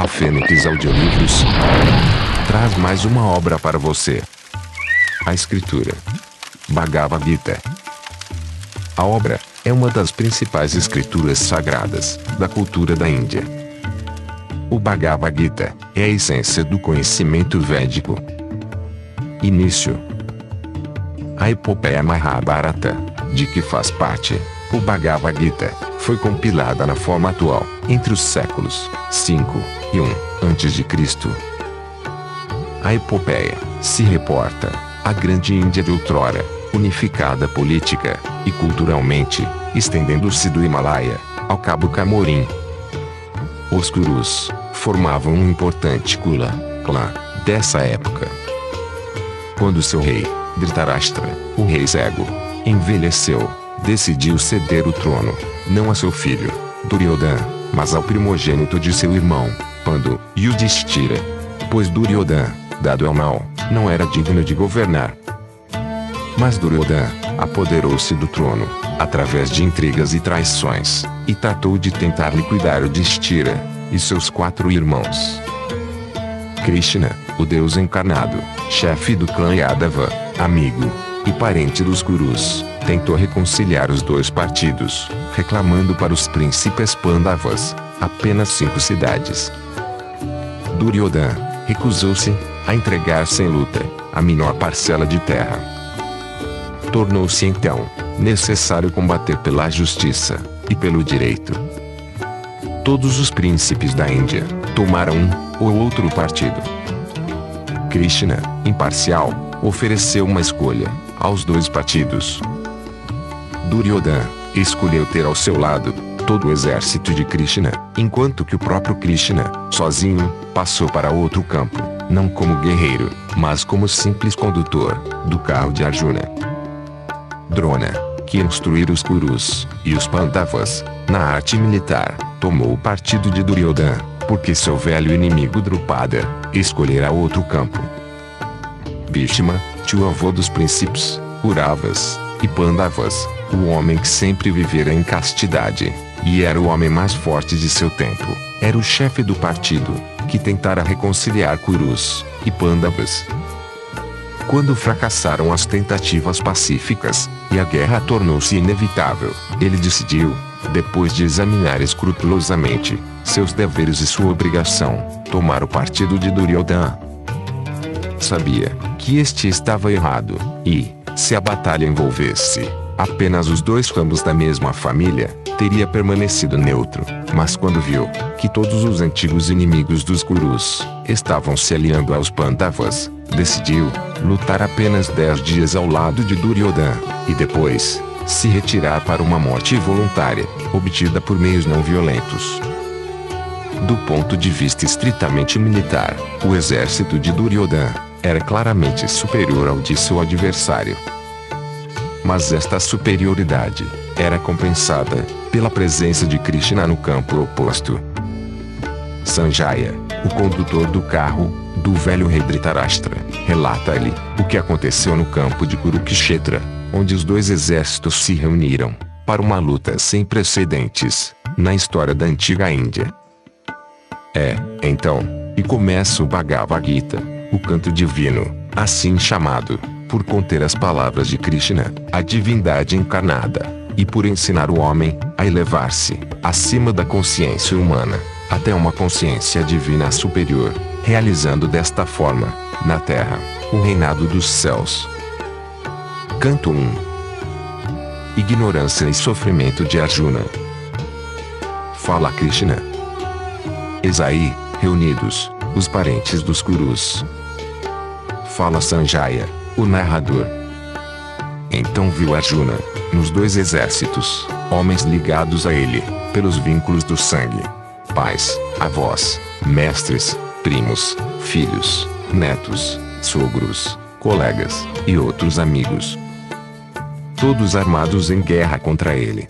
A Fênix Audiolivros traz mais uma obra para você. A escritura Bhagavad Gita. A obra é uma das principais escrituras sagradas da cultura da Índia. O Bhagavad Gita é a essência do conhecimento védico. Início. A epopeia Mahabharata, de que faz parte, o Bhagavad Gita, foi compilada na forma atual, entre os séculos 5 e 1 a.C. A epopeia se reporta à grande Índia de outrora, unificada política e culturalmente, estendendo-se do Himalaia ao Cabo Camorim. Os Kurus formavam um importante Kula, clã, dessa época. Quando seu rei, Dhritarashtra, o rei cego, envelheceu, decidiu ceder o trono, não a seu filho, Duryodhana, mas ao primogênito de seu irmão, Pandu, Yudhishthira. Pois Duryodhana, dado ao mal, não era digno de governar. Mas Duryodhana apoderou-se do trono, através de intrigas e traições, e tratou de tentar liquidar Yudhishthira e seus quatro irmãos. Krishna, o deus encarnado, chefe do clã Yadava, amigo e parente dos Kurus, tentou reconciliar os dois partidos, reclamando para os príncipes Pandavas apenas cinco cidades. Duryodhana recusou-se a entregar sem luta a menor parcela de terra. Tornou-se então necessário combater pela justiça e pelo direito. Todos os príncipes da Índia tomaram um ou outro partido. Krishna, imparcial, ofereceu uma escolha aos dois partidos. Duryodhana escolheu ter ao seu lado todo o exército de Krishna, enquanto que o próprio Krishna, sozinho, passou para outro campo, não como guerreiro, mas como simples condutor do carro de Arjuna. Drona, que instruir os Kurus e os Pandavas na arte militar, tomou o partido de Duryodhana, porque seu velho inimigo Drupada escolhera outro campo. Bhishma, tio avô dos príncipes, Kuravas e Pandavas, o homem que sempre vivera em castidade, e era o homem mais forte de seu tempo, era o chefe do partido, que tentara reconciliar Kurus e Pandavas. Quando fracassaram as tentativas pacíficas, e a guerra tornou-se inevitável, ele decidiu, depois de examinar escrupulosamente seus deveres e sua obrigação, tomar o partido de Duryodhana. Sabia que este estava errado, e, se a batalha envolvesse apenas os dois ramos da mesma família, teria permanecido neutro. Mas quando viu que todos os antigos inimigos dos Kurus estavam se aliando aos Pandavas, decidiu lutar apenas dez dias ao lado de Duryodhana, e depois se retirar para uma morte voluntária, obtida por meios não violentos. Do ponto de vista estritamente militar, o exército de Duryodhana era claramente superior ao de seu adversário. Mas esta superioridade era compensada pela presença de Krishna no campo oposto. Sanjaya, o condutor do carro do velho rei Dhritarashtra, relata-lhe o que aconteceu no campo de Kurukshetra, onde os dois exércitos se reuniram para uma luta sem precedentes na história da antiga Índia. É, então, e começa o Bhagavad Gita, o canto divino, assim chamado, por conter as palavras de Krishna, a divindade encarnada, e por ensinar o homem a elevar-se acima da consciência humana, até uma consciência divina superior, realizando desta forma, na terra, o reinado dos céus. Canto 1 Ignorância e sofrimento de Arjuna. Fala Krishna. Esaí, reunidos, os parentes dos Kurus. Fala Sanjaya, o narrador. Então viu Arjuna, nos dois exércitos, homens ligados a ele, pelos vínculos do sangue. Pais, avós, mestres, primos, filhos, netos, sogros, colegas, e outros amigos. Todos armados em guerra contra ele.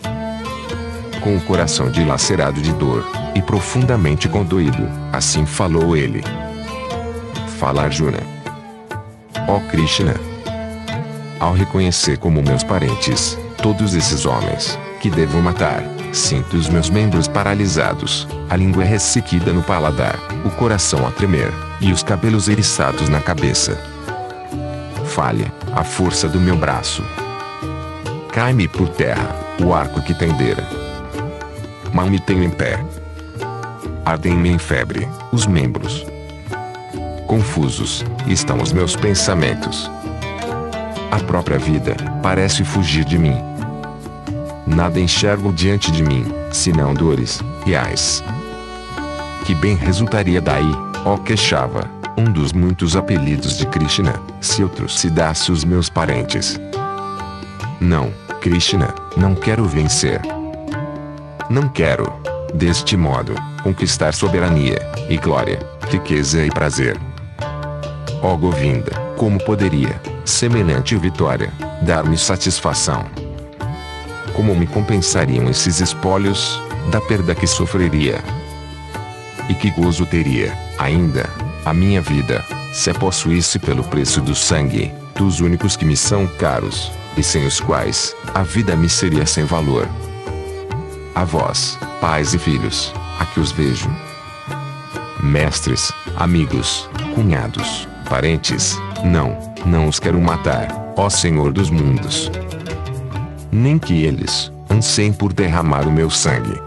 Com o coração dilacerado de dor, e profundamente condoído, assim falou ele. Fala Arjuna. Ó Krishna. Ao reconhecer como meus parentes, todos esses homens, que devo matar, Sinto os meus membros paralisados, a língua ressequida no paladar, o coração a tremer, e os cabelos eriçados na cabeça. Falha, a força do meu braço. Cai-me por terra, o arco que tendera. Mal me tenho em pé. Ardem-me em febre, os membros. Confusos, estão os meus pensamentos. A própria vida, parece fugir de mim. Nada enxergo diante de mim, senão dores, reais. Que bem resultaria daí, ó queixava, um dos muitos apelidos de Krishna, se eu trucidasse os meus parentes. Não, Krishna, não quero vencer. Não quero, deste modo, conquistar soberania, e glória, riqueza e prazer. Ó Govinda, como poderia, semelhante vitória, dar-me satisfação? Como me compensariam esses espólios, da perda que sofreria? E que gozo teria, ainda, a minha vida, se a possuísse pelo preço do sangue, dos únicos que me são caros, e sem os quais, a vida me seria sem valor. A vós, pais e filhos, aqui os vejo. Mestres, amigos, cunhados, parentes, não, não os quero matar, ó Senhor dos mundos. Nem que eles anseiem por derramar o meu sangue.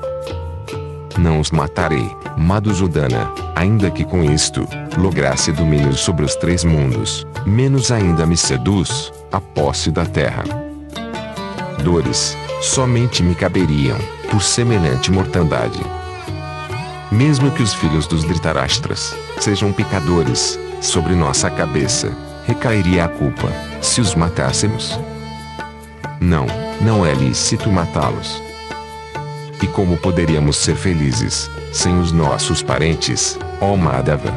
Não os matarei, Madhusudana, ainda que com isto, lograsse domínio sobre os três mundos, menos ainda me seduz, a posse da terra. Dores, somente me caberiam, por semelhante mortandade. Mesmo que os filhos dos Dhritarashtra's sejam pecadores, sobre nossa cabeça, recairia a culpa, se os matássemos. Não, não é lícito matá-los. E como poderíamos ser felizes, sem os nossos parentes, ó Madhava?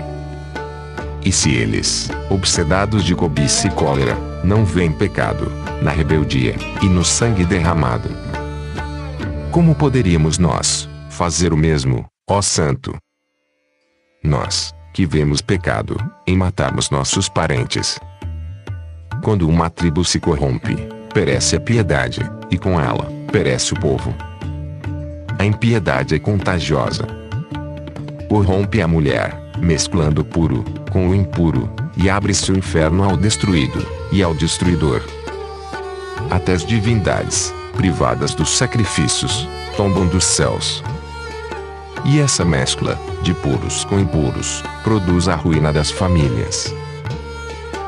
E se eles, obsedados de cobiça e cólera, não veem pecado, na rebeldia, e no sangue derramado? Como poderíamos nós, fazer o mesmo, ó Santo? Nós, que vemos pecado, em matarmos nossos parentes. Quando uma tribo se corrompe, perece a piedade, e com ela, perece o povo. A impiedade é contagiosa. Corrompe a mulher, mesclando o puro com o impuro, e abre-se o inferno ao destruído e ao destruidor. Até as divindades, privadas dos sacrifícios, tombam dos céus. E essa mescla, de puros com impuros, produz a ruína das famílias.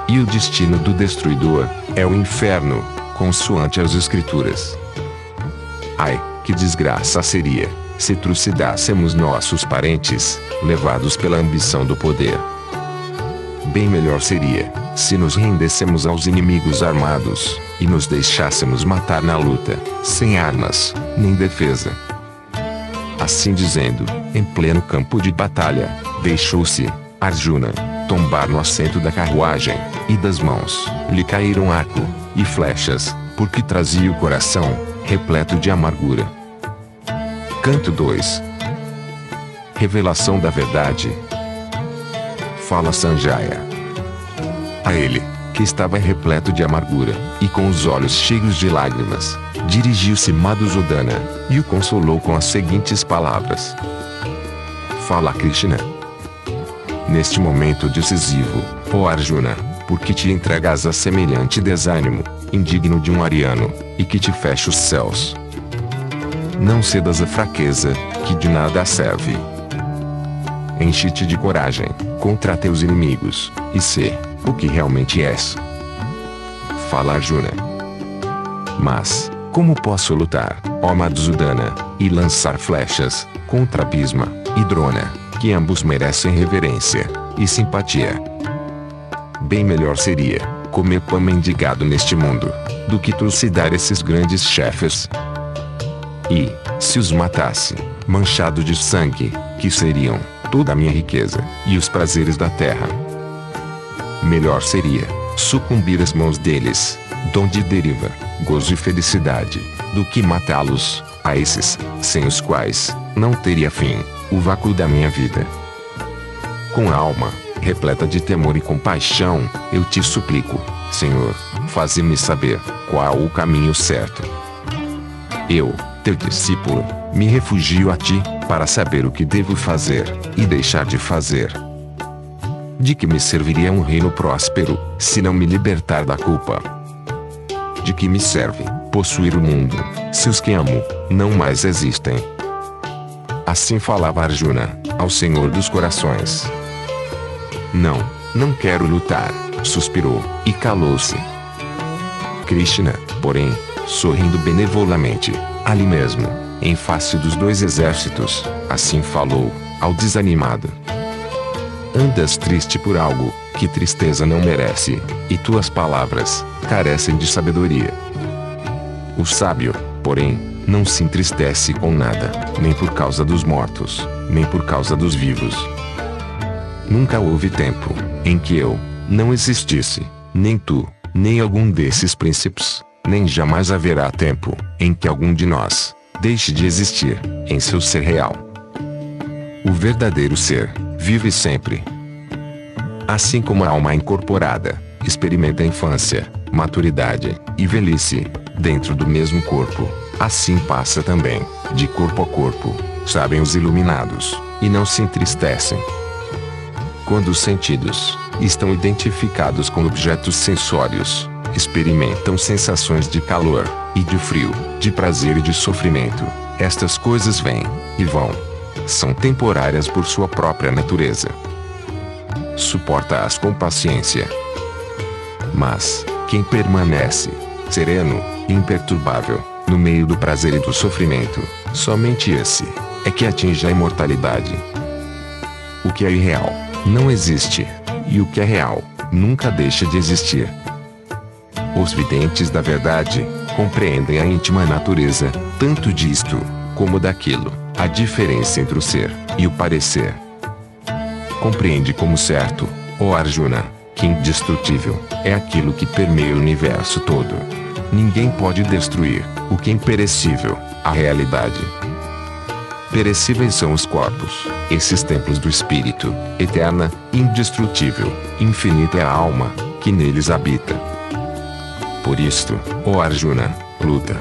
E o destino do destruidor é o inferno, consoante as Escrituras. Ai, que desgraça seria, se trucidássemos nossos parentes, levados pela ambição do poder. Bem melhor seria, se nos rendêssemos aos inimigos armados, e nos deixássemos matar na luta, sem armas, nem defesa. Assim dizendo, em pleno campo de batalha, deixou-se, Arjuna, tombar no assento da carruagem, e das mãos lhe caíram arco e flechas, porque trazia o coração repleto de amargura. Canto 2 Revelação da Verdade Fala Sanjaya. A ele, que estava repleto de amargura, e com os olhos cheios de lágrimas, dirigiu-se Madhusudana, e o consolou com as seguintes palavras. Fala Krishna. Neste momento decisivo, ó Arjuna, porque te entregas a semelhante desânimo, indigno de um ariano, e que te fecha os céus. Não cedas a fraqueza, que de nada serve. Enche-te de coragem, contra teus inimigos, e sê, o que realmente és. Fala Arjuna. Mas, como posso lutar, ó Madhusudana, e lançar flechas, contra Bhisma, e Drona, que ambos merecem reverência, e simpatia? Bem melhor seria, comer pão mendigado neste mundo, do que trucidar esses grandes chefes. E, se os matasse, manchado de sangue, que seriam toda a minha riqueza e os prazeres da terra. Melhor seria sucumbir às mãos deles, donde deriva gozo e felicidade, do que matá-los, a esses, sem os quais não teria fim, o vácuo da minha vida. Com a alma repleta de temor e compaixão, eu te suplico, Senhor, faze-me saber qual o caminho certo. Eu, teu discípulo, me refugio a ti, para saber o que devo fazer, e deixar de fazer. De que me serviria um reino próspero, se não me libertar da culpa? De que me serve possuir o mundo, se os que amo não mais existem? Assim falava Arjuna, ao Senhor dos Corações. Não, não quero lutar, suspirou, e calou-se. Krishna, porém, sorrindo benevolamente, ali mesmo, em face dos dois exércitos, assim falou, ao desanimado. Andas triste por algo, que tristeza não merece, e tuas palavras, carecem de sabedoria. O sábio, porém, não se entristece com nada, nem por causa dos mortos, nem por causa dos vivos. Nunca houve tempo, em que eu, não existisse, nem tu, nem algum desses príncipes, nem jamais haverá tempo, em que algum de nós, deixe de existir, em seu ser real. O verdadeiro ser, vive sempre. Assim como a alma incorporada, experimenta infância, maturidade e velhice, dentro do mesmo corpo, assim passa também, de corpo a corpo, sabem os iluminados, e não se entristecem. Quando os sentidos estão identificados com objetos sensórios, experimentam sensações de calor e de frio, de prazer e de sofrimento. Estas coisas vêm e vão. São temporárias por sua própria natureza. Suporta-as com paciência. Mas, quem permanece sereno imperturbável no meio do prazer e do sofrimento, somente esse é que atinge a imortalidade. O que é irreal não existe, e o que é real nunca deixa de existir. Os videntes da verdade compreendem a íntima natureza, tanto disto, como daquilo, a diferença entre o ser e o parecer. Compreende como certo, ó Arjuna, que indestrutível é aquilo que permeia o universo todo. Ninguém pode destruir o que é imperecível, a realidade. Perecíveis são os corpos, esses templos do espírito, eterna, indestrutível, infinita é a alma, que neles habita. Por isto, ó Arjuna, luta.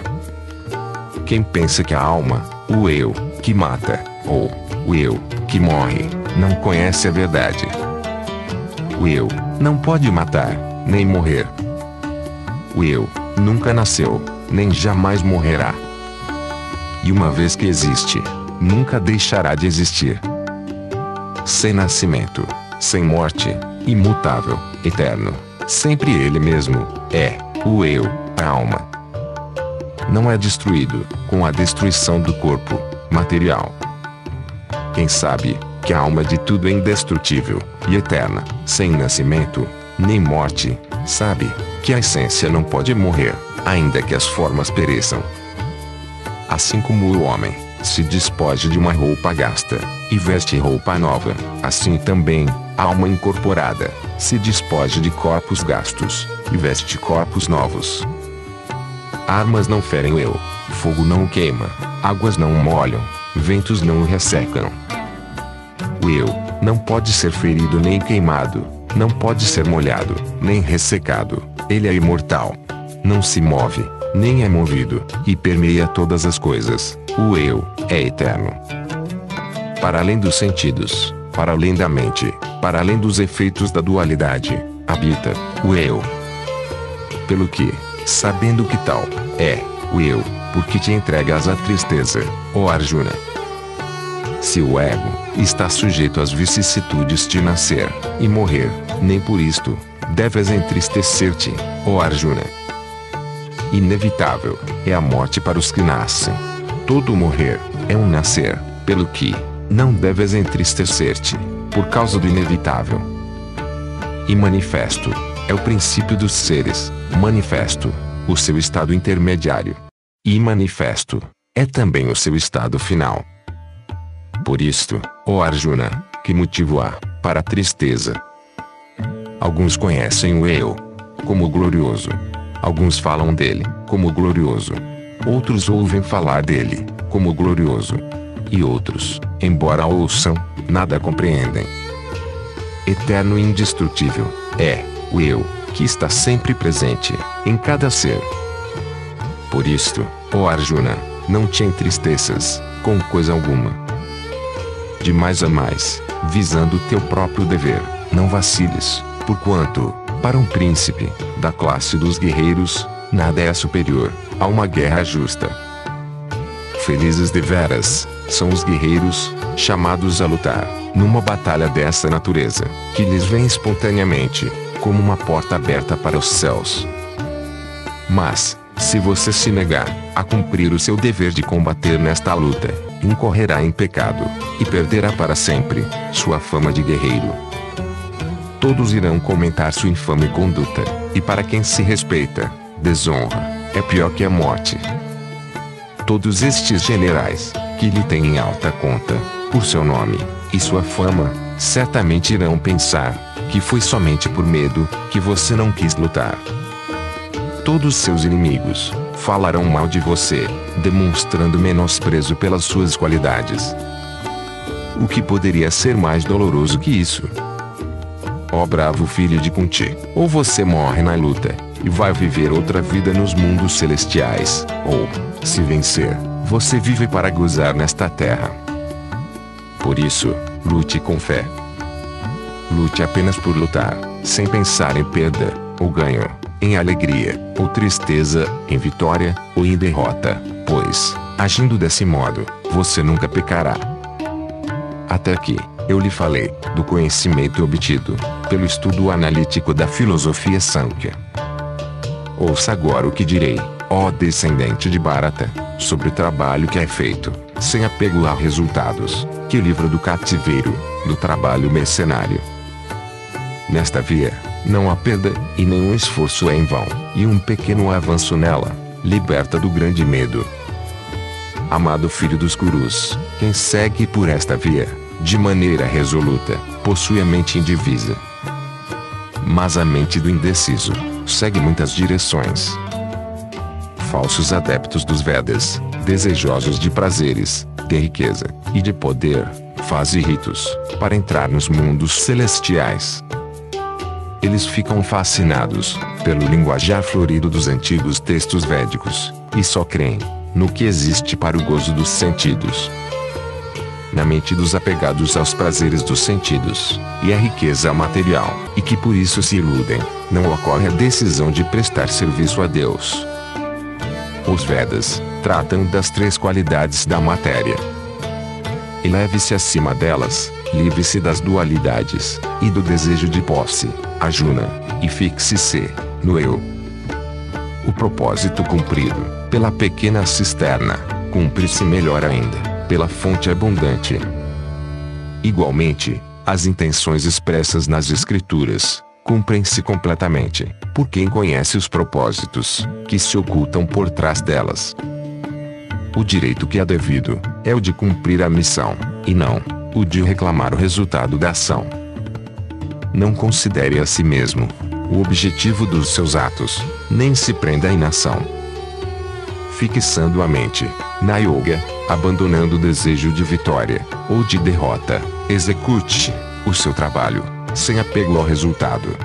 Quem pensa que a alma, o eu, que mata, ou o eu, que morre, não conhece a verdade. O eu, não pode matar, nem morrer. O eu, nunca nasceu, nem jamais morrerá. E uma vez que existe, nunca deixará de existir. Sem nascimento, sem morte, imutável, eterno, sempre ele mesmo é o eu, a alma. Não é destruído com a destruição do corpo material. Quem sabe que a alma de tudo é indestrutível e eterna, sem nascimento, nem morte, sabe que a essência não pode morrer, ainda que as formas pereçam. Assim como o homem se despoja de uma roupa gasta e veste roupa nova, assim também a alma incorporada se despoja de corpos gastos e veste corpos novos. Armas não ferem o eu, fogo não o queima, águas não o molham, ventos não o ressecam. Eu não pode ser ferido nem queimado, não pode ser molhado, nem ressecado, ele é imortal. Não se move, nem é movido, e permeia todas as coisas. O eu é eterno. Para além dos sentidos, para além da mente, para além dos efeitos da dualidade, habita o eu. Pelo que, sabendo que tal é o eu, porque te entregas à tristeza, ó Arjuna. Se o ego está sujeito às vicissitudes de nascer e morrer, nem por isto deves entristecer-te, ó Arjuna. Inevitável é a morte para os que nascem. Todo morrer é um nascer, pelo que não deves entristecer-te por causa do inevitável. E manifesto é o princípio dos seres, manifesto o seu estado intermediário. E manifesto é também o seu estado final. Por isto, ó Arjuna, que motivo há para a tristeza? Alguns conhecem o eu como glorioso. Alguns falam dele como glorioso. Outros ouvem falar dele como glorioso. E outros, embora ouçam, nada compreendem. Eterno e indestrutível é o eu que está sempre presente em cada ser. Por isto, ó Arjuna, não te entristeças, com coisa alguma. De mais a mais, visando teu próprio dever, não vaciles, porquanto, para um príncipe, da classe dos guerreiros, nada é superior a uma guerra justa. Felizes deveras, são os guerreiros, chamados a lutar, numa batalha dessa natureza, que lhes vem espontaneamente, como uma porta aberta para os céus. Mas, se você se negar a cumprir o seu dever de combater nesta luta, incorrerá em pecado, e perderá para sempre sua fama de guerreiro. Todos irão comentar sua infame conduta, e para quem se respeita, desonra, é pior que a morte. Todos estes generais, que lhe têm em alta conta, por seu nome e sua fama, certamente irão pensar que foi somente por medo que você não quis lutar. Todos seus inimigos falarão mal de você, demonstrando menosprezo pelas suas qualidades. O que poderia ser mais doloroso que isso? Ó bravo filho de Kunti, ou você morre na luta, e vai viver outra vida nos mundos celestiais, ou, se vencer, você vive para gozar nesta terra. Por isso, lute com fé. Lute apenas por lutar, sem pensar em perda, ou ganho, em alegria, ou tristeza, em vitória, ou em derrota, pois, agindo desse modo, você nunca pecará. Até aqui, eu lhe falei do conhecimento obtido pelo estudo analítico da filosofia Sankhya. Ouça agora o que direi, ó descendente de Bharata, sobre o trabalho que é feito, sem apego a resultados, que livra do cativeiro, do trabalho mercenário. Nesta via, não há perda, e nenhum esforço é em vão, e um pequeno avanço nela, liberta do grande medo. Amado filho dos gurus, quem segue por esta via, de maneira resoluta, possui a mente indivisa. Mas a mente do indeciso, segue muitas direções. Falsos adeptos dos Vedas, desejosos de prazeres, de riqueza e de poder, fazem ritos para entrar nos mundos celestiais. Eles ficam fascinados pelo linguajar florido dos antigos textos védicos e só creem no que existe para o gozo dos sentidos. Na mente dos apegados aos prazeres dos sentidos e à riqueza material, e que por isso se iludem, não ocorre a decisão de prestar serviço a Deus. Os Vedas tratam das três qualidades da matéria. Eleve-se acima delas, livre-se das dualidades e do desejo de posse, ajuna, e fixe-se no eu. O propósito cumprido pela pequena cisterna cumpre-se melhor ainda pela fonte abundante. Igualmente, as intenções expressas nas Escrituras cumprem-se completamente por quem conhece os propósitos que se ocultam por trás delas. O direito que é devido é o de cumprir a missão, e não o de reclamar o resultado da ação. Não considere a si mesmo o objetivo dos seus atos, nem se prenda à inação. Fixando a mente na yoga, abandonando o desejo de vitória ou de derrota, execute o seu trabalho sem apego ao resultado.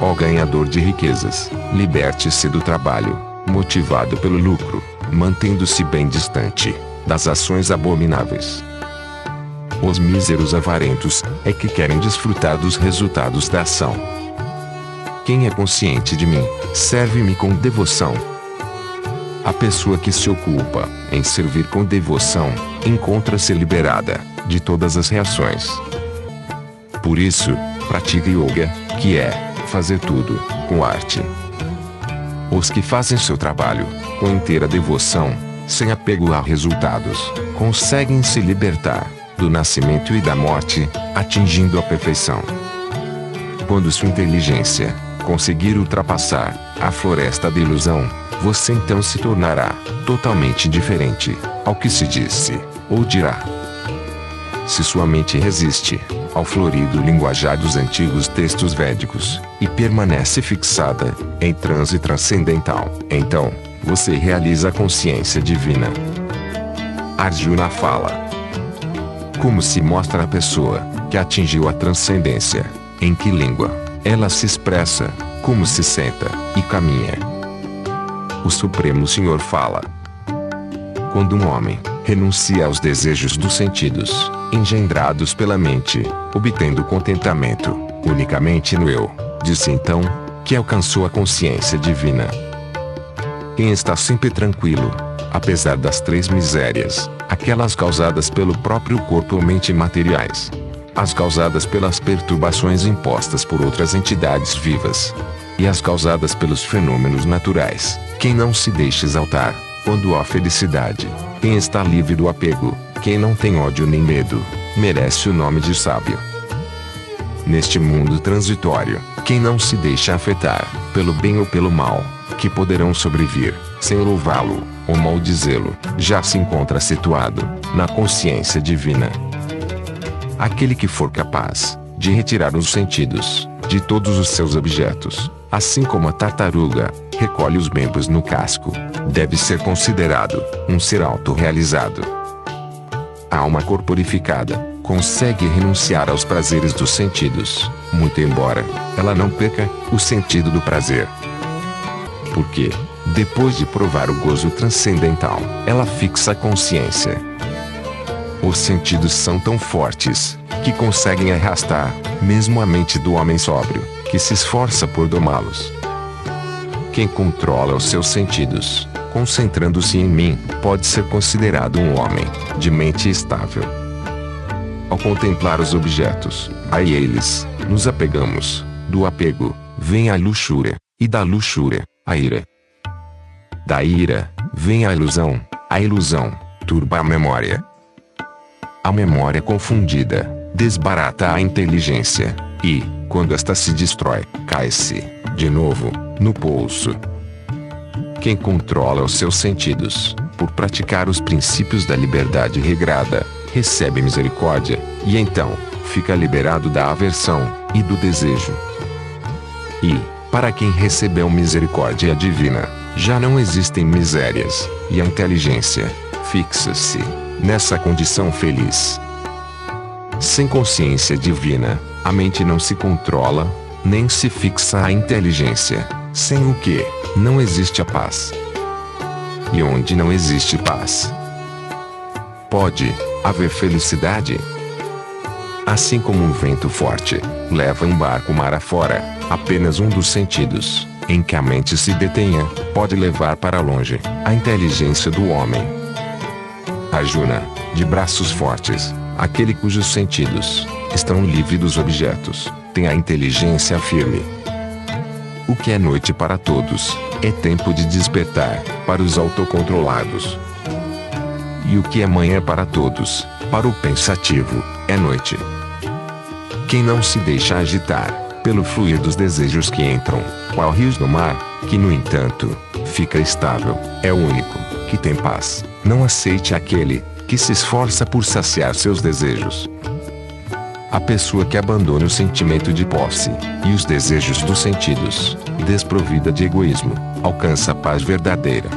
Ó ganhador de riquezas, liberte-se do trabalho, motivado pelo lucro, mantendo-se bem distante das ações abomináveis. Os míseros avarentos é que querem desfrutar dos resultados da ação. Quem é consciente de mim, serve-me com devoção. A pessoa que se ocupa em servir com devoção encontra-se liberada de todas as reações. Por isso, pratique yoga, que é fazer tudo com arte. Os que fazem seu trabalho com inteira devoção, sem apego a resultados, conseguem se libertar do nascimento e da morte, atingindo a perfeição. Quando sua inteligência conseguir ultrapassar a floresta da ilusão, você então se tornará totalmente diferente ao que se disse ou dirá. Se sua mente resiste ao florido linguajar dos antigos textos védicos e permanece fixada em transe transcendental, então você realiza a consciência divina. Arjuna fala: Como se mostra a pessoa que atingiu a transcendência? Em que língua ela se expressa? Como se senta e caminha? O Supremo Senhor fala: Quando um homem renuncia aos desejos dos sentidos, engendrados pela mente, obtendo contentamento unicamente no eu, disse então que alcançou a consciência divina. Quem está sempre tranquilo, apesar das três misérias, aquelas causadas pelo próprio corpo ou mente materiais, as causadas pelas perturbações impostas por outras entidades vivas, e as causadas pelos fenômenos naturais, quem não se deixa exaltar, quando há felicidade, quem está livre do apego, quem não tem ódio nem medo, merece o nome de sábio. Neste mundo transitório, quem não se deixa afetar, pelo bem ou pelo mal, que poderão sobrevir, sem louvá-lo, ou maldizê-lo, já se encontra situado, na consciência divina. Aquele que for capaz, de retirar os sentidos, de todos os seus objetos, assim como a tartaruga, recolhe os membros no casco, deve ser considerado, um ser autorrealizado. A alma corporificada, consegue renunciar aos prazeres dos sentidos, muito embora ela não perca o sentido do prazer. Porque, depois de provar o gozo transcendental, ela fixa a consciência. Os sentidos são tão fortes que conseguem arrastar, mesmo a mente do homem sóbrio, que se esforça por domá-los. Quem controla os seus sentidos, concentrando-se em mim, pode ser considerado um homem de mente estável. Ao contemplar os objetos, a eles, nos apegamos. Do apego, vem a luxúria, e da luxúria, a ira. Da ira, vem a ilusão, a ilusão, turba a memória. A memória confundida, desbarata a inteligência, e, quando esta se destrói, cai-se, de novo, no poço. Quem controla os seus sentidos, por praticar os princípios da liberdade regrada, recebe misericórdia, e então, fica liberado da aversão e do desejo. E, para quem recebeu misericórdia divina, já não existem misérias, e a inteligência fixa-se nessa condição feliz. Sem consciência divina, a mente não se controla, nem se fixa a inteligência, sem o que não existe a paz. E onde não existe paz, pode haver felicidade. Assim como um vento forte leva um barco mar afora, apenas um dos sentidos, em que a mente se detenha, pode levar para longe a inteligência do homem. Arjuna, de braços fortes, aquele cujos sentidos estão livres dos objetos, tem a inteligência firme. O que é noite para todos, é tempo de despertar, para os autocontrolados. E o que é manhã para todos, para o pensativo, é noite. Quem não se deixa agitar, pelo fluir dos desejos que entram, qual rios no mar, que no entanto, fica estável, é o único, que tem paz. Não aceite aquele, que se esforça por saciar seus desejos. A pessoa que abandona o sentimento de posse, e os desejos dos sentidos, desprovida de egoísmo, alcança a paz verdadeira.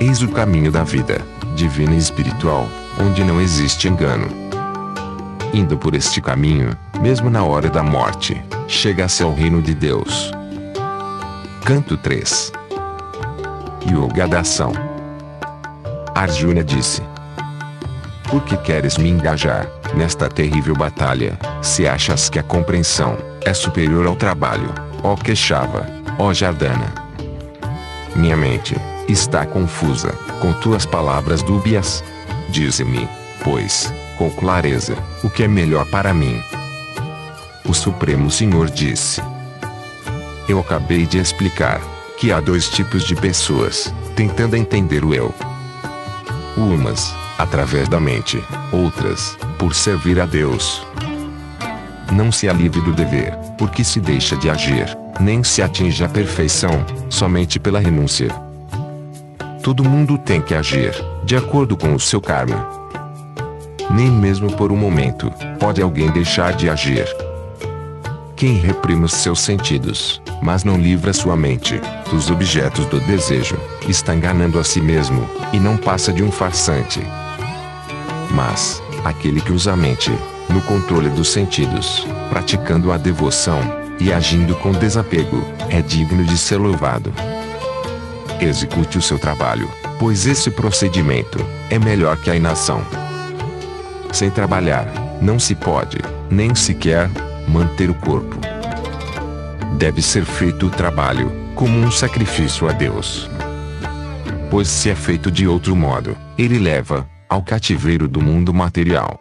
Eis o caminho da vida divina e espiritual, onde não existe engano. Indo por este caminho, mesmo na hora da morte, chega-se ao reino de Deus. Canto 3 Yoga da Ação Arjuna disse: Por que queres me engajar nesta terrível batalha, se achas que a compreensão é superior ao trabalho, ó Queixava, ó Jardana? Minha mente está confusa com tuas palavras dúbias? Dize-me, pois, com clareza, o que é melhor para mim. O Supremo Senhor disse: Eu acabei de explicar que há dois tipos de pessoas tentando entender o eu. Umas, através da mente, outras, por servir a Deus. Não se alivre do dever, porque se deixa de agir, nem se atinge a perfeição, somente pela renúncia. Todo mundo tem que agir, de acordo com o seu karma. Nem mesmo por um momento, pode alguém deixar de agir. Quem reprime os seus sentidos, mas não livra sua mente dos objetos do desejo, está enganando a si mesmo, e não passa de um farsante. Mas, aquele que usa a mente, no controle dos sentidos, praticando a devoção, e agindo com desapego, é digno de ser louvado execute o seu trabalho, pois esse procedimento é melhor que a inação. Sem trabalhar, não se pode, nem sequer, manter o corpo. Deve ser feito o trabalho, como um sacrifício a Deus. Pois se é feito de outro modo, ele leva ao cativeiro do mundo material.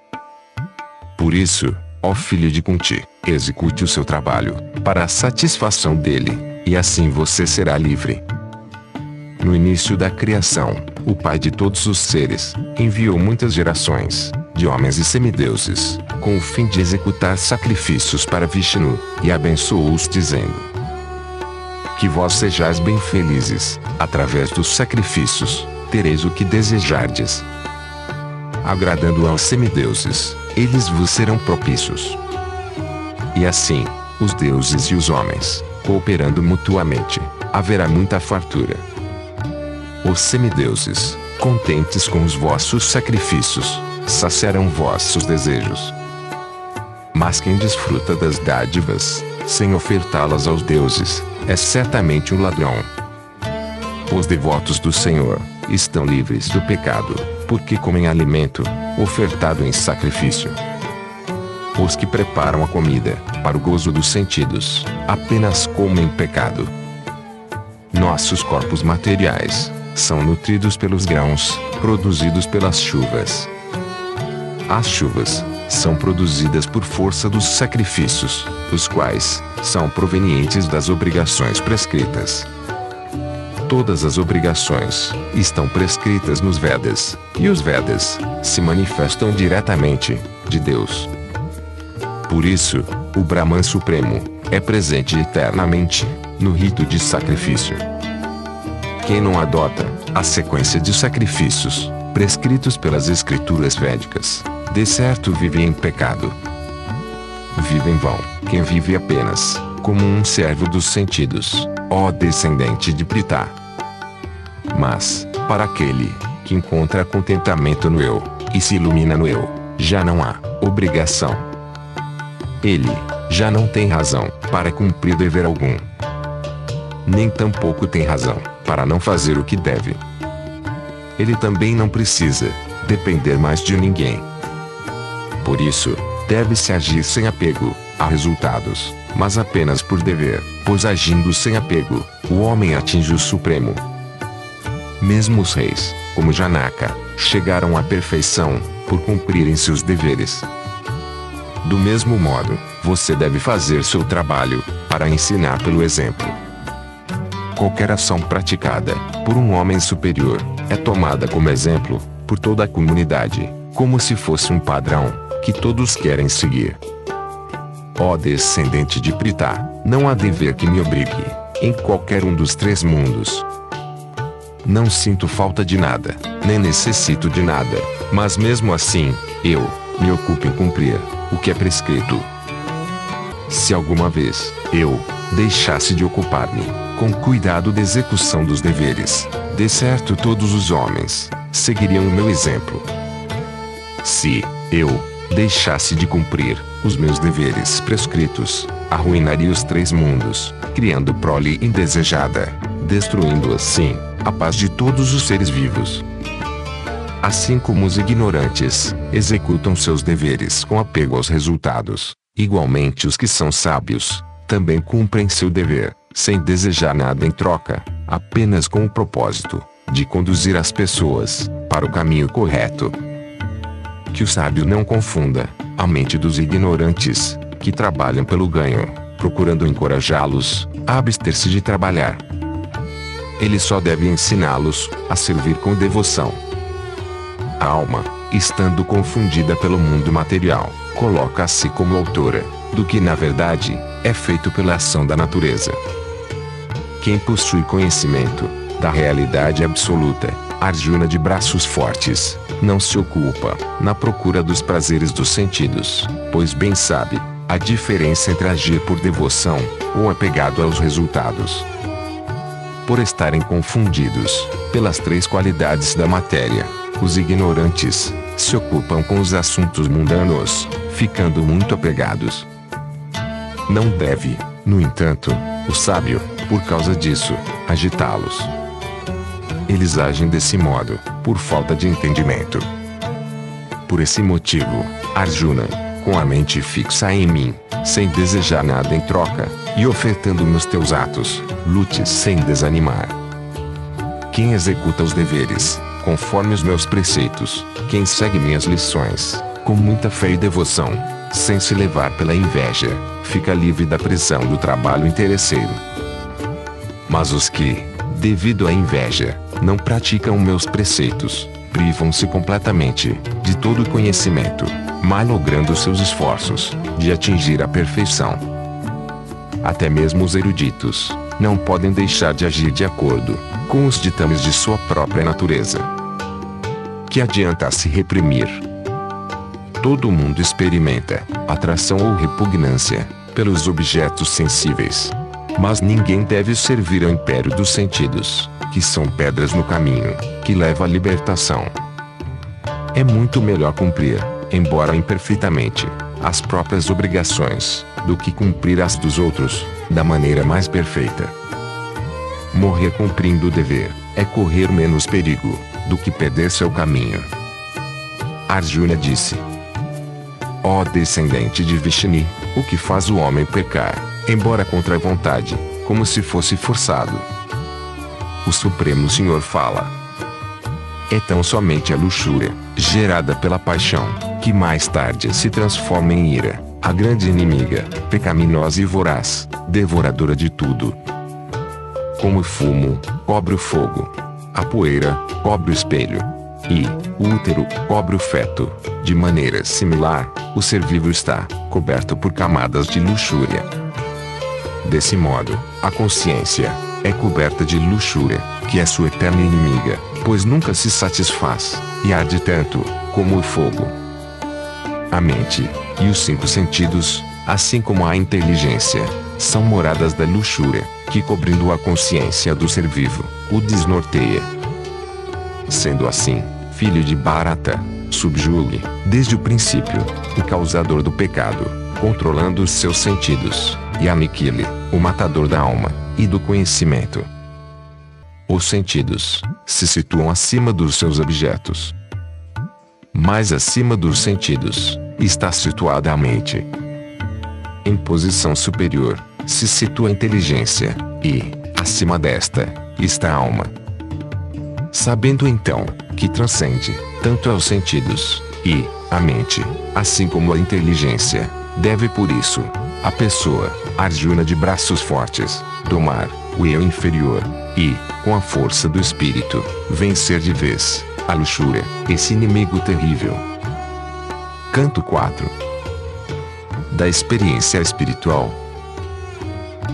Por isso, ó filho de Kunti, execute o seu trabalho, para a satisfação dele, e assim você será livre. No início da criação, o Pai de todos os seres enviou muitas gerações de homens e semideuses, com o fim de executar sacrifícios para Vishnu, e abençoou-os dizendo: Que vós sejais bem felizes, através dos sacrifícios, tereis o que desejardes. Agradando aos semideuses, eles vos serão propícios. E assim, os deuses e os homens, cooperando mutuamente, haverá muita fartura. Os semideuses, contentes com os vossos sacrifícios, saciarão vossos desejos. Mas quem desfruta das dádivas, sem ofertá-las aos deuses, é certamente um ladrão. Os devotos do Senhor estão livres do pecado, porque comem alimento, ofertado em sacrifício. Os que preparam a comida, para o gozo dos sentidos, apenas comem pecado. Nossos corpos materiais são nutridos pelos grãos, produzidos pelas chuvas. As chuvas são produzidas por força dos sacrifícios, os quais são provenientes das obrigações prescritas. Todas as obrigações estão prescritas nos Vedas, e os Vedas se manifestam diretamente de Deus. Por isso, o Brahman Supremo é presente eternamente no rito de sacrifício. Quem não adota a sequência de sacrifícios prescritos pelas escrituras védicas, de certo vive em pecado. Vive em vão quem vive apenas como um servo dos sentidos, ó descendente de Pritá. Mas, para aquele que encontra contentamento no eu, e se ilumina no eu, já não há obrigação. Ele já não tem razão para cumprir dever algum. Nem tampouco tem razão para não fazer o que deve. Ele também não precisa depender mais de ninguém. Por isso, deve-se agir sem apego a resultados, mas apenas por dever, pois agindo sem apego, o homem atinge o supremo. Mesmo os reis, como Janaka, chegaram à perfeição por cumprirem seus deveres. Do mesmo modo, você deve fazer seu trabalho para ensinar pelo exemplo. Qualquer ação praticada por um homem superior é tomada como exemplo por toda a comunidade, como se fosse um padrão que todos querem seguir. Ó descendente de Pritá, não há dever que me obrigue, em qualquer um dos três mundos. Não sinto falta de nada, nem necessito de nada, mas mesmo assim, eu me ocupo em cumprir o que é prescrito. Se alguma vez eu deixasse de ocupar-me com cuidado da execução dos deveres, de certo todos os homens seguiriam o meu exemplo. Se eu deixasse de cumprir os meus deveres prescritos, arruinaria os três mundos, criando prole indesejada, destruindo assim a paz de todos os seres vivos. Assim como os ignorantes executam seus deveres com apego aos resultados, igualmente os que são sábios também cumprem seu dever, sem desejar nada em troca, apenas com o propósito de conduzir as pessoas para o caminho correto. Que o sábio não confunda a mente dos ignorantes, que trabalham pelo ganho, procurando encorajá-los a abster-se de trabalhar. Ele só deve ensiná-los a servir com devoção. A alma, estando confundida pelo mundo material, coloca-se como autora do que na verdade é feito pela ação da natureza. Quem possui conhecimento da realidade absoluta, Arjuna de braços fortes, não se ocupa na procura dos prazeres dos sentidos, pois bem sabe a diferença entre agir por devoção ou apegado aos resultados. Por estarem confundidos pelas três qualidades da matéria, os ignorantes se ocupam com os assuntos mundanos, ficando muito apegados. Não deve, no entanto, o sábio, por causa disso, agitá-los. Eles agem desse modo, por falta de entendimento. Por esse motivo, Arjuna, com a mente fixa em mim, sem desejar nada em troca, e ofertando nos teus atos, lute sem desanimar. Quem executa os deveres, conforme os meus preceitos, quem segue minhas lições, com muita fé e devoção, sem se levar pela inveja, fica livre da pressão do trabalho interesseiro. Mas os que, devido à inveja, não praticam meus preceitos, privam-se completamente de todo conhecimento, malogrando seus esforços de atingir a perfeição. Até mesmo os eruditos não podem deixar de agir de acordo com os ditames de sua própria natureza. Que adianta se reprimir? Todo mundo experimenta atração ou repugnância pelos objetos sensíveis. Mas ninguém deve servir ao império dos sentidos, que são pedras no caminho que leva à libertação. É muito melhor cumprir, embora imperfeitamente, as próprias obrigações, do que cumprir as dos outros, da maneira mais perfeita. Morrer cumprindo o dever, é correr menos perigo, do que perder seu caminho. Arjuna disse. Ó descendente de Vishnu, o que faz o homem pecar, embora contra a vontade, como se fosse forçado. O Supremo Senhor fala. É tão somente a luxúria, gerada pela paixão, que mais tarde se transforma em ira, a grande inimiga, pecaminosa e voraz, devoradora de tudo. Como o fumo, cobre o fogo. A poeira, cobre o espelho. E, o útero, cobre o feto. De maneira similar, o ser vivo está, coberto por camadas de luxúria. Desse modo, a consciência, é coberta de luxúria, que é sua eterna inimiga, pois nunca se satisfaz, e arde tanto, como o fogo. A mente, e os cinco sentidos, assim como a inteligência, são moradas da luxúria, que cobrindo a consciência do ser vivo, o desnorteia. Sendo assim, filho de Barata, subjugue, desde o princípio, o causador do pecado, controlando os seus sentidos, e aniquile, o matador da alma, e do conhecimento. Os sentidos se situam acima dos seus objetos. Mais acima dos sentidos está situada a mente. Em posição superior se situa a inteligência, e, acima desta, está a alma. Sabendo então que transcende tanto aos sentidos e a mente, assim como a inteligência, deve por isso a pessoa, Arjuna de braços fortes, domar o eu inferior e, com a força do espírito, vencer de vez a luxúria, esse inimigo terrível. Canto 4 Da experiência espiritual.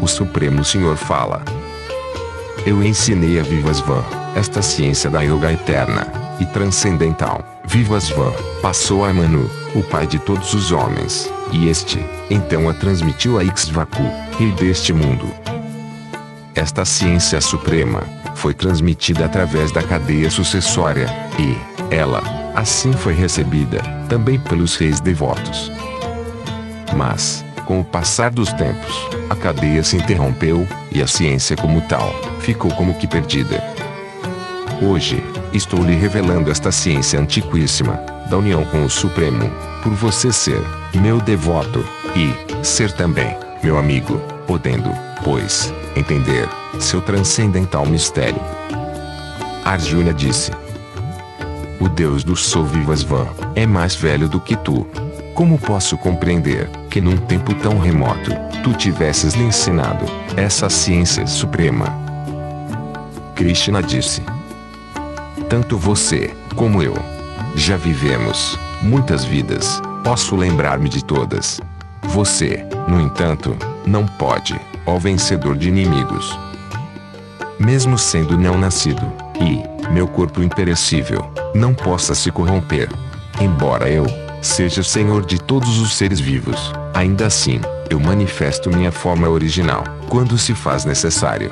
O Supremo Senhor fala: Eu ensinei a Vivasvan, esta ciência da yoga eterna e transcendental. Vivasvan passou a Manu, o pai de todos os homens, e este, então a transmitiu a Ixvaku, rei deste mundo. Esta ciência suprema foi transmitida através da cadeia sucessória, e ela, assim foi recebida, também pelos reis devotos. Mas, com o passar dos tempos, a cadeia se interrompeu, e a ciência como tal, ficou como que perdida. Hoje, estou lhe revelando esta ciência antiquíssima, da união com o Supremo, por você ser meu devoto e ser também meu amigo, podendo, pois, entender seu transcendental mistério. Arjuna disse: O Deus do Sovivasvan é mais velho do que tu. Como posso compreender que num tempo tão remoto tu tivesses lhe ensinado essa ciência suprema? Krishna disse: Tanto você como eu já vivemos muitas vidas, posso lembrar-me de todas. Você, no entanto, não pode, ó vencedor de inimigos. Mesmo sendo não nascido, e, meu corpo imperecível, não possa se corromper. Embora eu, seja senhor de todos os seres vivos, ainda assim, eu manifesto minha forma original, quando se faz necessário.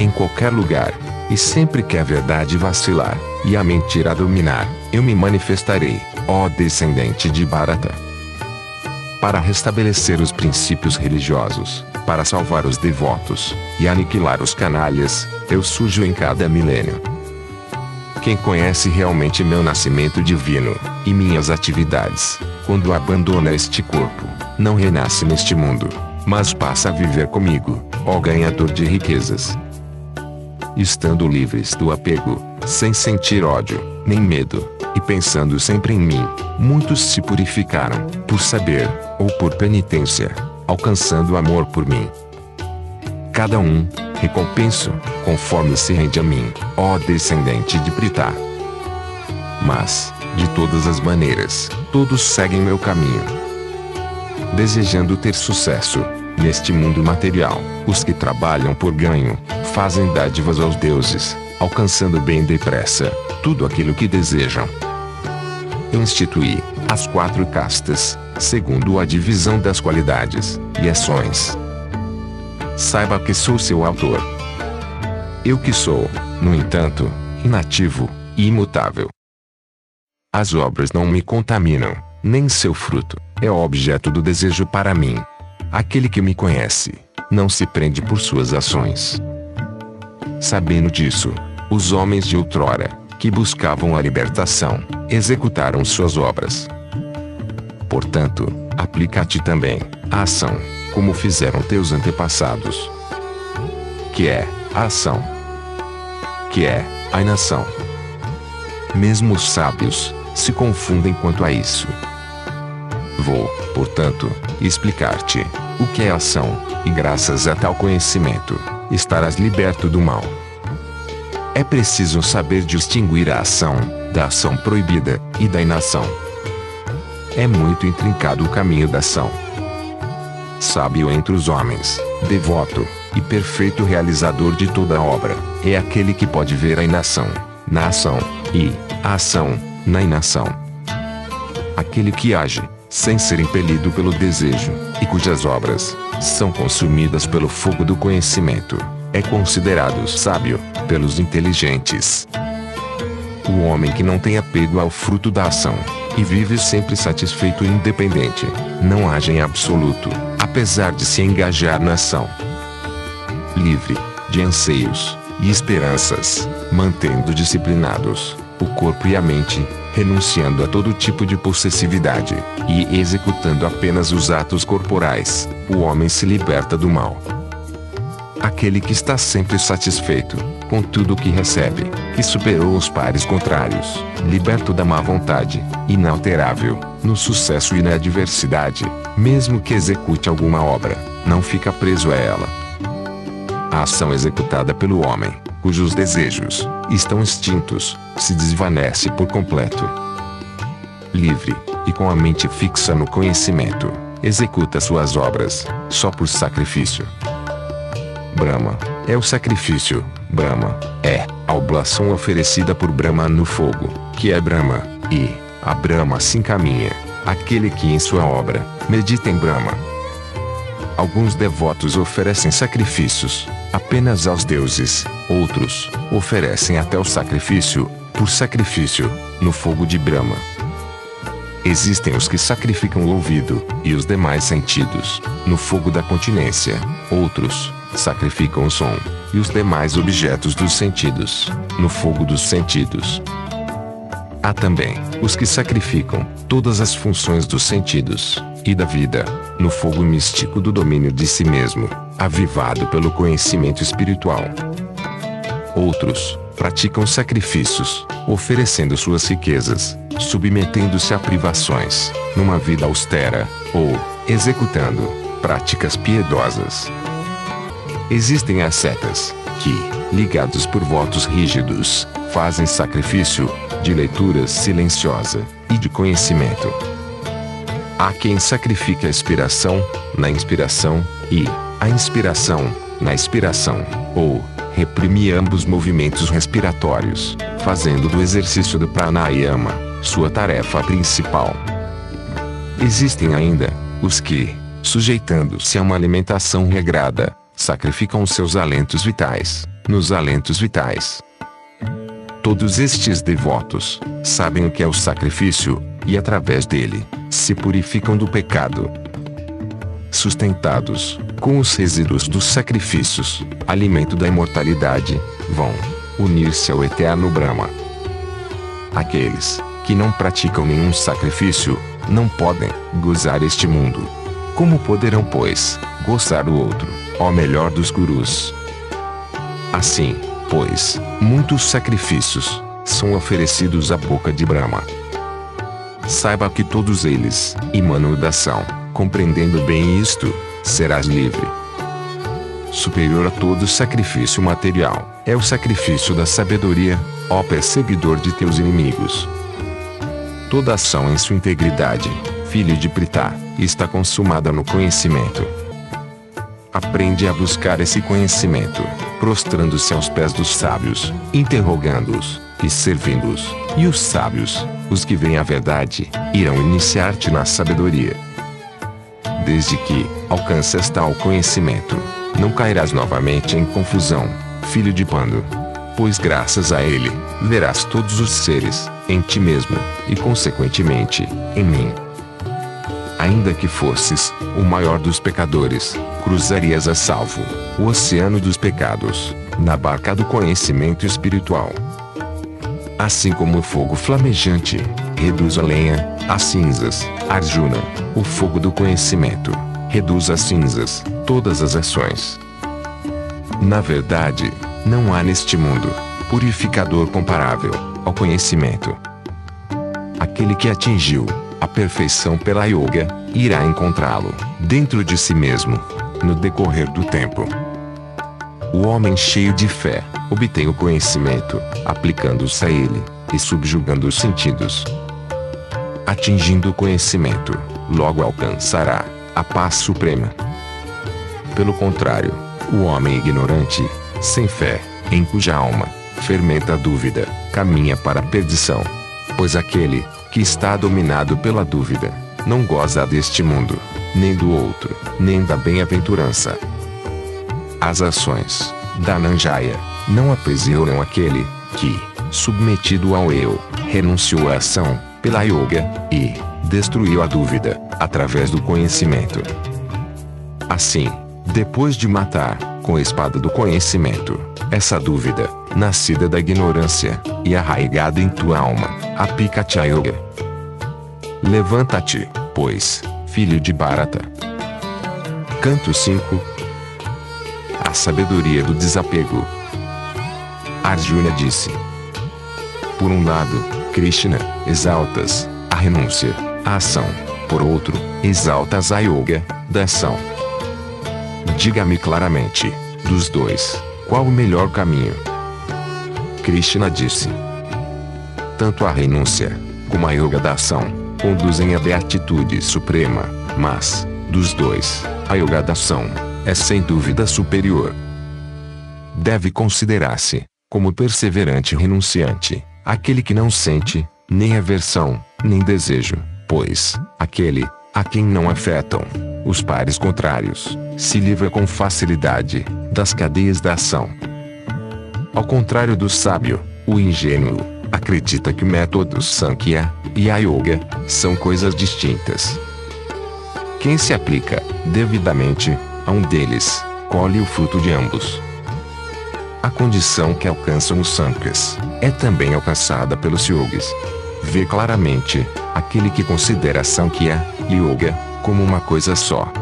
Em qualquer lugar, e sempre que a verdade vacilar, e a mentira dominar, eu me manifestarei, ó descendente de Bharata. para restabelecer os princípios religiosos, para salvar os devotos e aniquilar os canalhas, eu surjo em cada milênio. Quem conhece realmente meu nascimento divino e minhas atividades, quando abandona este corpo, não renasce neste mundo, mas passa a viver comigo, ó ganhador de riquezas. Estando livres do apego, sem sentir ódio, nem medo, e pensando sempre em mim, muitos se purificaram, por saber, ou por penitência, alcançando amor por mim. Cada um, recompenso, conforme se rende a mim, ó descendente de Pritá. Mas, de todas as maneiras, todos seguem meu caminho. Desejando ter sucesso, neste mundo material, os que trabalham por ganho, fazem dádivas aos deuses, alcançando bem depressa, tudo aquilo que desejam. Eu instituí as quatro castas, segundo a divisão das qualidades e ações. Saiba que sou seu autor. Eu que sou, no entanto, inativo e imutável. As obras não me contaminam, nem seu fruto é objeto do desejo para mim. Aquele que me conhece, não se prende por suas ações. Sabendo disso, os homens de outrora, que buscavam a libertação, executaram suas obras. Portanto, aplica-te também a ação, como fizeram teus antepassados. Que é a ação? Que é a inação? Mesmo os sábios se confundem quanto a isso. Vou, portanto, explicar-te o que é ação, e graças a tal conhecimento, estarás liberto do mal. É preciso saber distinguir a ação da ação proibida e da inação. É muito intrincado o caminho da ação. Sábio entre os homens, devoto e perfeito realizador de toda obra, é aquele que pode ver a inação na ação e a ação na inação. Aquele que age sem ser impelido pelo desejo e cujas obras são consumidas pelo fogo do conhecimento é considerado sábio pelos inteligentes. O homem que não tem apego ao fruto da ação e vive sempre satisfeito e independente, não age em absoluto, apesar de se engajar na ação. Livre de anseios e esperanças, mantendo disciplinados o corpo e a mente, renunciando a todo tipo de possessividade e executando apenas os atos corporais, o homem se liberta do mal aquele que está sempre satisfeito com tudo o que recebe, que superou os pares contrários, liberto da má vontade, inalterável, no sucesso e na adversidade, mesmo que execute alguma obra, não fica preso a ela. A ação executada pelo homem, cujos desejos estão extintos, se desvanece por completo. Livre, e com a mente fixa no conhecimento, executa suas obras, só por sacrifício. Brahma é o sacrifício. Brahma é a oblação oferecida por Brahma no fogo, que é Brahma, e a Brahma se encaminha, aquele que em sua obra medita em Brahma. Alguns devotos oferecem sacrifícios apenas aos deuses, outros oferecem até o sacrifício, por sacrifício, no fogo de Brahma. Existem os que sacrificam o ouvido e os demais sentidos no fogo da continência, outros sacrificam o som e os demais objetos dos sentidos, no fogo dos sentidos. Há também os que sacrificam todas as funções dos sentidos e da vida, no fogo místico do domínio de si mesmo, avivado pelo conhecimento espiritual. Outros praticam sacrifícios, oferecendo suas riquezas, submetendo-se a privações, numa vida austera, ou executando práticas piedosas, Existem ascetas que, ligados por votos rígidos, fazem sacrifício de leitura silenciosa e de conhecimento. Há quem sacrifica a inspiração na inspiração e a inspiração na expiração, ou reprime ambos movimentos respiratórios, fazendo do exercício do pranayama sua tarefa principal. Existem ainda os que, sujeitando-se a uma alimentação regrada, sacrificam seus alentos vitais, nos alentos vitais. Todos estes devotos sabem o que é o sacrifício, e através dele, se purificam do pecado, sustentados com os resíduos dos sacrifícios, alimento da imortalidade, vão unir-se ao eterno Brahma. Aqueles que não praticam nenhum sacrifício não podem gozar este mundo. Como poderão, pois, gozar o outro, ó melhor dos gurus? Assim, pois, muitos sacrifícios são oferecidos à boca de Brahma. Saiba que todos eles emanam da ação. Compreendendo bem isto, serás livre. Superior a todo sacrifício material é o sacrifício da sabedoria, ó perseguidor de teus inimigos. Toda ação em sua integridade, filho de Pritá, está consumada no conhecimento. Aprende a buscar esse conhecimento, prostrando-se aos pés dos sábios, interrogando-os e servindo-os. E os sábios, os que veem a verdade, irão iniciar-te na sabedoria. Desde que alcances tal conhecimento, não cairás novamente em confusão, filho de Pando. Pois graças a ele, verás todos os seres, em ti mesmo, e consequentemente, em mim. Ainda que fosses o maior dos pecadores, cruzarias a salvo o oceano dos pecados, na barca do conhecimento espiritual. Assim como o fogo flamejante reduz a lenha, as cinzas, Arjuna, o fogo do conhecimento, reduz as cinzas, todas as ações. Na verdade, não há neste mundo purificador comparável ao conhecimento. Aquele que atingiu a perfeição pela yoga irá encontrá-lo dentro de si mesmo no decorrer do tempo. O homem cheio de fé obtém o conhecimento, aplicando-se a ele e subjugando os sentidos. Atingindo o conhecimento, logo alcançará a paz suprema. Pelo contrário, o homem ignorante, sem fé, em cuja alma fermenta a dúvida, caminha para a perdição. Pois aquele que está dominado pela dúvida, não goza deste mundo, nem do outro, nem da bem-aventurança. As ações da Nanjaya não aprisionam aquele que, submetido ao eu, renunciou à ação pela yoga e destruiu a dúvida através do conhecimento. Assim, depois de matar com a espada do conhecimento essa dúvida, nascida da ignorância e arraigada em tua alma, aplica-te a yoga. Levanta-te, pois, filho de Bharata. Canto 5 A sabedoria do desapego. Arjuna disse: Por um lado, Krishna, exaltas a renúncia, a ação. Por outro, exaltas a yoga, da ação. Diga-me claramente, dos dois, qual o melhor caminho? Krishna disse: Tanto a renúncia, como a yoga da ação, conduzem à beatitude suprema, mas, dos dois, a yoga da ação é sem dúvida superior. Deve considerar-se como perseverante renunciante, aquele que não sente, nem aversão, nem desejo, pois, aquele, a quem não afetam, os pares contrários, se livra com facilidade, das cadeias da ação. Ao contrário do sábio, o ingênuo, acredita que métodos Sankhya e Yoga são coisas distintas. Quem se aplica, devidamente, a um deles, colhe o fruto de ambos. A condição que alcançam os Sankhas é também alcançada pelos Yogis. Vê claramente, aquele que considera Sankhya Yoga como uma coisa só.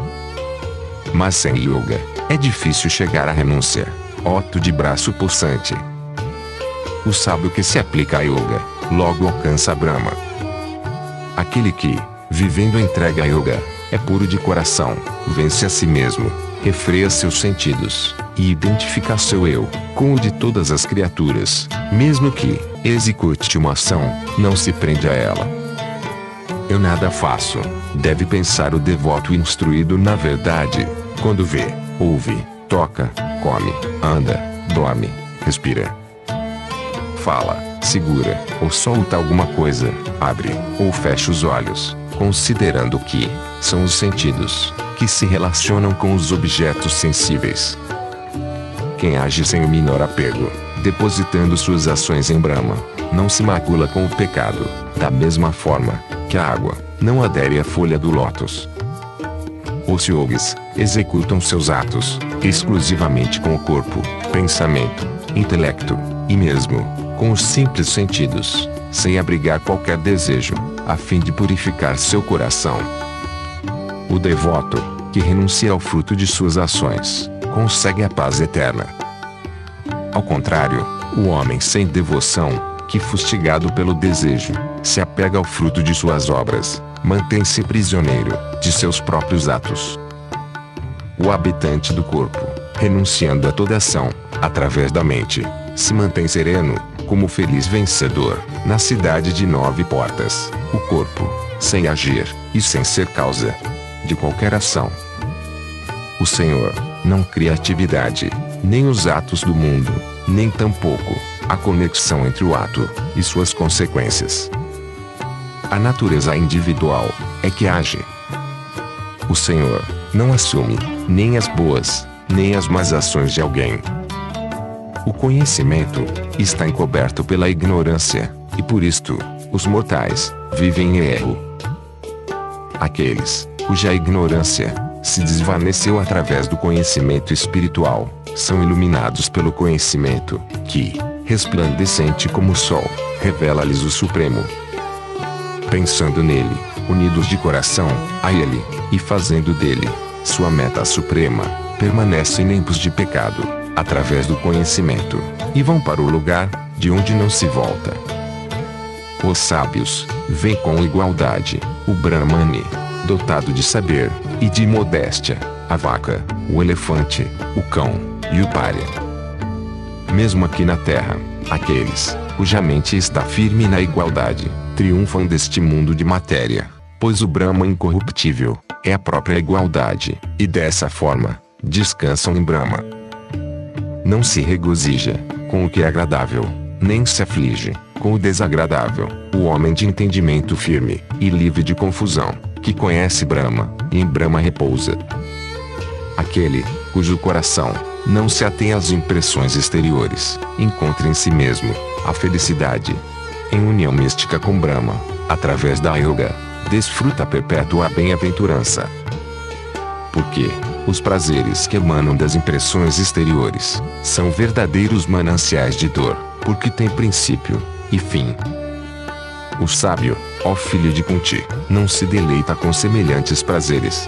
Mas sem Yoga, é difícil chegar à renúncia. Oto de braço pulsante. O sábio que se aplica a yoga, logo alcança Brahma. Aquele que, vivendo entrega a yoga, é puro de coração, vence a si mesmo, refreia seus sentidos, e identifica seu eu, com o de todas as criaturas, mesmo que, execute uma ação, não se prende a ela. Eu nada faço, deve pensar o devoto instruído na verdade, quando vê, ouve, toca, come, anda, dorme, respira fala, segura, ou solta alguma coisa, abre, ou fecha os olhos, considerando que são os sentidos que se relacionam com os objetos sensíveis. Quem age sem o menor apego, depositando suas ações em Brahma, não se macula com o pecado, da mesma forma que a água não adere à folha do lótus. Os yogis executam seus atos exclusivamente com o corpo, pensamento, intelecto e mesmo com os simples sentidos, sem abrigar qualquer desejo, a fim de purificar seu coração. O devoto, que renuncia ao fruto de suas ações, consegue a paz eterna. Ao contrário, o homem sem devoção, que fustigado pelo desejo, se apega ao fruto de suas obras, mantém-se prisioneiro de seus próprios atos. O habitante do corpo, renunciando a toda ação, através da mente, se mantém sereno, como feliz vencedor, na cidade de nove portas, o corpo, sem agir, e sem ser causa de qualquer ação. O Senhor, não cria atividade, nem os atos do mundo, nem tampouco a conexão entre o ato e suas consequências. A natureza individual é que age. O Senhor não assume nem as boas, nem as más ações de alguém. O conhecimento está encoberto pela ignorância, e por isto, os mortais vivem em erro. Aqueles cuja ignorância se desvaneceu através do conhecimento espiritual são iluminados pelo conhecimento, que, resplandecente como o sol, revela-lhes o Supremo pensando nele, unidos de coração a ele, e fazendo dele sua meta suprema, permanecem limpos de pecado, através do conhecimento, e vão para o lugar de onde não se volta. Os sábios veem com igualdade o Brahmane, dotado de saber e de modéstia, a vaca, o elefante, o cão e o pária. Mesmo aqui na terra, aqueles cuja mente está firme na igualdade, triunfam deste mundo de matéria, pois o Brahma incorruptível é a própria igualdade, e dessa forma, descansam em Brahma. Não se regozija com o que é agradável, nem se aflige com o desagradável. O homem de entendimento firme e livre de confusão, que conhece Brahma, e em Brahma repousa. Aquele cujo coração não se atém às impressões exteriores, encontra em si mesmo a felicidade em união mística com Brahma, através da yoga, desfruta perpétua bem-aventurança. Porque os prazeres que emanam das impressões exteriores são verdadeiros mananciais de dor, porque têm princípio e fim. O sábio, ó filho de Kunti, não se deleita com semelhantes prazeres.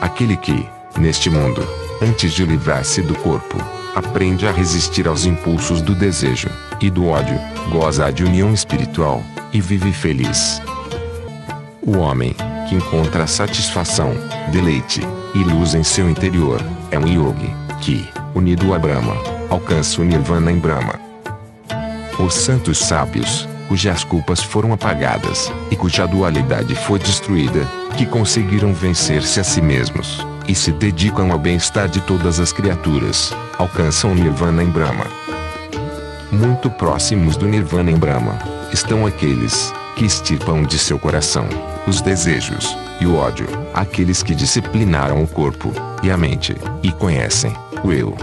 Aquele que, neste mundo, antes de livrar-se do corpo, aprende a resistir aos impulsos do desejo e do ódio, goza de união espiritual e vive feliz. O homem que encontra satisfação, deleite e luz em seu interior é um yogi que, unido a Brahma, alcança o nirvana em Brahma. Os santos sábios, cujas culpas foram apagadas e cuja dualidade foi destruída, que conseguiram vencer-se a si mesmos e se dedicam ao bem-estar de todas as criaturas, alcançam o Nirvana em Brahma. Muito próximos do Nirvana em Brahma, estão aqueles que extirpam de seu coração os desejos e o ódio, aqueles que disciplinaram o corpo e a mente e conhecem o eu,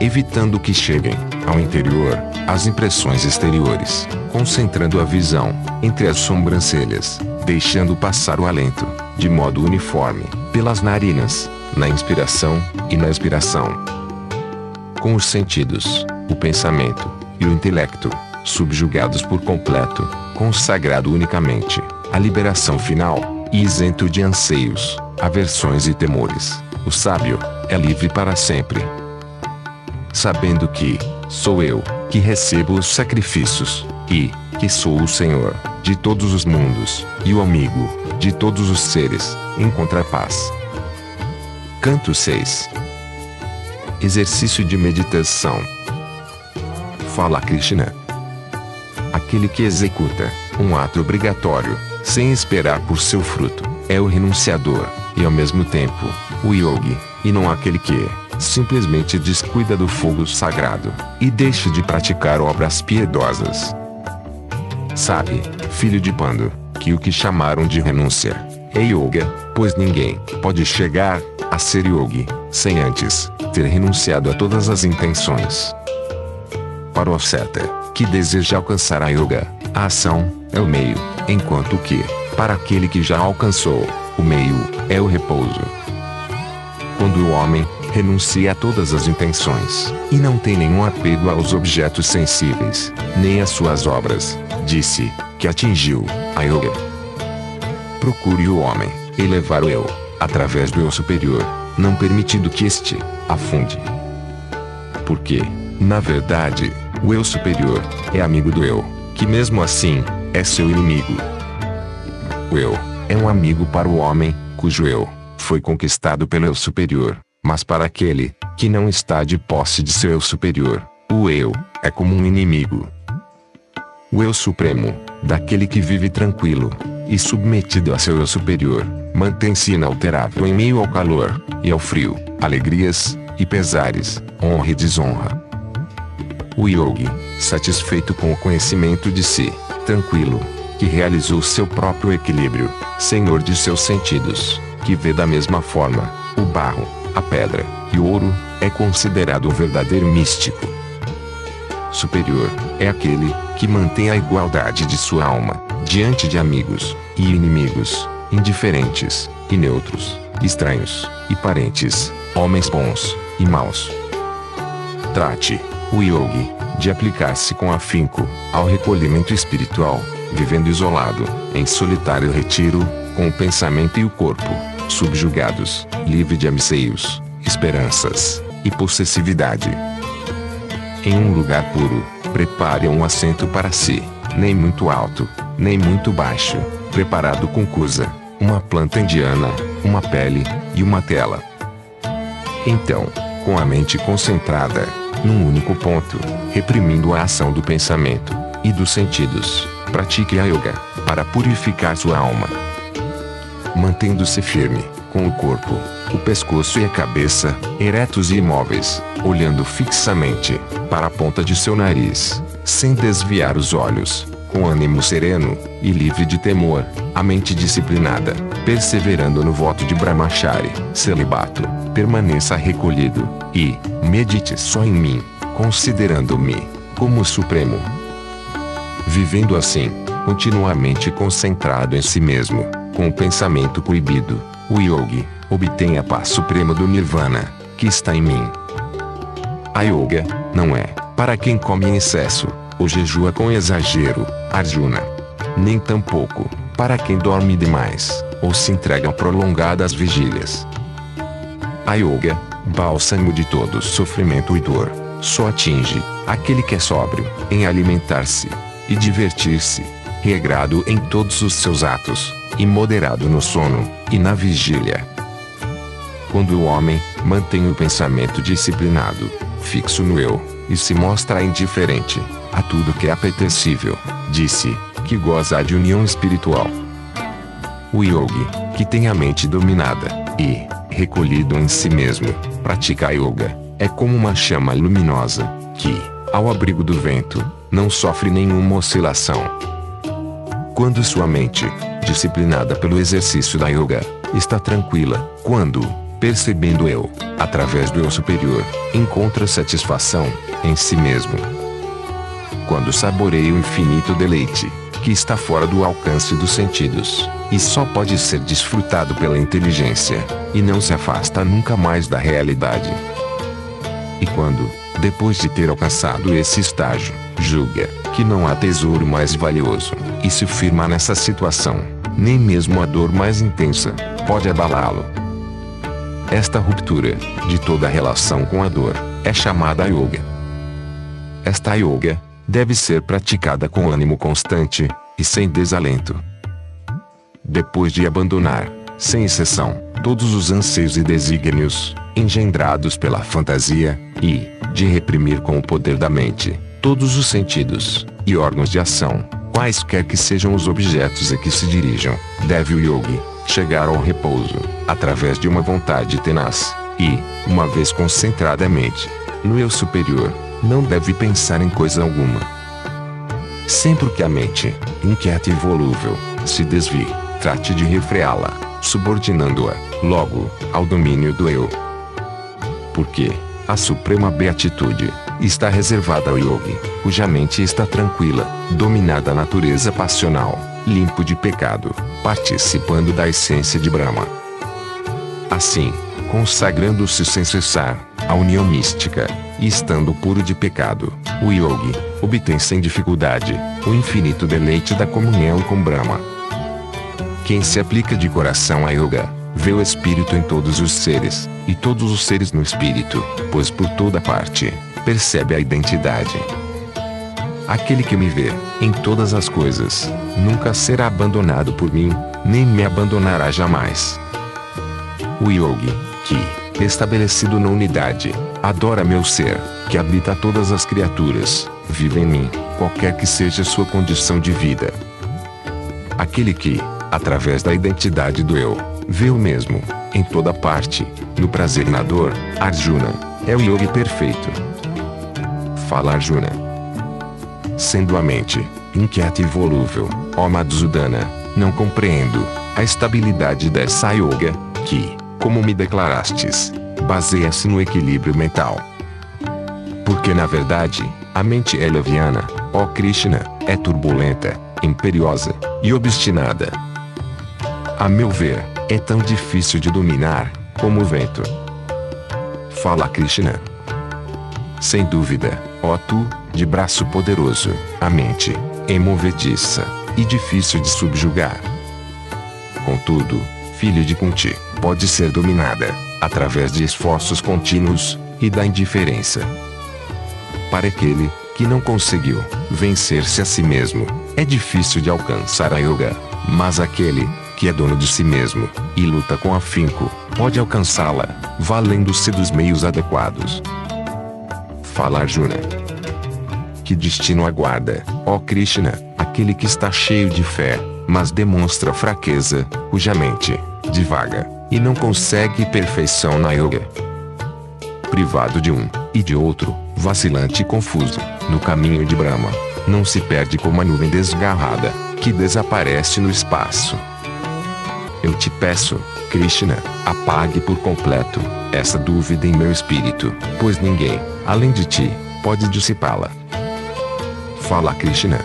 evitando que cheguem ao interior as impressões exteriores, concentrando a visão entre as sobrancelhas, deixando passar o alento de modo uniforme pelas narinas, na inspiração e na expiração. Com os sentidos, o pensamento e o intelecto subjugados por completo, consagrado unicamente à liberação final e isento de anseios, aversões e temores, o sábio é livre para sempre. Sabendo que sou eu que recebo os sacrifícios e que sou o Senhor de todos os mundos e o amigo de todos os seres encontra paz. Canto 6 Exercício de meditação. Fala Krishna. Aquele que executa um ato obrigatório, sem esperar por seu fruto, é o renunciador, e ao mesmo tempo, o yogi, e não aquele que simplesmente descuida do fogo sagrado e deixa de praticar obras piedosas. Sabe, filho de Pando, que o que chamaram de renúncia é yoga, pois ninguém pode chegar a ser yogi sem antes ter renunciado a todas as intenções. Para o asceta, que deseja alcançar a yoga, a ação é o meio, enquanto que, para aquele que já alcançou, O meio é o repouso. Quando o homem renuncia a todas as intenções e não tem nenhum apego aos objetos sensíveis, nem às suas obras, disse que atingiu a yoga. Procure o homem elevar o eu através do eu superior, não permitindo que este afunde. Porque, na verdade, o eu superior é amigo do eu, que mesmo assim é seu inimigo. O eu é um amigo para o homem, cujo eu foi conquistado pelo eu superior, mas para aquele que não está de posse de seu eu superior, o eu é como um inimigo. O eu supremo, daquele que vive tranquilo e submetido a seu eu superior, mantém-se inalterável em meio ao calor e ao frio, alegrias e pesares, honra e desonra. O yogi, satisfeito com o conhecimento de si, tranquilo, que realizou seu próprio equilíbrio, senhor de seus sentidos, que vê da mesma forma o barro, a pedra e o ouro, é considerado um verdadeiro místico. Superior é aquele que mantém a igualdade de sua alma diante de amigos e inimigos, indiferentes e neutros, estranhos e parentes, homens bons e maus. Trate o yogi de aplicar-se com afinco ao recolhimento espiritual, vivendo isolado, em solitário retiro, com o pensamento e o corpo subjugados, livre de amiceios, esperanças e possessividade. Em um lugar puro, prepare um assento para si, nem muito alto, nem muito baixo, preparado com cusa, uma planta indiana, uma pele e uma tela. Então, com a mente concentrada, num único ponto, reprimindo a ação do pensamento e dos sentidos, pratique a yoga para purificar sua alma. Mantendo-se firme, com o corpo, o pescoço e a cabeça eretos e imóveis, olhando fixamente para a ponta de seu nariz, sem desviar os olhos, com ânimo sereno e livre de temor, a mente disciplinada, perseverando no voto de Brahmachari, celibato, permaneça recolhido e medite só em mim, considerando-me como Supremo. Vivendo assim, continuamente concentrado em si mesmo, com o pensamento proibido, o yogi obtém a paz suprema do nirvana, que está em mim. A yoga não é para quem come em excesso, ou jejua com exagero, Arjuna. Nem tampouco para quem dorme demais, ou se entrega a prolongadas vigílias. A yoga, bálsamo de todo sofrimento e dor, só atinge aquele que é sóbrio em alimentar-se e divertir-se, regrado em todos os seus atos, e moderado no sono e na vigília. Quando o homem mantém o pensamento disciplinado, fixo no eu, e se mostra indiferente a tudo que é apetecível, disse, que goza de união espiritual. O yogi, que tem a mente dominada e recolhido em si mesmo, pratica yoga, é como uma chama luminosa que, ao abrigo do vento, não sofre nenhuma oscilação. Quando sua mente, disciplinada pelo exercício da yoga, está tranquila, quando, percebendo eu, através do eu superior, encontra satisfação em si mesmo. Quando saboreia o infinito deleite, que está fora do alcance dos sentidos, e só pode ser desfrutado pela inteligência, e não se afasta nunca mais da realidade. E quando, depois de ter alcançado esse estágio, julga que não há tesouro mais valioso, e se firma nessa situação, nem mesmo a dor mais intensa pode abalá-lo. Esta ruptura de toda relação com a dor é chamada yoga. Esta yoga deve ser praticada com ânimo constante e sem desalento. Depois de abandonar, sem exceção, todos os anseios e desígnios engendrados pela fantasia e de reprimir com o poder da mente todos os sentidos e órgãos de ação, quaisquer que sejam os objetos a que se dirijam, deve o yogi chegar ao repouso através de uma vontade tenaz e, uma vez concentradamente no eu superior, não deve pensar em coisa alguma. Sempre que a mente, inquieta e volúvel, se desvie, trate de refreá-la, subordinando-a, logo, ao domínio do eu. Porque a suprema beatitude está reservada ao yogi, cuja mente está tranquila, dominada a natureza passional, limpo de pecado, participando da essência de Brahma. Assim, consagrando-se sem cessar, à união mística, e estando puro de pecado, o yogi obtém sem dificuldade o infinito deleite da comunhão com Brahma. Quem se aplica de coração a yoga, vê o espírito em todos os seres, e todos os seres no espírito, pois por toda parte, percebe a identidade. Aquele que me vê, em todas as coisas, nunca será abandonado por mim, nem me abandonará jamais. O yogi, que, estabelecido na unidade, adora meu ser, que habita todas as criaturas, vive em mim, qualquer que seja sua condição de vida. Aquele que, através da identidade do eu, vê o mesmo, em toda parte, no prazer na dor, Arjuna, é o yogi perfeito. Fala Arjuna. Sendo a mente, inquieta e volúvel, ó Madhusudana, não compreendo, a estabilidade dessa yoga, que, como me declarastes, baseia-se no equilíbrio mental. Porque na verdade, a mente é leviana, ó Krishna, é turbulenta, imperiosa e obstinada. A meu ver, é tão difícil de dominar como o vento. Fala Krishna. Sem dúvida, ó tu, de braço poderoso, a mente, é movediça e difícil de subjugar. Contudo, filho de Kunti, pode ser dominada, através de esforços contínuos, e da indiferença. Para aquele, que não conseguiu, vencer-se a si mesmo, é difícil de alcançar a yoga, mas aquele, que é dono de si mesmo, e luta com afinco, pode alcançá-la, valendo-se dos meios adequados. Fala Arjuna. Que destino aguarda, ó Krishna, aquele que está cheio de fé, mas demonstra fraqueza, cuja mente, divaga, e não consegue perfeição na yoga. Privado de um, e de outro, vacilante e confuso, no caminho de Brahma, não se perde como a nuvem desgarrada, que desaparece no espaço. Eu te peço, Krishna, apague por completo essa dúvida em meu espírito, pois ninguém, além de ti, pode dissipá-la. Fala Krishna.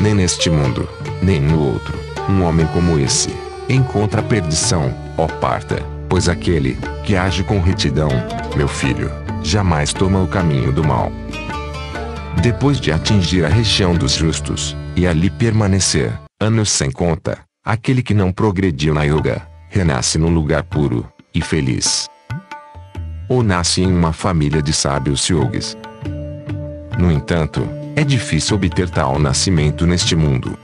Nem neste mundo, nem no outro, um homem como esse, encontra perdição, ó parta, pois aquele, que age com retidão, meu filho, jamais toma o caminho do mal. Depois de atingir a região dos justos, e ali permanecer, anos sem conta, aquele que não progrediu na yoga, renasce num lugar puro, e feliz. Ou nasce em uma família de sábios yogis. No entanto, é difícil obter tal nascimento neste mundo.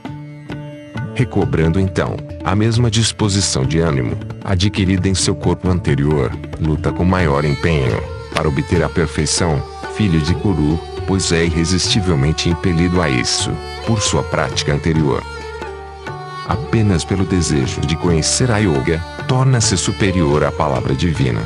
Recobrando então, a mesma disposição de ânimo, adquirida em seu corpo anterior, luta com maior empenho, para obter a perfeição, filho de Kuru, pois é irresistivelmente impelido a isso, por sua prática anterior. Apenas pelo desejo de conhecer a yoga, torna-se superior à palavra divina.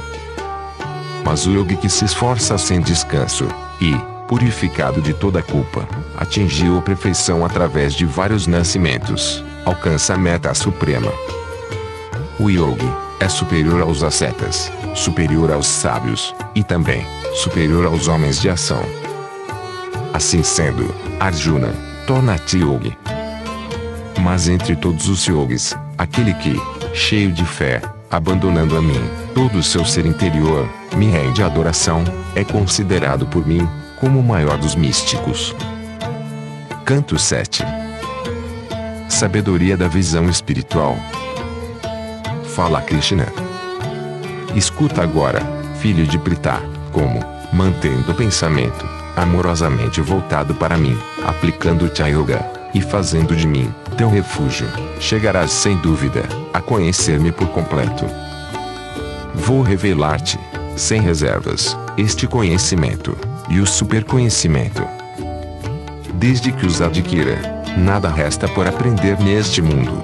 Mas o yogi que se esforça sem descanso, e, purificado de toda culpa, atingiu a perfeição através de vários nascimentos, alcança a meta suprema. O yogi é superior aos ascetas, superior aos sábios, e também superior aos homens de ação. Assim sendo, Arjuna, torna-te yogi. Mas entre todos os yogis, aquele que, cheio de fé, abandonando a mim, todo o seu ser interior, me rende adoração, é considerado por mim, como o maior dos místicos. Canto 7 Sabedoria da visão espiritual. Fala Krishna. Escuta agora, filho de Pritha, como, mantendo o pensamento, amorosamente voltado para mim, aplicando-te a yoga, e fazendo de mim, teu refúgio, chegarás sem dúvida, a conhecer-me por completo. Vou revelar-te, sem reservas, este conhecimento, e o superconhecimento. Desde que os adquira, nada resta por aprender neste mundo.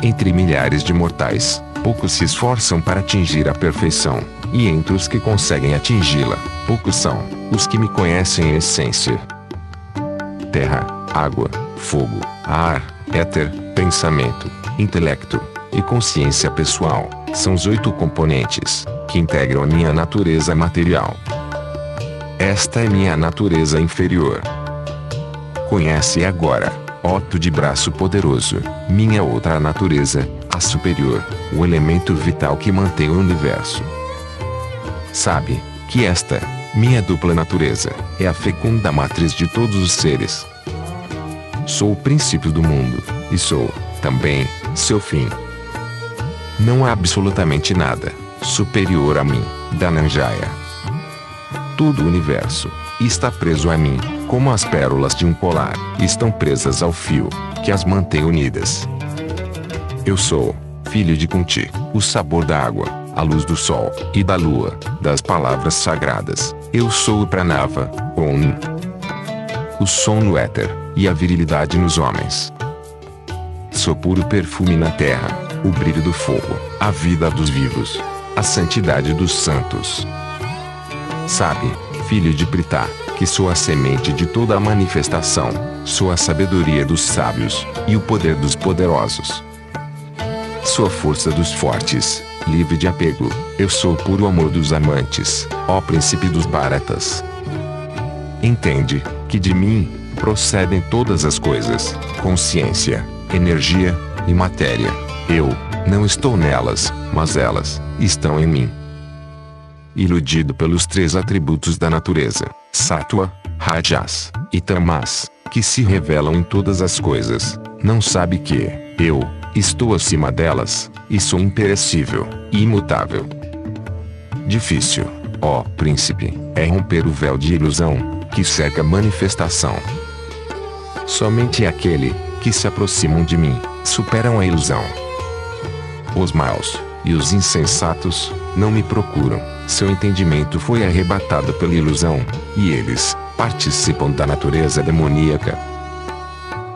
Entre milhares de mortais, poucos se esforçam para atingir a perfeição, e entre os que conseguem atingi-la, poucos são os que me conhecem em essência. Terra, água, fogo, ar, éter, pensamento, intelecto e consciência pessoal são os oito componentes que integram a minha natureza material. Esta é minha natureza inferior. Conhece agora, Otto de braço poderoso, minha outra natureza, a superior, o elemento vital que mantém o universo. Sabe, que esta, minha dupla natureza, é a fecunda matriz de todos os seres. Sou o princípio do mundo, e sou, também, seu fim. Não há absolutamente nada superior a mim, Dananjaya. Todo o universo está preso a mim, como as pérolas de um colar estão presas ao fio que as mantém unidas. Eu sou filho de Kunti, o sabor da água, a luz do sol e da lua, das palavras sagradas. Eu sou o Pranava, Om. O som no éter e a virilidade nos homens. Sou puro perfume na terra, o brilho do fogo, a vida dos vivos, a santidade dos santos. Sabe, filho de Pritá, que sou a semente de toda a manifestação, sou a sabedoria dos sábios, e o poder dos poderosos. Sou a força dos fortes, livre de apego, eu sou o puro amor dos amantes, ó príncipe dos baratas. Entende, que de mim, procedem todas as coisas, consciência, energia e matéria. Eu, não estou nelas, mas elas, estão em mim. Iludido pelos três atributos da natureza, Sattva, Rajas e Tamas, que se revelam em todas as coisas, não sabe que, eu, estou acima delas, e sou imperecível, imutável. Difícil, ó príncipe, é romper o véu de ilusão, que cerca a manifestação. Somente aquele, que se aproximam de mim, superam a ilusão. Os maus, e os insensatos, não me procuram, seu entendimento foi arrebatado pela ilusão, e eles, participam da natureza demoníaca.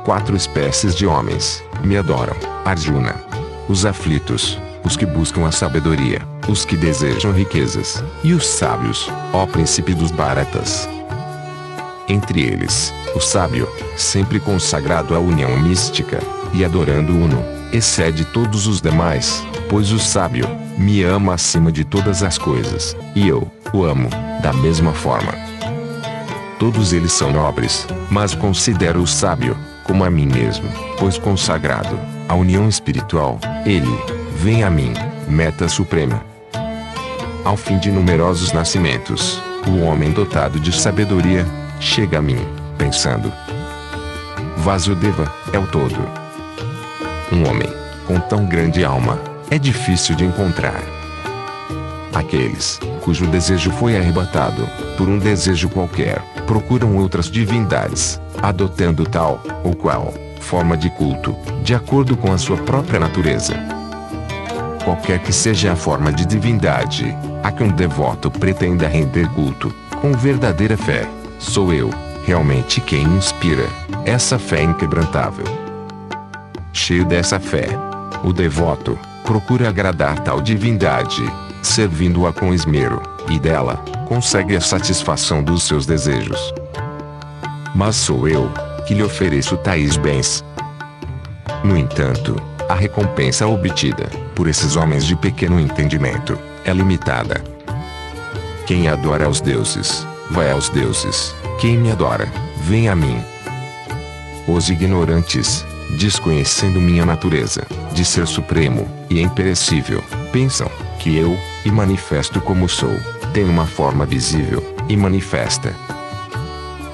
Quatro espécies de homens, me adoram, Arjuna. Os aflitos, os que buscam a sabedoria, os que desejam riquezas, e os sábios, ó príncipe dos baratas. Entre eles, o sábio, sempre consagrado à união mística, e adorando o Uno, excede todos os demais, pois o sábio, me ama acima de todas as coisas, e eu, o amo, da mesma forma. Todos eles são nobres, mas considero o sábio, como a mim mesmo, pois consagrado, à união espiritual, ele, vem a mim, meta suprema. Ao fim de numerosos nascimentos, o homem dotado de sabedoria, chega a mim, pensando. Vasudeva, é o todo. Um homem, com tão grande alma, é difícil de encontrar. Aqueles, cujo desejo foi arrebatado, por um desejo qualquer, procuram outras divindades, adotando tal, ou qual, forma de culto, de acordo com a sua própria natureza. Qualquer que seja a forma de divindade, a que um devoto pretenda render culto, com verdadeira fé, sou eu, realmente quem inspira, essa fé inquebrantável. Cheio dessa fé, o devoto, procura agradar tal divindade, servindo-a com esmero, e dela, consegue a satisfação dos seus desejos. Mas sou eu, que lhe ofereço tais bens. No entanto, a recompensa obtida, por esses homens de pequeno entendimento, é limitada. Quem adora aos deuses, vai aos deuses, quem me adora, vem a mim. Os ignorantes, desconhecendo minha natureza, de ser supremo e imperecível, pensam que eu, e manifesto como sou, tenho uma forma visível e manifesta.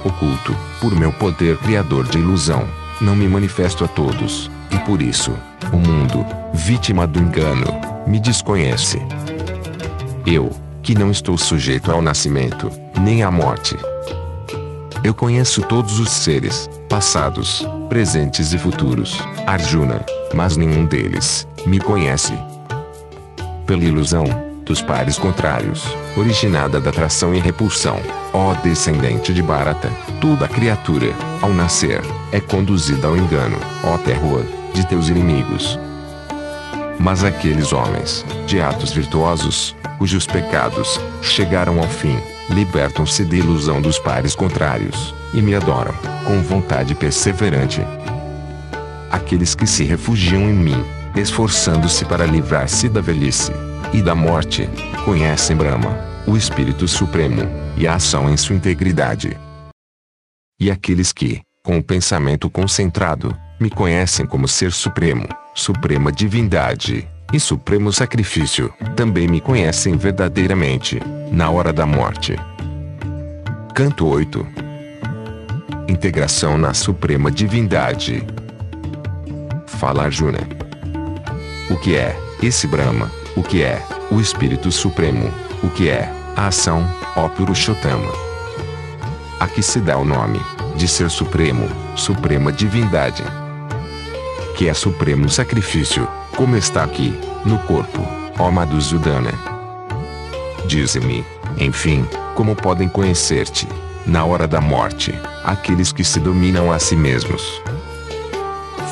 Oculto, por meu poder criador de ilusão, não me manifesto a todos, e por isso, o mundo, vítima do engano, me desconhece. Eu, que não estou sujeito ao nascimento, nem à morte. Eu conheço todos os seres, passados, presentes e futuros, Arjuna, mas nenhum deles me conhece. Pela ilusão dos pares contrários, originada da atração e repulsão, ó descendente de Bharata, toda criatura, ao nascer, é conduzida ao engano, ó terror, de teus inimigos. Mas aqueles homens, de atos virtuosos, cujos pecados chegaram ao fim, libertam-se da ilusão dos pares contrários, e me adoram, com vontade perseverante. Aqueles que se refugiam em mim, esforçando-se para livrar-se da velhice e da morte, conhecem Brahma, o Espírito Supremo, e a ação em sua integridade. E aqueles que, com o pensamento concentrado, me conhecem como Ser Supremo, Suprema Divindade e Supremo Sacrifício. Também me conhecem verdadeiramente, na hora da morte. Canto 8 Integração na Suprema Divindade. Fala Arjuna. O que é esse Brahma? O que é o Espírito Supremo? O que é a ação, ó Purushotama? Aqui se dá o nome de Ser Supremo, Suprema Divindade que é supremo sacrifício, como está aqui, no corpo, ó Madhusudana. Dize-me, enfim, como podem conhecer-te, na hora da morte, aqueles que se dominam a si mesmos.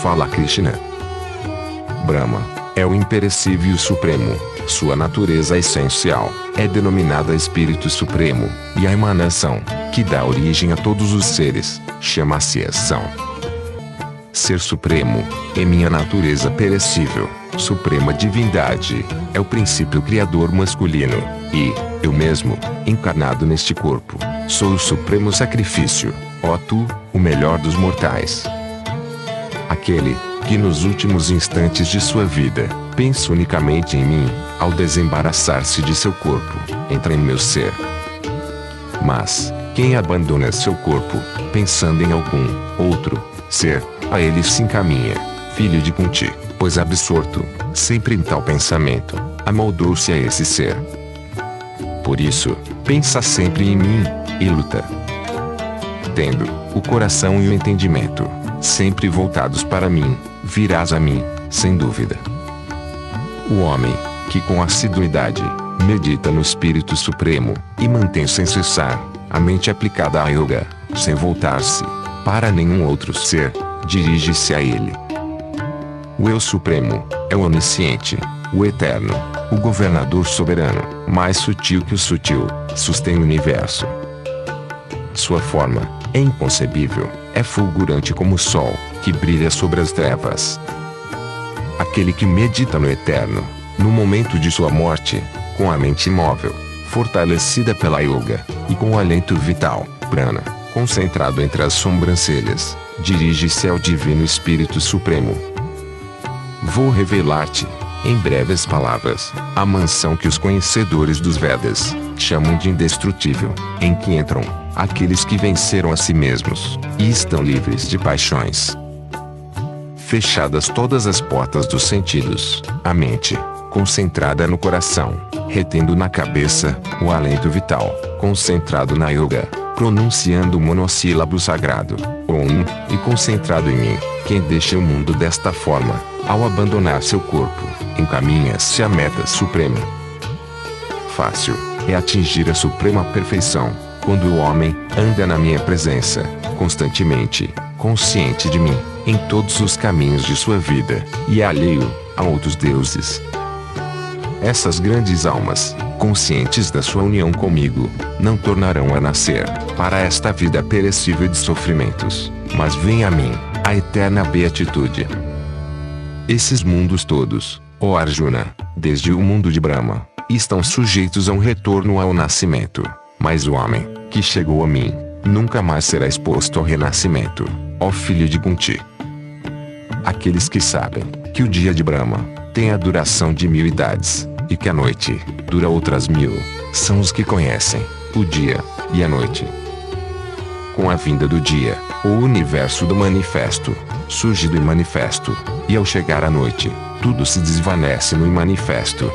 Fala Krishna. Brahma é o imperecível supremo, sua natureza essencial é denominada Espírito Supremo, e a emanação, que dá origem a todos os seres, chama-se ação. Ser Supremo, é minha natureza perecível, Suprema Divindade, é o princípio criador masculino, e, eu mesmo, encarnado neste corpo, sou o Supremo Sacrifício, ó Tu, o melhor dos mortais. Aquele, que nos últimos instantes de sua vida, pensa unicamente em mim, ao desembaraçar-se de seu corpo, entra em meu ser. Mas, quem abandona seu corpo, pensando em algum outro ser, a ele se encaminha, filho de Kunti, pois absorto, sempre em tal pensamento, amoldou-se a esse ser. Por isso, pensa sempre em mim, e luta. Tendo o coração e o entendimento sempre voltados para mim, virás a mim, sem dúvida. O homem, que com assiduidade, medita no Espírito Supremo, e mantém sem cessar, a mente aplicada à yoga, sem voltar-se, para nenhum outro ser, dirige-se a ele. O Eu Supremo é o onisciente, o eterno, o governador soberano, mais sutil que o sutil, sustém o universo. Sua forma é inconcebível, é fulgurante como o sol, que brilha sobre as trevas. Aquele que medita no eterno, no momento de sua morte, com a mente imóvel, fortalecida pela yoga, e com o alento vital, prana, concentrado entre as sobrancelhas, dirige-se ao Divino Espírito Supremo. Vou revelar-te, em breves palavras, a mansão que os conhecedores dos Vedas chamam de indestrutível, em que entram aqueles que venceram a si mesmos e estão livres de paixões. Fechadas todas as portas dos sentidos, a mente, concentrada no coração, retendo na cabeça o alento vital, concentrado na yoga, pronunciando o monossílabo sagrado, Om, e concentrado em mim, quem deixa o mundo desta forma, ao abandonar seu corpo, encaminha-se à meta suprema. Fácil é atingir a suprema perfeição, quando o homem anda na minha presença, constantemente, consciente de mim, em todos os caminhos de sua vida, e é alheio a outros deuses. Essas grandes almas, conscientes da sua união comigo, não tornarão a nascer, para esta vida perecível de sofrimentos, mas vem a mim, a eterna beatitude. Esses mundos todos, ó Arjuna, desde o mundo de Brahma, estão sujeitos a um retorno ao nascimento, mas o homem, que chegou a mim, nunca mais será exposto ao renascimento, ó filho de Kunti. Aqueles que sabem que o dia de Brahma tem a duração de mil idades, e que a noite dura outras mil, são os que conhecem o dia e a noite. Com a vinda do dia, o universo do manifesto surge do imanifesto, e ao chegar a noite, tudo se desvanece no imanifesto.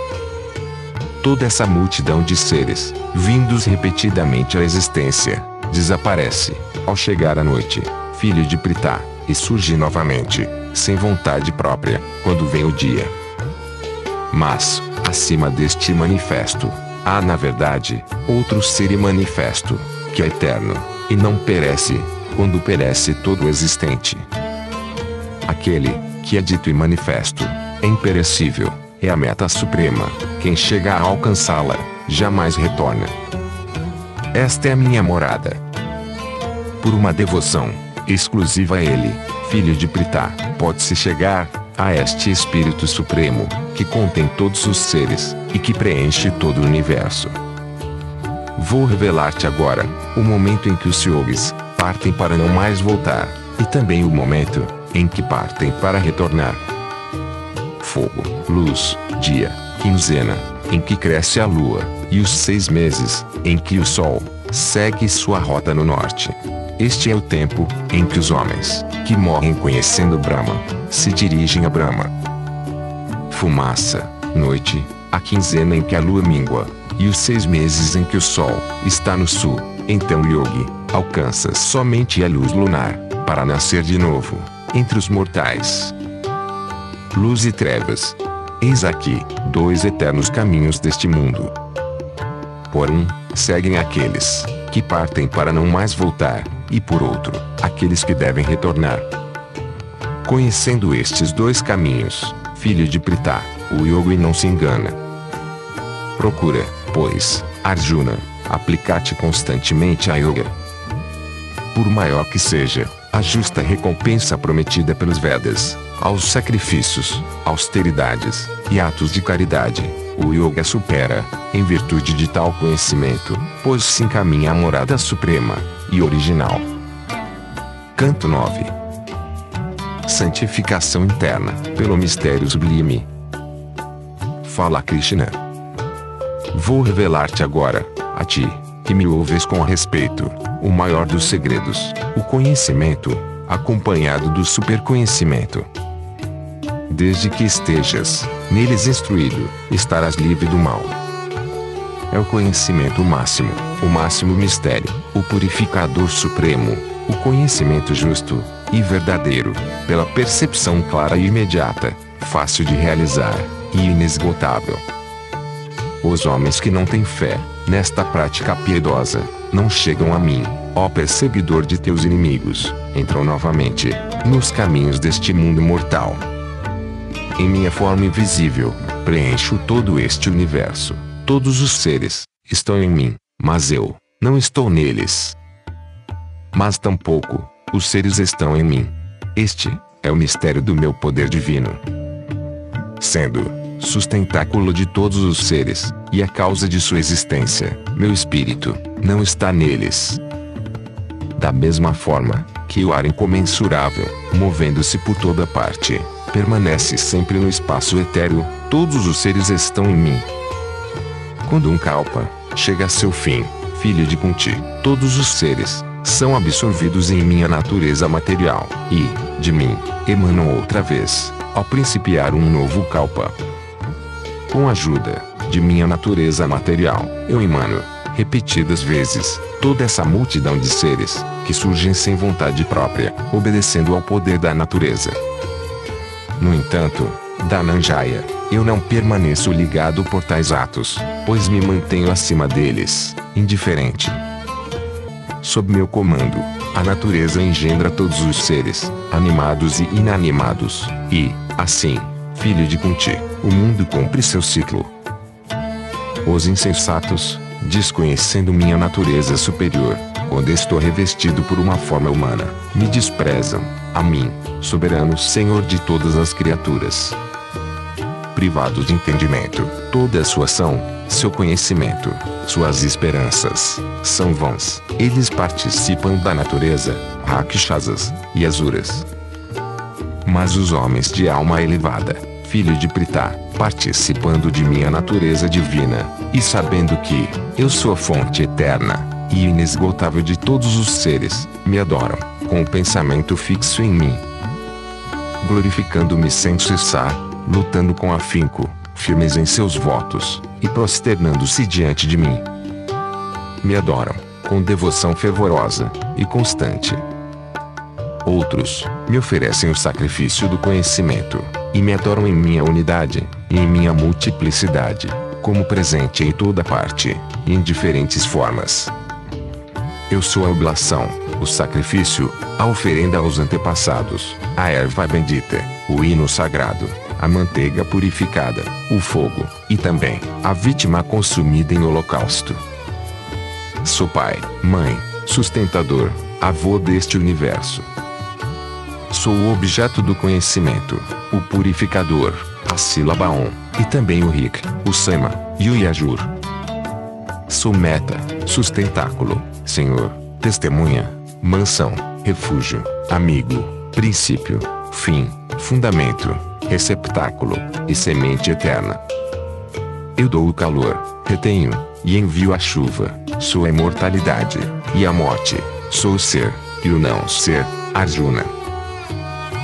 Toda essa multidão de seres, vindos repetidamente à existência, desaparece, ao chegar a noite, filho de Pritá, e surge novamente, sem vontade própria, quando vem o dia. Mas, acima deste manifesto, há na verdade, outro ser manifesto, que é eterno, e não perece, quando perece todo existente. Aquele, que é dito e manifesto, é imperecível, é a meta suprema, quem chega a alcançá-la, jamais retorna. Esta é a minha morada. Por uma devoção exclusiva a ele, filho de Pritá, pode-se chegar a este Espírito Supremo, que contém todos os seres, e que preenche todo o universo. Vou revelar-te agora, o momento em que os yogis partem para não mais voltar, e também o momento em que partem para retornar. Fogo, luz, dia, quinzena, em que cresce a lua, e os seis meses, em que o sol segue sua rota no norte. Este é o tempo em que os homens, que morrem conhecendo Brahma, se dirigem a Brahma. Fumaça, noite, a quinzena em que a lua mingua, e os seis meses em que o sol está no sul. Então yogi alcança somente a luz lunar, para nascer de novo, entre os mortais. Luz e trevas. Eis aqui, dois eternos caminhos deste mundo. Por um, seguem aqueles que partem para não mais voltar, e por outro, aqueles que devem retornar. Conhecendo estes dois caminhos, filho de Pritha, o yogi não se engana. Procura, pois, Arjuna, aplicar-te constantemente a yoga. Por maior que seja, a justa recompensa prometida pelos Vedas, aos sacrifícios, austeridades e atos de caridade, o yoga supera, em virtude de tal conhecimento, pois se encaminha à morada suprema e original. Canto 9 Santificação interna, pelo mistério sublime. Fala Krishna. Vou revelar-te agora, a ti, que me ouves com respeito, o maior dos segredos, o conhecimento, acompanhado do superconhecimento. Desde que estejas neles instruído, estarás livre do mal. É o conhecimento máximo, o máximo mistério, o purificador supremo, o conhecimento justo e verdadeiro, pela percepção clara e imediata, fácil de realizar e inesgotável. Os homens que não têm fé nesta prática piedosa não chegam a mim, ó perseguidor de teus inimigos, entram novamente nos caminhos deste mundo mortal. Em minha forma invisível, preencho todo este universo. Todos os seres estão em mim, mas eu não estou neles. Mas tampouco os seres estão em mim. Este é o mistério do meu poder divino. Sendo sustentáculo de todos os seres, e a causa de sua existência, meu espírito, não está neles. Da mesma forma que o ar incomensurável, movendo-se por toda parte, permanece sempre no espaço etéreo, todos os seres estão em mim. Quando um kalpa chega a seu fim, filho de Kunti, todos os seres são absorvidos em minha natureza material, e, de mim, emanam outra vez, ao principiar um novo kalpa. Com a ajuda de minha natureza material, eu emano, repetidas vezes, toda essa multidão de seres, que surgem sem vontade própria, obedecendo ao poder da natureza. No entanto, Dananjaya, eu não permaneço ligado por tais atos, pois me mantenho acima deles, indiferente. Sob meu comando, a natureza engendra todos os seres, animados e inanimados, e, assim, filho de Kunti, o mundo cumpre seu ciclo. Os insensatos, desconhecendo minha natureza superior, quando estou revestido por uma forma humana, me desprezam, a mim, soberano Senhor de todas as criaturas. Privados de entendimento, toda a sua ação, seu conhecimento, suas esperanças, são vãs. Eles participam da natureza, rakshasas e azuras. Mas os homens de alma elevada, filho de Pritá, participando de minha natureza divina, e sabendo que eu sou a fonte eterna e inesgotável de todos os seres, me adoram, com o pensamento fixo em mim. Glorificando-me sem cessar, lutando com afinco, firmes em seus votos, e prosternando-se diante de mim. Me adoram, com devoção fervorosa e constante. Outros, me oferecem o sacrifício do conhecimento, e me adoram em minha unidade, e em minha multiplicidade, como presente em toda parte, e em diferentes formas. Eu sou a oblação, o sacrifício, a oferenda aos antepassados, a erva bendita, o hino sagrado, a manteiga purificada, o fogo, e também a vítima consumida em holocausto. Sou pai, mãe, sustentador, avô deste universo. Sou o objeto do conhecimento, o purificador, a sílaba Om, e também o Rik, o Sama, e o Yajur. Sou meta, sustentáculo, Senhor, testemunha, mansão, refúgio, amigo, princípio, fim, fundamento, receptáculo e semente eterna. Eu dou o calor, retenho e envio a chuva, sou a imortalidade e a morte, sou o ser e o não ser, Arjuna.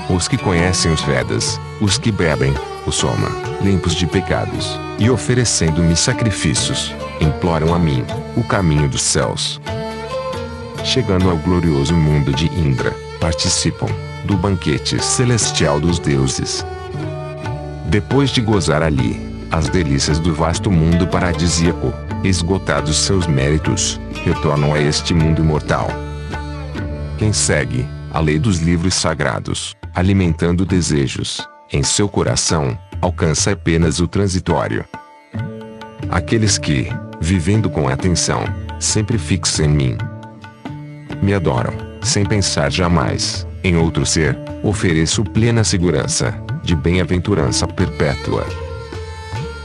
Os que conhecem os Vedas, os que bebem, o Soma, limpos de pecados, e oferecendo-me sacrifícios, imploram a mim, o caminho dos céus. Chegando ao glorioso mundo de Indra, participam do banquete celestial dos deuses. Depois de gozar ali as delícias do vasto mundo paradisíaco, esgotados seus méritos, retornam a este mundo mortal. Quem segue a lei dos livros sagrados, alimentando desejos em seu coração, alcança apenas o transitório. Aqueles que, vivendo com atenção, sempre fixam em mim, me adoram, sem pensar jamais em outro ser, ofereço plena segurança de bem-aventurança perpétua.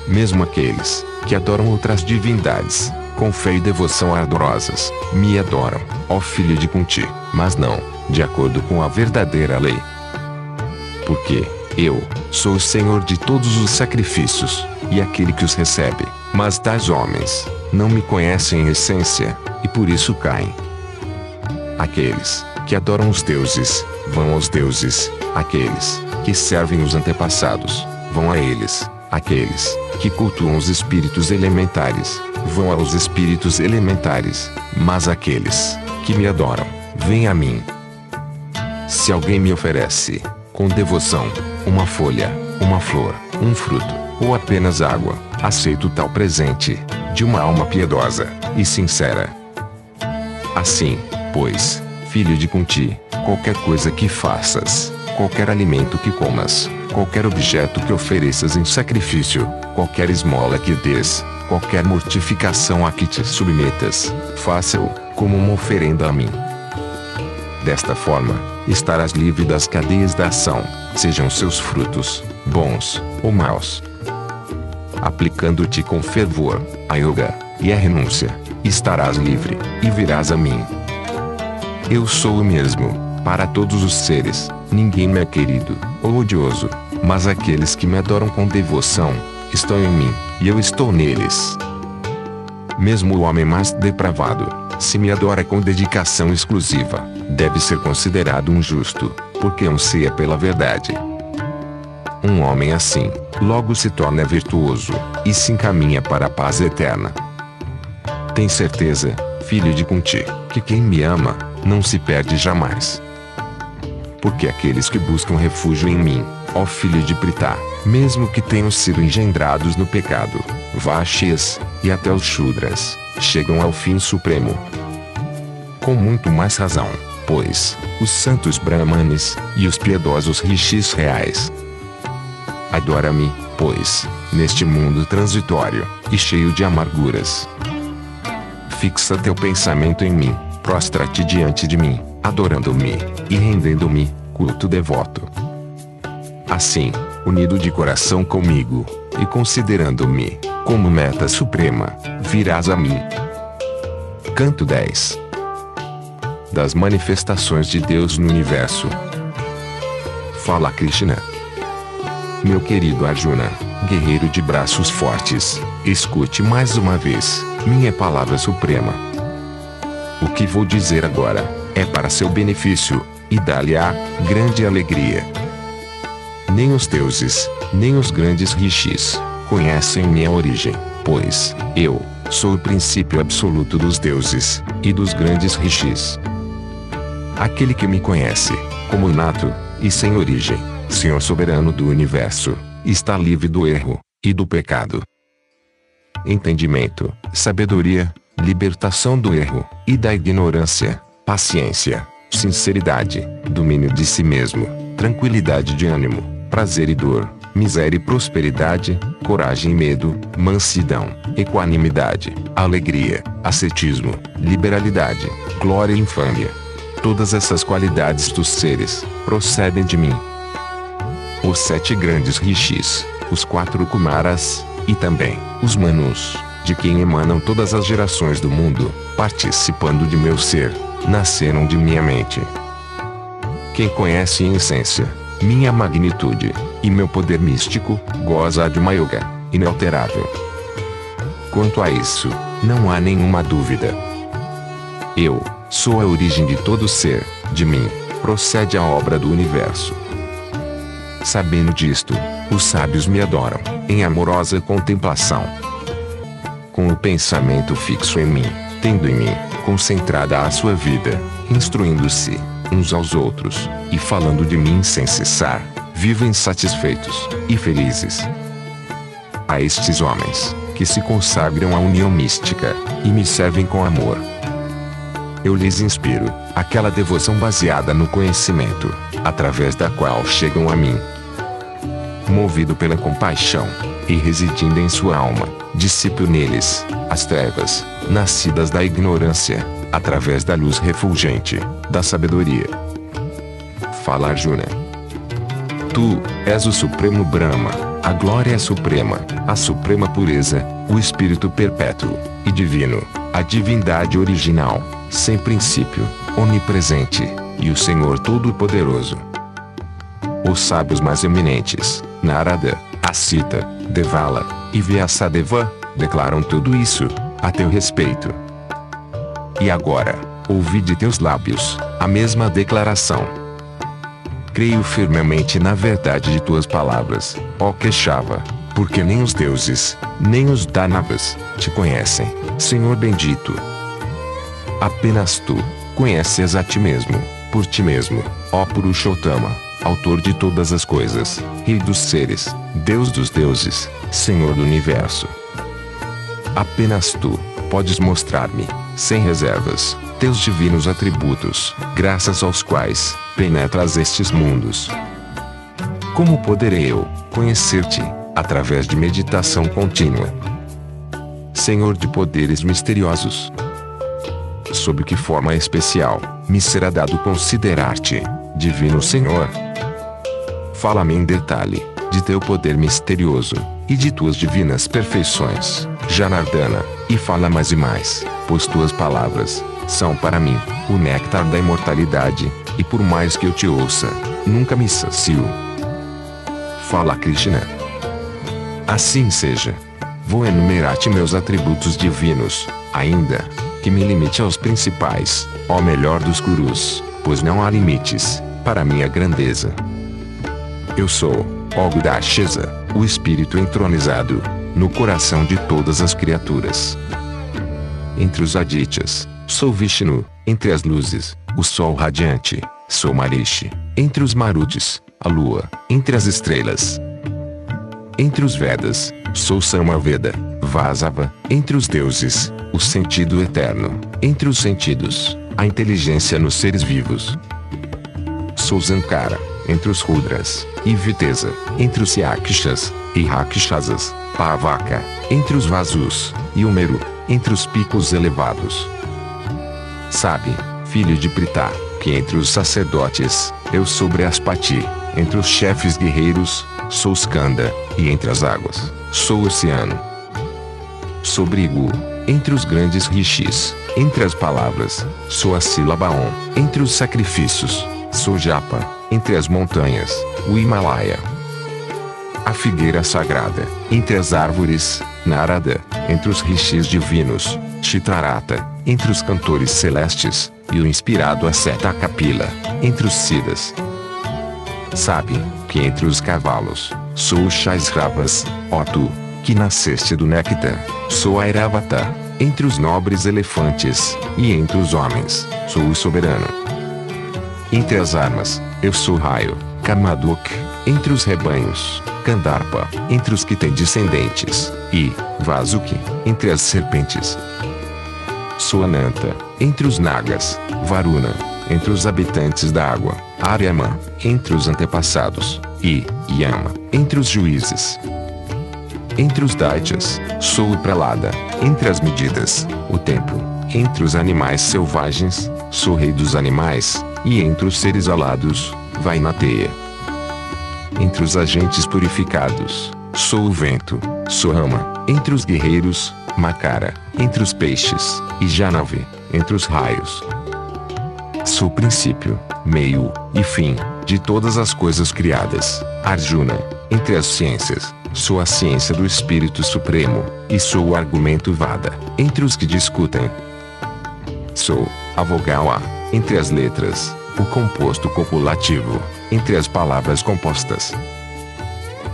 Mesmo aqueles que adoram outras divindades, com fé e devoção ardorosas, me adoram, ó filho de Kunti, mas não, de acordo com a verdadeira lei. Porque, eu, sou o Senhor de todos os sacrifícios, e aquele que os recebe, mas tais homens, não me conhecem em essência, e por isso caem. Aqueles que adoram os deuses, vão aos deuses, aqueles que servem os antepassados, vão a eles, aqueles que cultuam os espíritos elementares, vão aos espíritos elementares, mas aqueles que me adoram, vêm a mim. Se alguém me oferece, com devoção, uma folha, uma flor, um fruto, ou apenas água, aceito tal presente, de uma alma piedosa e sincera. Assim, pois, filho de Kunti, qualquer coisa que faças, qualquer alimento que comas, qualquer objeto que ofereças em sacrifício, qualquer esmola que des, qualquer mortificação a que te submetas, faça-o como uma oferenda a mim. Desta forma, estarás livre das cadeias da ação, sejam seus frutos, bons ou maus. Aplicando-te com fervor, a yoga e a renúncia, estarás livre, e virás a mim. Eu sou o mesmo, para todos os seres, ninguém me é querido ou odioso, mas aqueles que me adoram com devoção, estão em mim, e eu estou neles. Mesmo o homem mais depravado, se me adora com dedicação exclusiva, deve ser considerado um justo, porque anseia pela verdade. Um homem assim, logo se torna virtuoso, e se encaminha para a paz eterna. Tem certeza, filho de Kunti, que quem me ama, não se perde jamais. Porque aqueles que buscam refúgio em mim, ó filho de Pritá, mesmo que tenham sido engendrados no pecado, Vaxias, e até os Shudras, chegam ao fim supremo. Com muito mais razão, pois, os santos Brahmanes, e os piedosos rishis reais. Adora-me, pois, neste mundo transitório, e cheio de amarguras. Fixa teu pensamento em mim, prostra-te diante de mim, adorando-me, e rendendo-me, culto devoto. Assim, unido de coração comigo, e considerando-me, como meta suprema, virás a mim. Canto 10 Das manifestações de Deus no universo. Fala Krishna. Meu querido Arjuna, guerreiro de braços fortes, escute mais uma vez, minha palavra suprema. O que vou dizer agora é para seu benefício e dá-lhe a grande alegria. Nem os deuses, nem os grandes rishis conhecem minha origem, pois eu sou o princípio absoluto dos deuses e dos grandes rishis. Aquele que me conhece, como nato e sem origem, Senhor soberano do universo, está livre do erro e do pecado. Entendimento, sabedoria, libertação do erro e da ignorância, paciência, sinceridade, domínio de si mesmo, tranquilidade de ânimo, prazer e dor, miséria e prosperidade, coragem e medo, mansidão, equanimidade, alegria, ascetismo, liberalidade, glória e infâmia. Todas essas qualidades dos seres procedem de mim. Os sete grandes rishis, os quatro kumaras, e também os manus, de quem emanam todas as gerações do mundo, participando de meu ser, nasceram de minha mente. Quem conhece em essência minha magnitude e meu poder místico goza de uma yoga inalterável. Quanto a isso, não há nenhuma dúvida. Eu sou a origem de todo ser, de mim procede a obra do universo. Sabendo disto, os sábios me adoram, em amorosa contemplação. Com o pensamento fixo em mim, tendo em mim, concentrada a sua vida, instruindo-se, uns aos outros, e falando de mim sem cessar, vivem satisfeitos e felizes. A estes homens, que se consagram à união mística, e me servem com amor. Eu lhes inspiro, aquela devoção baseada no conhecimento, através da qual chegam a mim. Movido pela compaixão, e residindo em sua alma, dissipo neles, as trevas, nascidas da ignorância, através da luz refulgente, da sabedoria. Fala Arjuna. Tu, és o Supremo Brahma, a glória suprema, a suprema pureza, o Espírito perpétuo e divino, a divindade original, sem princípio, onipresente, e o Senhor Todo-Poderoso. Os sábios mais eminentes, Narada, Asita, Devala e Vyasadeva, declaram tudo isso, a teu respeito. E agora, ouvi de teus lábios, a mesma declaração. Creio firmemente na verdade de tuas palavras, ó Queixava, porque nem os deuses, nem os Danavas, te conhecem, Senhor bendito. Apenas tu, conheces a ti mesmo, por ti mesmo, ó Purushottama, autor de todas as coisas, Rei dos seres, Deus dos deuses, Senhor do universo. Apenas tu, podes mostrar-me, sem reservas, teus divinos atributos, graças aos quais penetras estes mundos. Como poderei eu conhecer-te através de meditação contínua? Senhor de poderes misteriosos. Sob que forma especial me será dado considerar-te, Divino Senhor? Fala-me em detalhe de teu poder misterioso e de tuas divinas perfeições, Janardana, e fala mais e mais, pois tuas palavras são para mim o néctar da imortalidade, e por mais que eu te ouça, nunca me sacio. Fala Krishna. Assim seja. Vou enumerar-te meus atributos divinos, ainda que me limite aos principais, ó melhor dos gurus, pois não há limites para minha grandeza. Eu sou, ó Gudashesa, o espírito entronizado no coração de todas as criaturas. Entre os Adityas, sou Vishnu, entre as luzes, o sol radiante, sou Marishi, entre os Marutis, a lua, entre as estrelas. Entre os Vedas, sou Samaveda, Vasava, entre os deuses, o sentido eterno, entre os sentidos, a inteligência nos seres vivos. Sou Zankara, entre os Rudras, e Vitesa, entre os Yakshas, e Rakshasas, Pavaka, entre os Vasus, e Umeru, entre os picos elevados. Sabe, filho de Pritá, que entre os sacerdotes, eu sou Brihaspati, entre os chefes guerreiros, sou Skanda, e entre as águas, sou o oceano. Sou Brigu, entre os grandes rishis, entre as palavras, sou a sílaba On, entre os sacrifícios, sou Japa, entre as montanhas, o Himalaia. A figueira sagrada, entre as árvores, Narada, entre os rishis divinos, Chitarata, entre os cantores celestes, e o inspirado Aseta Kapila, entre os Siddhas. Sabe, que entre os cavalos, sou o Shaisravas, ó tu, que nasceste do néctar, sou a Iravata, entre os nobres elefantes, e entre os homens, sou o soberano. Entre as armas, eu sou raio, Kamaduk, entre os rebanhos, Kandarpa, entre os que têm descendentes, e Vasuki, entre as serpentes. Sou Ananta, entre os Nagas, Varuna, entre os habitantes da água, Aryama, entre os antepassados, e Yama, entre os juízes. Entre os Daityas, sou o Pralada, entre as medidas, o tempo, entre os animais selvagens, sou rei dos animais, e entre os seres alados, vai na teia. Entre os agentes purificados, sou o vento, sou Rama, entre os guerreiros, Makara, entre os peixes, e Janave, entre os raios. Sou princípio, meio e fim de todas as coisas criadas. Arjuna, entre as ciências, sou a ciência do Espírito Supremo, e sou o argumento Vada, entre os que discutem. Sou a vogal A, entre as letras, o composto copulativo, entre as palavras compostas.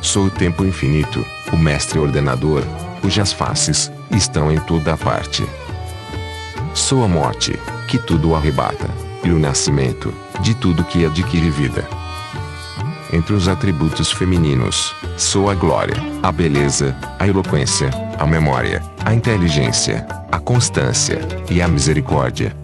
Sou o tempo infinito, o mestre ordenador, cujas faces estão em toda parte. Sou a morte, que tudo arrebata, e o nascimento, de tudo que adquire vida. Entre os atributos femininos, sou a glória, a beleza, a eloquência, a memória, a inteligência, a constância e a misericórdia.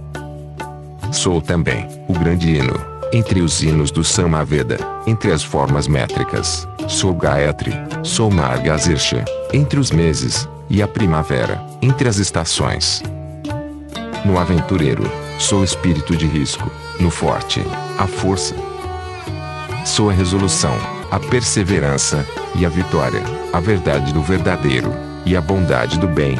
Sou também o grande hino, entre os hinos do Samaveda, entre as formas métricas, sou Gayatri, sou Margasirsha, entre os meses, e a primavera, entre as estações. No aventureiro, sou espírito de risco, no forte, a força. Sou a resolução, a perseverança, e a vitória, a verdade do verdadeiro, e a bondade do bem.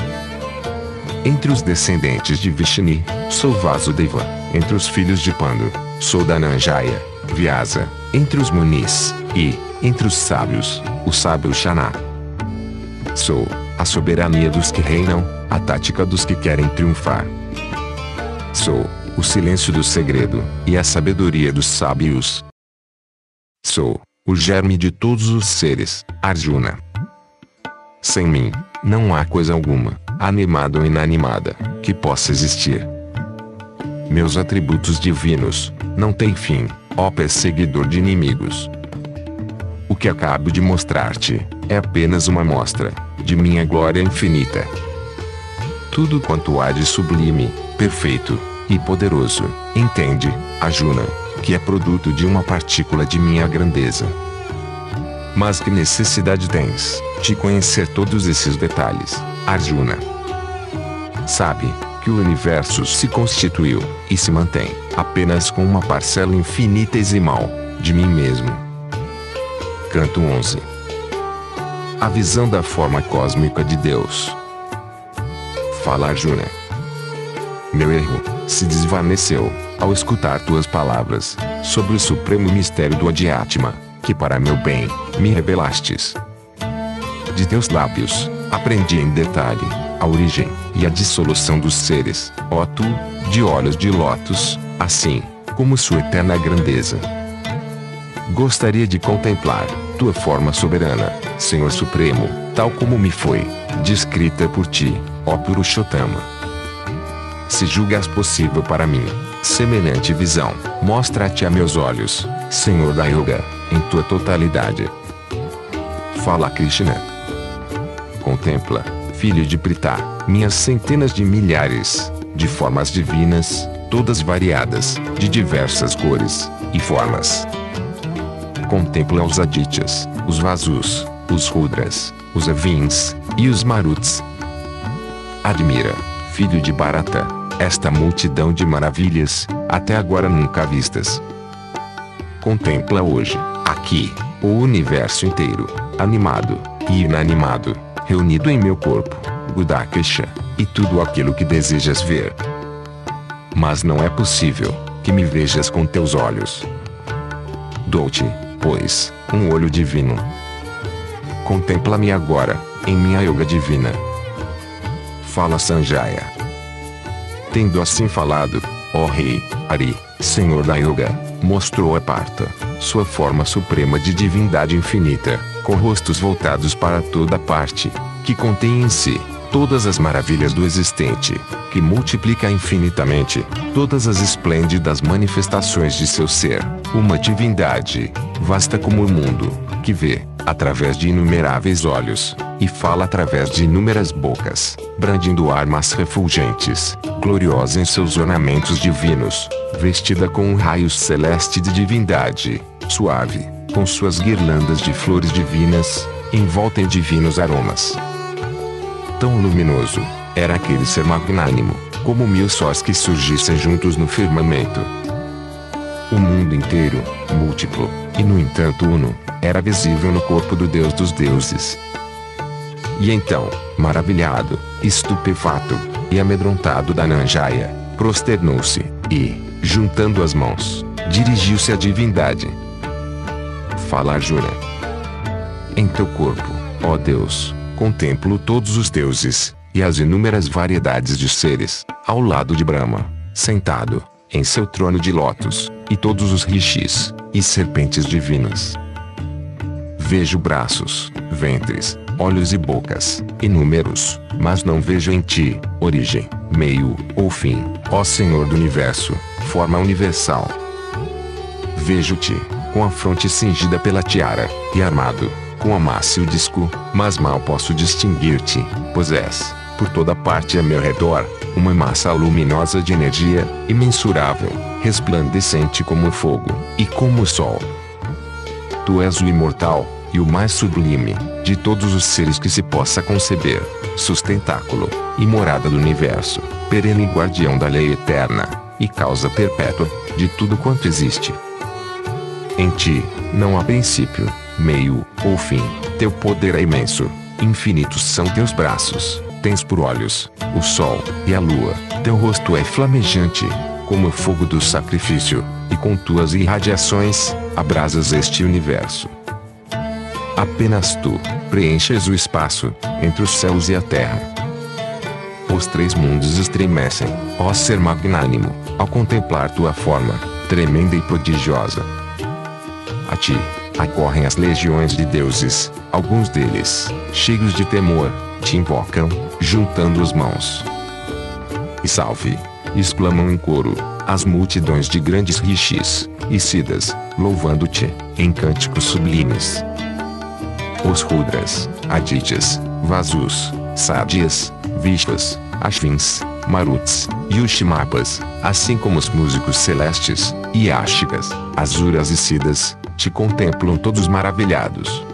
Entre os descendentes de Vishnu, sou Vasudeva, entre os filhos de Pandu, sou Dananjaya, Vyasa, entre os munis, e, entre os sábios, o sábio Shana. Sou a soberania dos que reinam, a tática dos que querem triunfar. Sou o silêncio do segredo e a sabedoria dos sábios. Sou o germe de todos os seres, Arjuna. Sem mim, não há coisa alguma, animada ou inanimada, que possa existir. Meus atributos divinos não têm fim, ó perseguidor de inimigos. O que acabo de mostrar-te é apenas uma mostra de minha glória infinita. Tudo quanto há de sublime, perfeito e poderoso, entende, Ajuna, que é produto de uma partícula de minha grandeza. Mas que necessidade tens de conhecer todos esses detalhes, Arjuna? Sabe que o universo se constituiu e se mantém apenas com uma parcela infinitesimal de mim mesmo. Canto 11 A visão da forma cósmica de Deus. Fala Arjuna. Meu erro se desvaneceu ao escutar tuas palavras sobre o supremo mistério do Adhyatma, que para meu bem me revelastes. De teus lábios aprendi em detalhe a origem e a dissolução dos seres, ó tu, de olhos de lótus, assim como sua eterna grandeza. Gostaria de contemplar tua forma soberana, Senhor Supremo, tal como me foi descrita por ti, ó Purushotama. Se julgas possível para mim, semelhante visão, mostra-te a meus olhos, Senhor da Yoga, em tua totalidade. Fala Krishna. Contempla, filho de Pritha, minhas centenas de milhares, de formas divinas, todas variadas, de diversas cores e formas. Contempla os Adityas, os Vasus, os Rudras, os Avins e os Maruts. Admira, filho de Bharata, esta multidão de maravilhas, até agora nunca vistas. Contempla hoje, aqui, o universo inteiro, animado e inanimado, reunido em meu corpo, Gudakesha, e tudo aquilo que desejas ver. Mas não é possível que me vejas com teus olhos. Dou-te, pois, um olho divino. Contempla-me agora, em minha yoga divina. Fala Sanjaya. Tendo assim falado, ó Rei, Ari, Senhor da Yoga, mostrou a Parta, sua forma suprema de divindade infinita, com rostos voltados para toda parte, que contém em si todas as maravilhas do existente, que multiplica infinitamente todas as esplêndidas manifestações de seu ser, uma divindade, vasta como o mundo, que vê, através de inumeráveis olhos, e fala através de inúmeras bocas, brandindo armas refulgentes, gloriosa em seus ornamentos divinos, vestida com um raio celeste de divindade, suave, com suas guirlandas de flores divinas, envolta em divinos aromas. Tão luminoso era aquele ser magnânimo, como mil sóis que surgissem juntos no firmamento. O mundo inteiro, múltiplo, e no entanto uno, era visível no corpo do Deus dos deuses. E então, maravilhado, estupefato e amedrontado Dananjaya, prosternou-se e, juntando as mãos, dirigiu-se à divindade. Fala Jura. Em teu corpo, ó Deus, contemplo todos os deuses, e as inúmeras variedades de seres, ao lado de Brahma, sentado, em seu trono de lótus, e todos os rishis, e serpentes divinas. Vejo braços, ventres, olhos e bocas, inúmeros, mas não vejo em ti, origem, meio, ou fim, ó Senhor do Universo, forma universal. Vejo-te, com a fronte cingida pela tiara, e armado, com a massa e o disco, mas mal posso distinguir-te, pois és, por toda parte a meu redor, uma massa luminosa de energia, imensurável, resplandecente como o fogo, e como o sol. Tu és o imortal, e o mais sublime, de todos os seres que se possa conceber, sustentáculo, e morada do universo, perene guardião da lei eterna, e causa perpétua, de tudo quanto existe. Em ti, não há princípio, meio, ou fim, teu poder é imenso, infinitos são teus braços, tens por olhos, o sol, e a lua, teu rosto é flamejante, como o fogo do sacrifício, e com tuas irradiações, abrasas este universo. Apenas tu, preenches o espaço, entre os céus e a terra. Os três mundos estremecem, ó ser magnânimo, ao contemplar tua forma, tremenda e prodigiosa. A ti, acorrem as legiões de deuses, alguns deles, cheios de temor, te invocam, juntando as mãos. E salve! exclamam em coro, as multidões de grandes rishis, e sidas, louvando-te, em cânticos sublimes os Rudras, Adityas, Vasus, Sádias, Vishvas, Ashvins, Maruts, e os Shimapas, assim como os músicos celestes, e Ashikas, Azuras e Sidas, te contemplam todos maravilhados.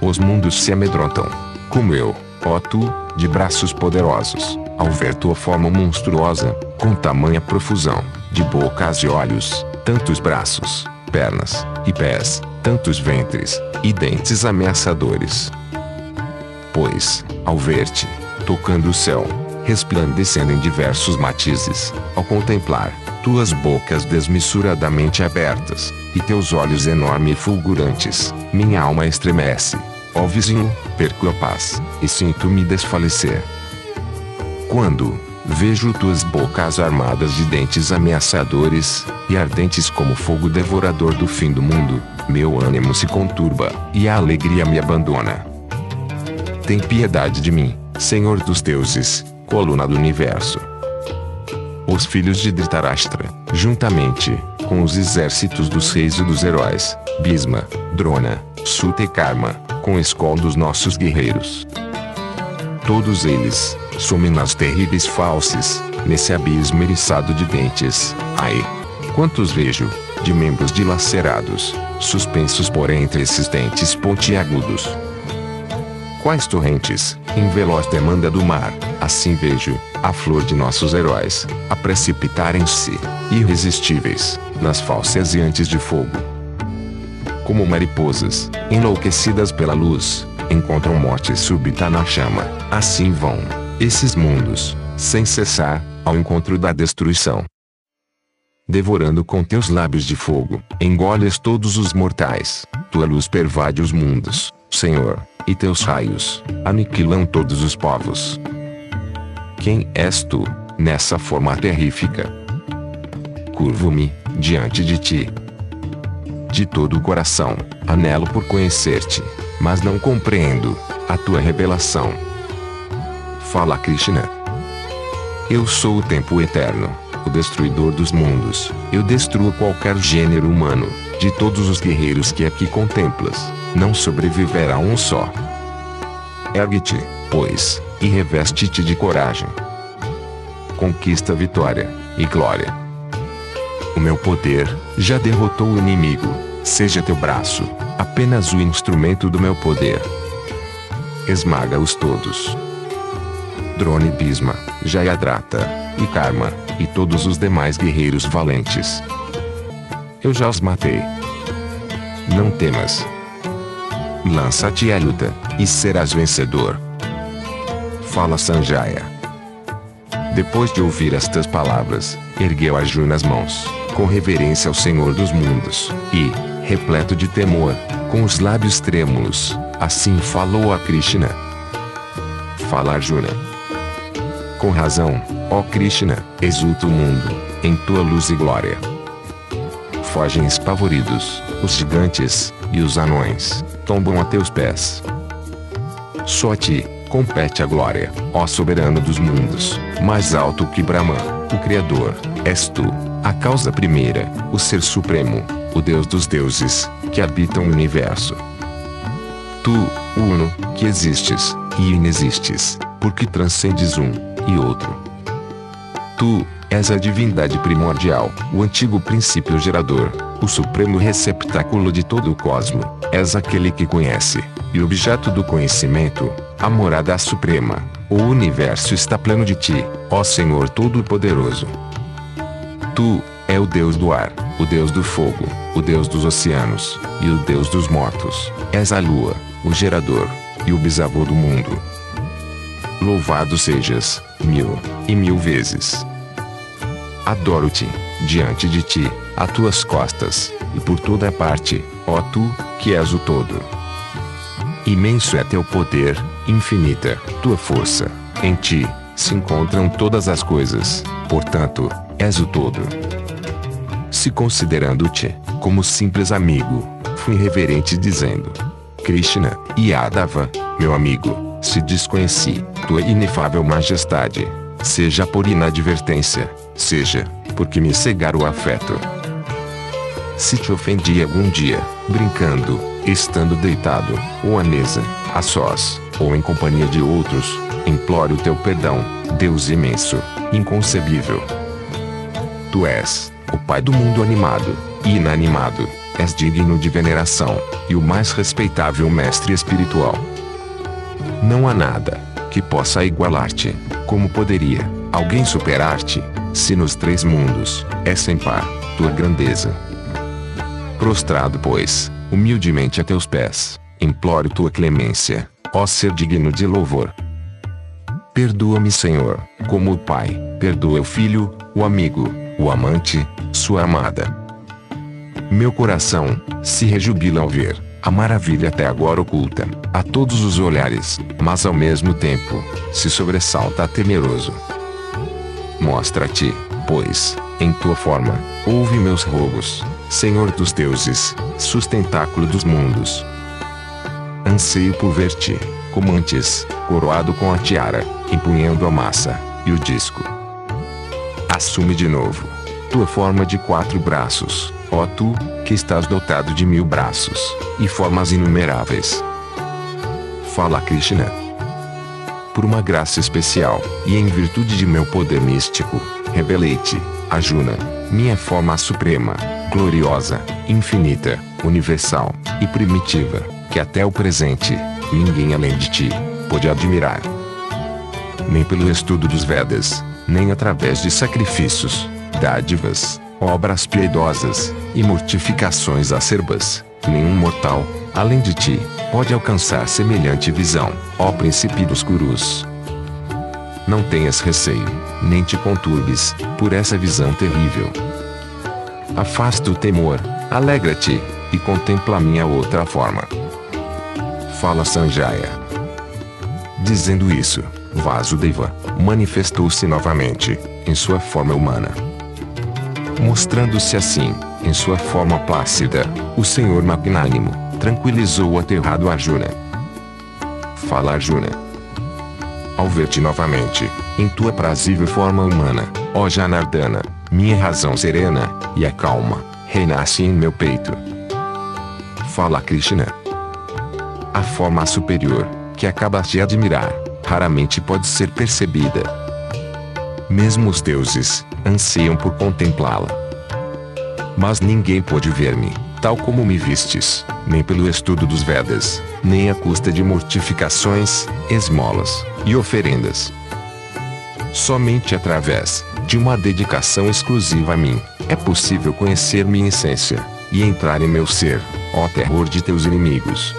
Os mundos se amedrontam, como eu, ó tu, de braços poderosos, ao ver tua forma monstruosa, com tamanha profusão, de bocas e olhos, tantos braços, pernas, e pés, tantos ventres, e dentes ameaçadores. Pois, ao ver-te, tocando o céu, resplandecendo em diversos matizes, ao contemplar, tuas bocas desmesuradamente abertas, e teus olhos enormes e fulgurantes, minha alma estremece. Ó vizinho, perco a paz, e sinto-me desfalecer. Quando, Vejo tuas bocas armadas de dentes ameaçadores, e ardentes como fogo devorador do fim do mundo, meu ânimo se conturba, e a alegria me abandona. Tem piedade de mim, Senhor dos deuses, coluna do universo. Os filhos de Dhritarashtra, juntamente com os exércitos dos reis e dos heróis, Bhisma, Drona, Suta e Karma, com escol dos nossos guerreiros. Todos eles, sumem nas terríveis falses, nesse abismo eriçado de dentes. Ai! Quantos vejo, de membros dilacerados, suspensos por entre esses dentes pontiagudos. Quais torrentes, em veloz demanda do mar, assim vejo, a flor de nossos heróis, a precipitarem-se, irresistíveis, nas falsas e antes de fogo. Como mariposas, enlouquecidas pela luz, encontram morte súbita na chama, assim vão, esses mundos, sem cessar, ao encontro da destruição. Devorando com teus lábios de fogo, engoles todos os mortais, tua luz pervade os mundos, Senhor, e teus raios, aniquilam todos os povos. Quem és tu, nessa forma terrífica? Curvo-me, diante de ti. De todo o coração, anelo por conhecer-te, mas não compreendo, a tua revelação. Fala Krishna. Eu sou o tempo eterno, o destruidor dos mundos. Eu destruo qualquer gênero humano. De todos os guerreiros que aqui contemplas, não sobreviverá um só. Ergue-te, pois, e reveste-te de coragem. Conquista vitória e glória. O meu poder já derrotou o inimigo. Seja teu braço apenas o instrumento do meu poder. Esmaga-os todos. Drone Bisma, Jayadrata, e Karma, e todos os demais guerreiros valentes. Eu já os matei. Não temas. Lança-te à luta, e serás vencedor. Fala Sanjaya. Depois de ouvir estas palavras, ergueu Arjuna as mãos, com reverência ao Senhor dos mundos, e, repleto de temor, com os lábios trêmulos, assim falou a Krishna. Fala Arjuna. Com razão, ó Krishna, exulta o mundo, em tua luz e glória. Fogem espavoridos, os gigantes, e os anões, tombam a teus pés. Só a ti, compete a glória, ó soberano dos mundos, mais alto que Brahma, o Criador, és tu, a causa primeira, o Ser Supremo, o Deus dos deuses, que habitam o universo. Tu, uno, que existes, e inexistes, porque transcendes um, e outro. Tu, és a divindade primordial, o antigo princípio gerador, o supremo receptáculo de todo o cosmo, és aquele que conhece, e objeto do conhecimento, a morada suprema. O universo está pleno de ti, ó Senhor Todo-Poderoso. Tu, é o Deus do ar, o Deus do fogo, o Deus dos oceanos, e o Deus dos mortos. És a lua, o gerador, e o bisavô do mundo. Louvado sejas, mil, e mil vezes. Adoro-te, diante de ti, a tuas costas, e por toda parte, ó tu, que és o todo. Imenso é teu poder, infinita, tua força. Em ti, se encontram todas as coisas, portanto, és o todo. Se considerando-te, como simples amigo, fui reverente dizendo: Krishna, Yadava, meu amigo, se desconheci, tua inefável majestade, seja por inadvertência, seja, porque me cegar o afeto. Se te ofendi algum dia, brincando, estando deitado, ou à mesa, a sós, ou em companhia de outros, imploro teu perdão, Deus imenso, inconcebível. Tu és, o Pai do mundo animado, e inanimado, és digno de veneração, e o mais respeitável mestre espiritual. Não há nada, que possa igualar-te, como poderia, alguém superar-te, se nos três mundos, é sem par, tua grandeza. Prostrado, pois, humildemente a teus pés, imploro tua clemência, ó ser digno de louvor. Perdoa-me, Senhor, como o Pai, perdoa o Filho, o amigo, o amante, sua amada. Meu coração se rejubila ao ver a maravilha até agora oculta a todos os olhares, mas ao mesmo tempo se sobressalta temeroso. Mostra-te, pois, em tua forma, ouve meus rogos, Senhor dos deuses, sustentáculo dos mundos. Anseio por ver-te, como antes, coroado com a tiara, empunhando a massa e o disco. Assume de novo tua forma de quatro braços, ó tu, que estás dotado de mil braços e formas inumeráveis. Fala Krishna. Por uma graça especial, e em virtude de meu poder místico, revelei-te, Ajuna, minha forma suprema, gloriosa, infinita, universal e primitiva, que até o presente, ninguém além de ti, pôde admirar. Nem pelo estudo dos Vedas, nem através de sacrifícios, dádivas, obras piedosas e mortificações acerbas, nenhum mortal, além de ti, pode alcançar semelhante visão, ó príncipe dos gurus. Não tenhas receio, nem te conturbes, por essa visão terrível. Afasta o temor, alegra-te, e contempla a minha outra forma. Fala Sanjaya. Dizendo isso, Vasudeva manifestou-se novamente, em sua forma humana. Mostrando-se assim, em sua forma plácida, o Senhor magnânimo tranquilizou o aterrado Arjuna. Fala Arjuna. Ao ver-te novamente, em tua prazível forma humana, ó Janardana, minha razão serena e a calma renasce em meu peito. Fala Krishna. A forma superior, que acabas de admirar, raramente pode ser percebida. Mesmo os deuses anseiam por contemplá-la. Mas ninguém pôde ver-me, tal como me vistes, nem pelo estudo dos Vedas, nem à custa de mortificações, esmolas e oferendas. Somente através de uma dedicação exclusiva a mim, é possível conhecer minha essência e entrar em meu ser, ó terror de teus inimigos.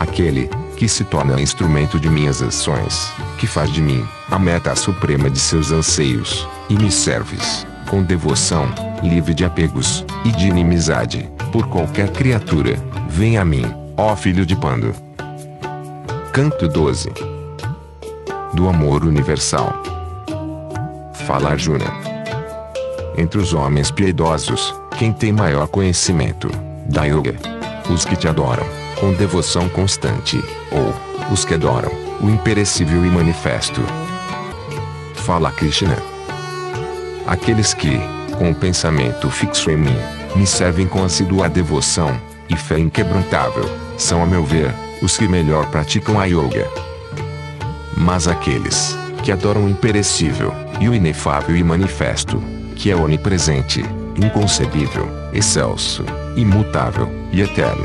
Aquele que se torna instrumento de minhas ações, que faz de mim a meta suprema de seus anseios, e me serves com devoção, livre de apegos e de inimizade por qualquer criatura. Vem a mim, ó filho de Pando. Canto 12 Do amor universal. Fala Arjuna. Entre os homens piedosos, quem tem maior conhecimento da yoga? Os que te adoram com devoção constante, ou os que adoram o imperecível e manifesto. Fala Krishna. Aqueles que, com o pensamento fixo em mim, me servem com assídua devoção e fé inquebrantável, são a meu ver, os que melhor praticam a yoga. Mas aqueles que adoram o imperecível e o inefável e manifesto, que é onipresente, inconcebível, excelso, imutável e eterno,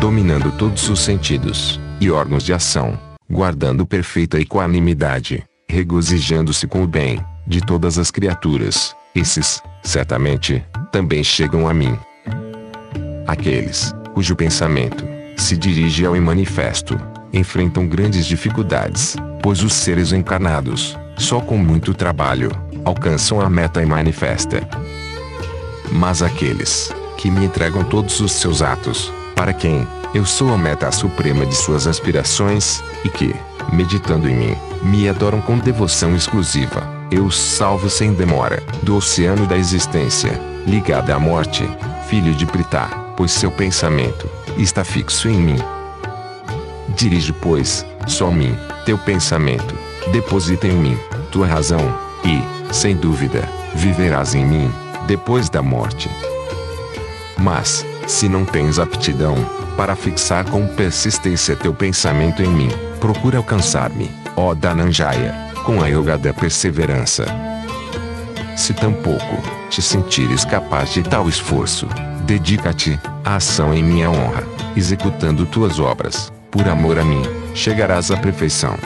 dominando todos os sentidos e órgãos de ação, guardando perfeita equanimidade, regozijando-se com o bem de todas as criaturas, esses, certamente, também chegam a mim. Aqueles cujo pensamento se dirige ao imanifesto enfrentam grandes dificuldades, pois os seres encarnados, só com muito trabalho, alcançam a meta imanifesta. Mas aqueles que me entregam todos os seus atos, para quem eu sou a meta suprema de suas aspirações, e que, meditando em mim, me adoram com devoção exclusiva, eu os salvo sem demora, do oceano da existência, ligada à morte, filho de Pritá, pois seu pensamento está fixo em mim. Dirige, pois, só mim, teu pensamento, deposita em mim, tua razão, e, sem dúvida, viverás em mim, depois da morte. Mas, se não tens aptidão para fixar com persistência teu pensamento em mim, procura alcançar-me, ó Dananjaya, com a yoga da perseverança. Se tampouco te sentires capaz de tal esforço, dedica-te à ação em minha honra, executando tuas obras, por amor a mim, chegarás à perfeição.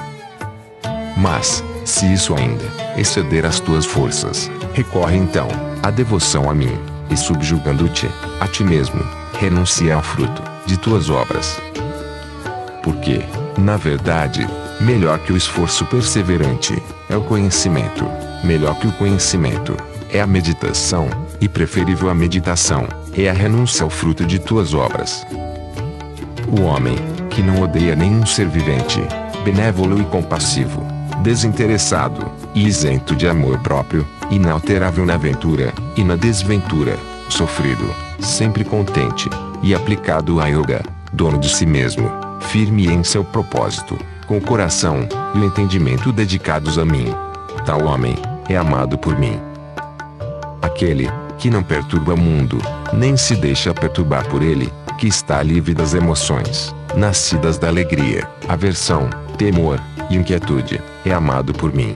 Mas, se isso ainda exceder as tuas forças, recorre então à devoção a mim, e subjugando-te a ti mesmo, renuncia ao fruto de tuas obras. Porque, na verdade, melhor que o esforço perseverante é o conhecimento, melhor que o conhecimento é a meditação, e preferível à meditação é a renúncia ao fruto de tuas obras. O homem, que não odeia nenhum ser vivente, benévolo e compassivo, desinteressado e isento de amor próprio, inalterável na ventura e na desventura, sofrido, sempre contente e aplicado a yoga, dono de si mesmo, firme em seu propósito, com o coração e o entendimento dedicados a mim. Tal homem é amado por mim. Aquele que não perturba o mundo, nem se deixa perturbar por ele, que está livre das emoções, nascidas da alegria, aversão, temor e inquietude, é amado por mim.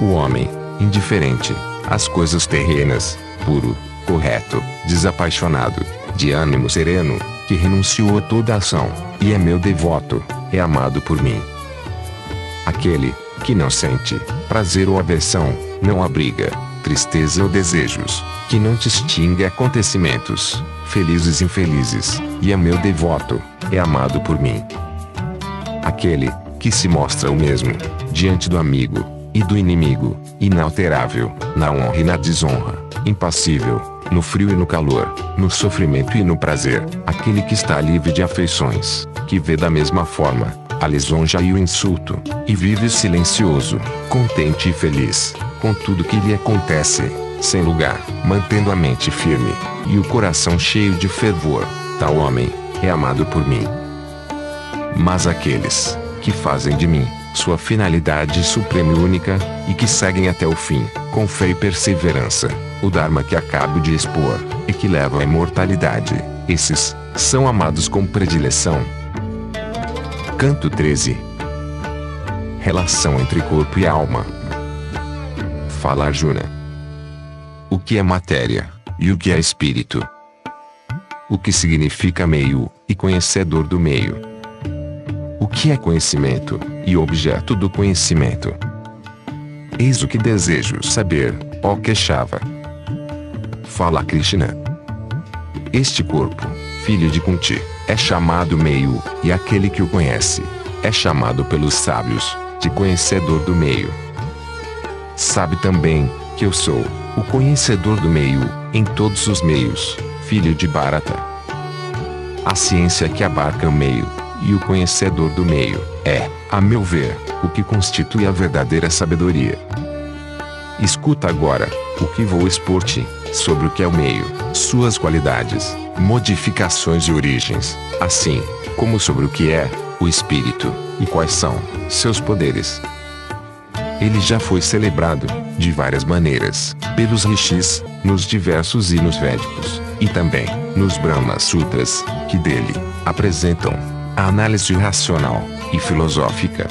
O homem, indiferente às coisas terrenas, puro, correto, desapaixonado, de ânimo sereno, que renunciou a toda ação, e é meu devoto, é amado por mim. Aquele que não sente prazer ou aversão, não abriga tristeza ou desejos, que não distingue acontecimentos, felizes e infelizes, e é meu devoto, é amado por mim. Aquele que se mostra o mesmo diante do amigo e do inimigo, inalterável, na honra e na desonra, impassível, no frio e no calor, no sofrimento e no prazer, aquele que está livre de afeições, que vê da mesma forma a lisonja e o insulto, e vive silencioso, contente e feliz, com tudo que lhe acontece, sem lugar, mantendo a mente firme e o coração cheio de fervor, tal homem é amado por mim. Mas aqueles que fazem de mim sua finalidade suprema e única, e que seguem até o fim, com fé e perseverança, o Dharma que acabo de expor, e que leva à imortalidade, esses são amados com predileção. Canto 13 Relação entre corpo e alma. Fala Arjuna. O que é matéria, e o que é espírito? O que significa meio, e conhecedor do meio? O que é conhecimento, e objeto do conhecimento? Eis o que desejo saber, ó Queixava. Fala Krishna. Este corpo, filho de Kunti, é chamado meio, e aquele que o conhece, é chamado pelos sábios de conhecedor do meio. Sabe também que eu sou o conhecedor do meio, em todos os meios, filho de Bharata. A ciência que abarca o meio, e o conhecedor do meio, é, a meu ver, o que constitui a verdadeira sabedoria. Escuta agora, o que vou expor-te, sobre o que é o meio, suas qualidades, modificações e origens, assim, como sobre o que é, o espírito, e quais são, seus poderes. Ele já foi celebrado, de várias maneiras, pelos rishis, nos diversos hinos védicos, e também, nos Brahma Sutras, que dele, apresentam, a análise racional, e filosófica.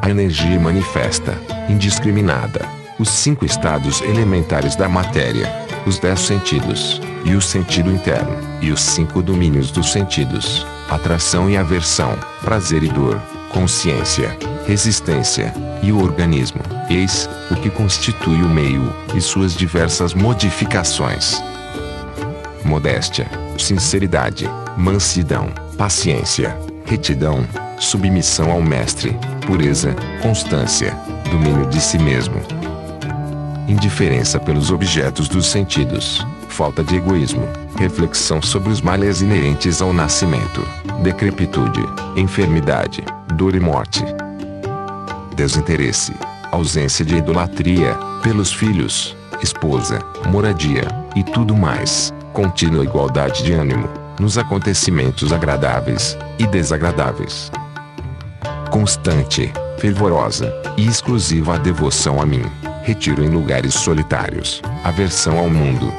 A energia manifesta, indiscriminada, os cinco estados elementares da matéria, os dez sentidos, e o sentido interno, e os cinco domínios dos sentidos, atração e aversão, prazer e dor, consciência, resistência, e o organismo, eis, o que constitui o meio, e suas diversas modificações. Modéstia, sinceridade, mansidão, paciência, retidão, submissão ao mestre, pureza, constância, domínio de si mesmo. Indiferença pelos objetos dos sentidos, falta de egoísmo, reflexão sobre os males inerentes ao nascimento, decrepitude, enfermidade, dor e morte. Desinteresse, ausência de idolatria, pelos filhos, esposa, moradia, e tudo mais, contínua igualdade de ânimo, nos acontecimentos agradáveis e desagradáveis. Constante, fervorosa e exclusiva a devoção a mim, retiro em lugares solitários, aversão ao mundo.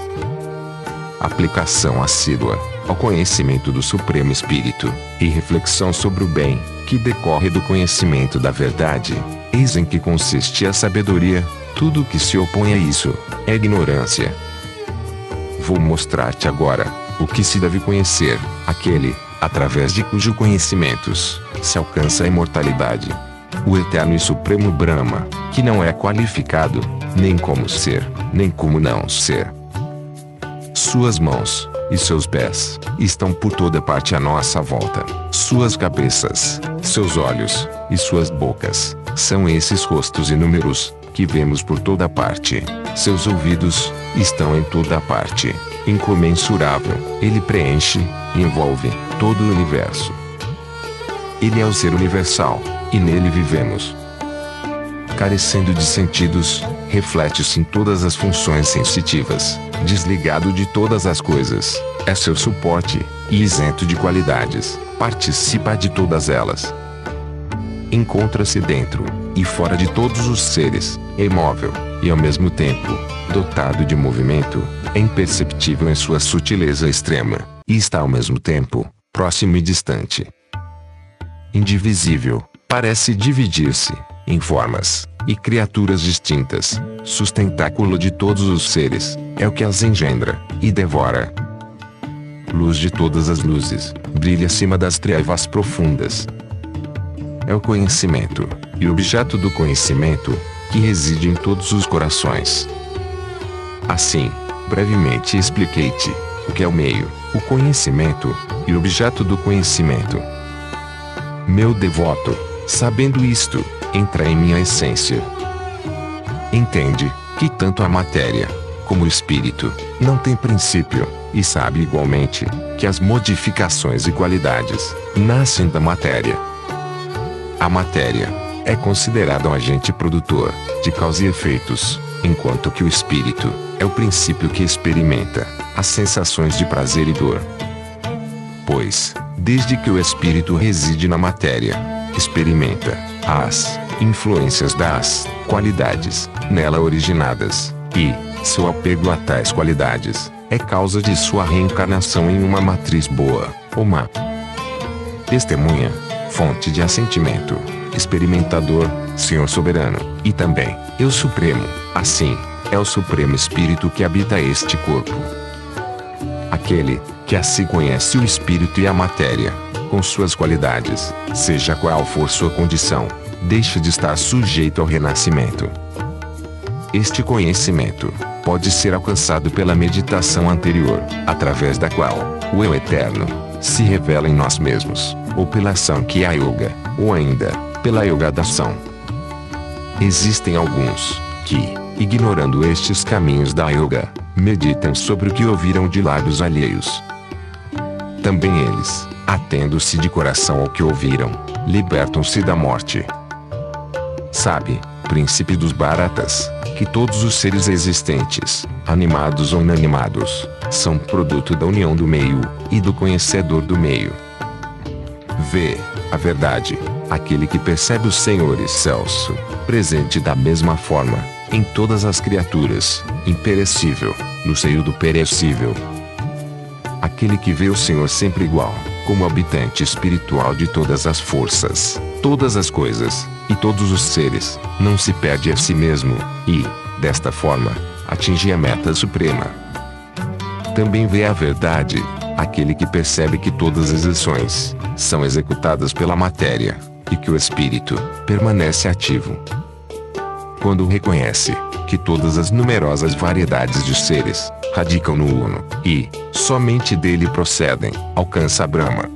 Aplicação assídua ao conhecimento do Supremo Espírito e reflexão sobre o bem que decorre do conhecimento da verdade. Eis em que consiste a sabedoria, tudo o que se opõe a isso é ignorância. Vou mostrar-te agora o que se deve conhecer, aquele, através de cujo conhecimentos se alcança a imortalidade. O eterno e supremo Brahma, que não é qualificado, nem como ser, nem como não ser. Suas mãos e seus pés estão por toda parte à nossa volta. Suas cabeças, seus olhos e suas bocas são esses rostos inúmeros que vemos por toda parte. Seus ouvidos estão em toda parte. Incomensurável, ele preenche envolve todo o universo. Ele é o ser universal, e nele vivemos. Carecendo de sentidos, reflete-se em todas as funções sensitivas, desligado de todas as coisas, é seu suporte, e isento de qualidades, participa de todas elas. Encontra-se dentro e fora de todos os seres, imóvel, e ao mesmo tempo, dotado de movimento, é imperceptível em sua sutileza extrema, e está ao mesmo tempo, próximo e distante. Indivisível, parece dividir-se, em formas e criaturas distintas, sustentáculo de todos os seres, é o que as engendra e devora. Luz de todas as luzes, brilha acima das trevas profundas. É o conhecimento, e objeto do conhecimento, que reside em todos os corações. Assim, brevemente expliquei-te o que é o meio, o conhecimento, e objeto do conhecimento. Meu devoto, sabendo isto, entra em minha essência. Entende que tanto a matéria como o espírito não tem princípio, e sabe igualmente que as modificações e qualidades nascem da matéria. A matéria é considerada um agente produtor de causa e efeitos, enquanto que o espírito é o princípio que experimenta as sensações de prazer e dor. Pois, desde que o espírito reside na matéria, experimenta as influências das qualidades nela originadas, e seu apego a tais qualidades é causa de sua reencarnação em uma matriz boa ou má. Testemunha, fonte de assentimento, experimentador, Senhor soberano, e também, Eu Supremo, assim, é o Supremo Espírito que habita este corpo. Aquele, que assim conhece o espírito e a matéria, com suas qualidades, seja qual for sua condição, deixa de estar sujeito ao renascimento. Este conhecimento pode ser alcançado pela meditação anterior, através da qual o Eu Eterno se revela em nós mesmos. Ou pela ação que é a yoga, ou ainda, pela yoga da ação. Existem alguns que, ignorando estes caminhos da yoga, meditam sobre o que ouviram de lábios alheios. Também eles, atendo-se de coração ao que ouviram, libertam-se da morte. Sabe, príncipe dos baratas, que todos os seres existentes, animados ou inanimados, são produto da união do meio e do conhecedor do meio. Vê, a verdade, aquele que percebe o Senhor excelso, presente da mesma forma, em todas as criaturas, imperecível, no seio do perecível. Aquele que vê o Senhor sempre igual, como habitante espiritual de todas as forças, todas as coisas, e todos os seres, não se perde a si mesmo, e, desta forma, atinge a meta suprema. Também vê a verdade, aquele que percebe que todas as ações são executadas pela matéria, e que o espírito permanece ativo. Quando reconhece que todas as numerosas variedades de seres radicam no Uno, e somente dele procedem, alcança Brahma.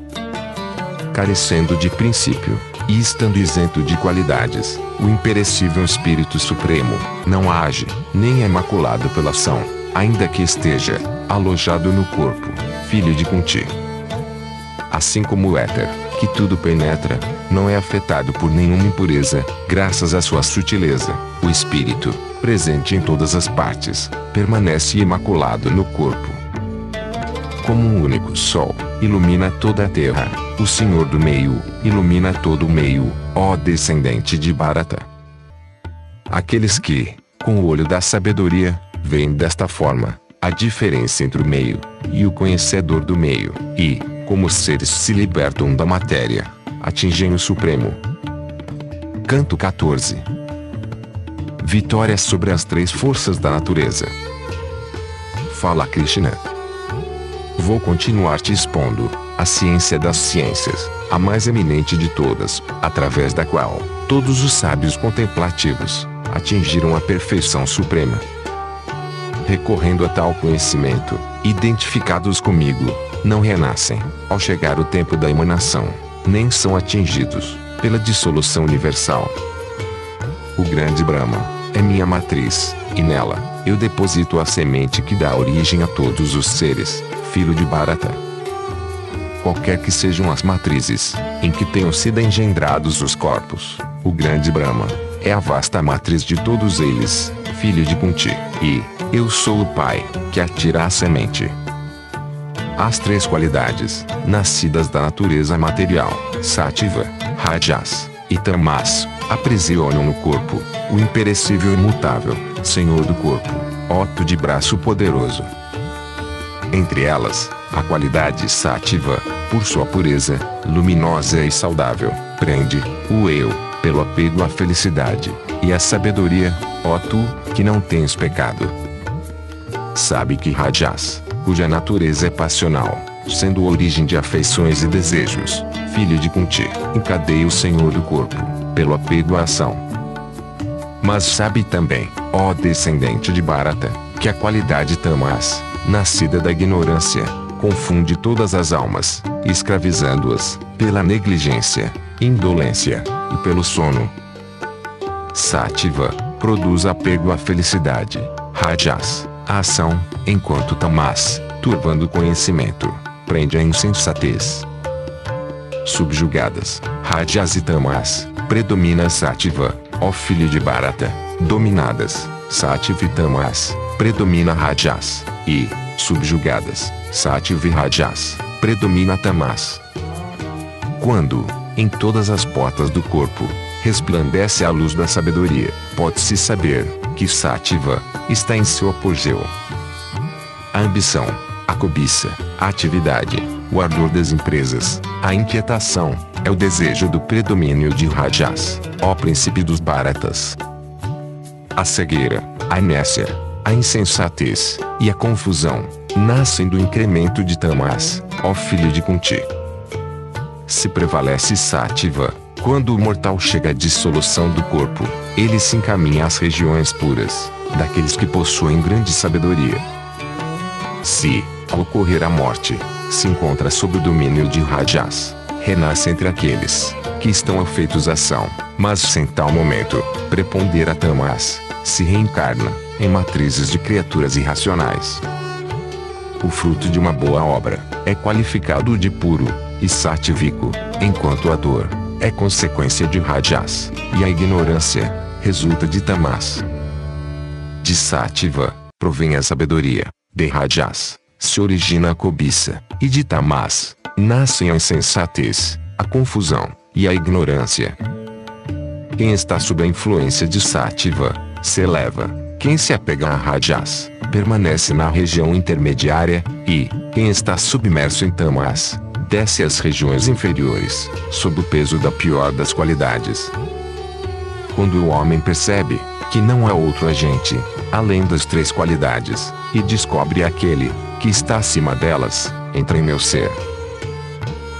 Carecendo de princípio, e estando isento de qualidades, o imperecível Espírito Supremo não age, nem é maculado pela ação, ainda que esteja alojado no corpo, filho de Kunti. Assim como o éter, que tudo penetra, não é afetado por nenhuma impureza, graças à sua sutileza, o espírito, presente em todas as partes, permanece imaculado no corpo como um único sol, ilumina toda a terra. O Senhor do meio, ilumina todo o meio, ó descendente de Barata. Aqueles que, com o olho da sabedoria, veem desta forma, a diferença entre o meio, e o conhecedor do meio, e, como seres se libertam da matéria, atingem o Supremo. Canto 14 Vitória sobre as três forças da natureza. Fala Krishna. Vou continuar te expondo a ciência das ciências, a mais eminente de todas, através da qual todos os sábios contemplativos atingiram a perfeição suprema. Recorrendo a tal conhecimento, identificados comigo, não renascem, ao chegar o tempo da emanação, nem são atingidos pela dissolução universal. O grande Brahma é minha matriz, e nela eu deposito a semente que dá origem a todos os seres, filho de Barata. Qualquer que sejam as matrizes, em que tenham sido engendrados os corpos, o grande Brahma, é a vasta matriz de todos eles, filho de Kunti, e, eu sou o pai, que atira a semente. As três qualidades, nascidas da natureza material, Sativa, Rajas e Tamas, aprisionam no corpo, o imperecível e imutável, Senhor do corpo, Otto de braço poderoso, entre elas, a qualidade sativa, por sua pureza, luminosa e saudável, prende o eu, pelo apego à felicidade, e a sabedoria, tu, que não tens pecado. Sabe que Rajas, cuja natureza é passional, sendo origem de afeições e desejos, filho de Kunti, encadeia o Senhor do corpo, pelo apego à ação. Mas sabe também, ó descendente de Barata, que a qualidade Tamas, nascida da ignorância, confunde todas as almas, escravizando-as, pela negligência, indolência, e pelo sono. Sativa, produz apego à felicidade, Rajas, a ação, enquanto Tamas, turvando o conhecimento, prende a insensatez. Subjugadas, Rajas e Tamas, predomina Sativa, ó filho de Barata, dominadas, Sativa e Tamas, predomina Rajas, e, subjugadas, Sativa e Rajas, predomina Tamas. Quando, em todas as portas do corpo, resplandece a luz da sabedoria, pode-se saber que Sativa está em seu apogeu. A ambição, a cobiça, a atividade, o ardor das empresas, a inquietação, é o desejo do predomínio de Rajas, ó príncipe dos Bharatas. A cegueira, a inércia, a insensatez e a confusão nascem do incremento de Tamas, ó filho de Kunti. Se prevalece Sativa, quando o mortal chega à dissolução do corpo, ele se encaminha às regiões puras, daqueles que possuem grande sabedoria. Se, ao ocorrer a morte, se encontra sob o domínio de Rajas, renasce entre aqueles que estão afeitos à ação, mas sem tal momento prepondera Tamas, se reencarna em matrizes de criaturas irracionais. O fruto de uma boa obra é qualificado de puro e satívico, enquanto a dor é consequência de rajas, e a ignorância resulta de tamas. De sativa provém a sabedoria, de rajas se origina a cobiça, e de tamas nascem a insensatez, a confusão e a ignorância. Quem está sob a influência de sativa se eleva, quem se apega a rajas permanece na região intermediária, e quem está submerso em tamas desce às regiões inferiores, sob o peso da pior das qualidades. Quando o homem percebe que não há outro agente, além das três qualidades, e descobre aquele que está acima delas, entra em meu ser.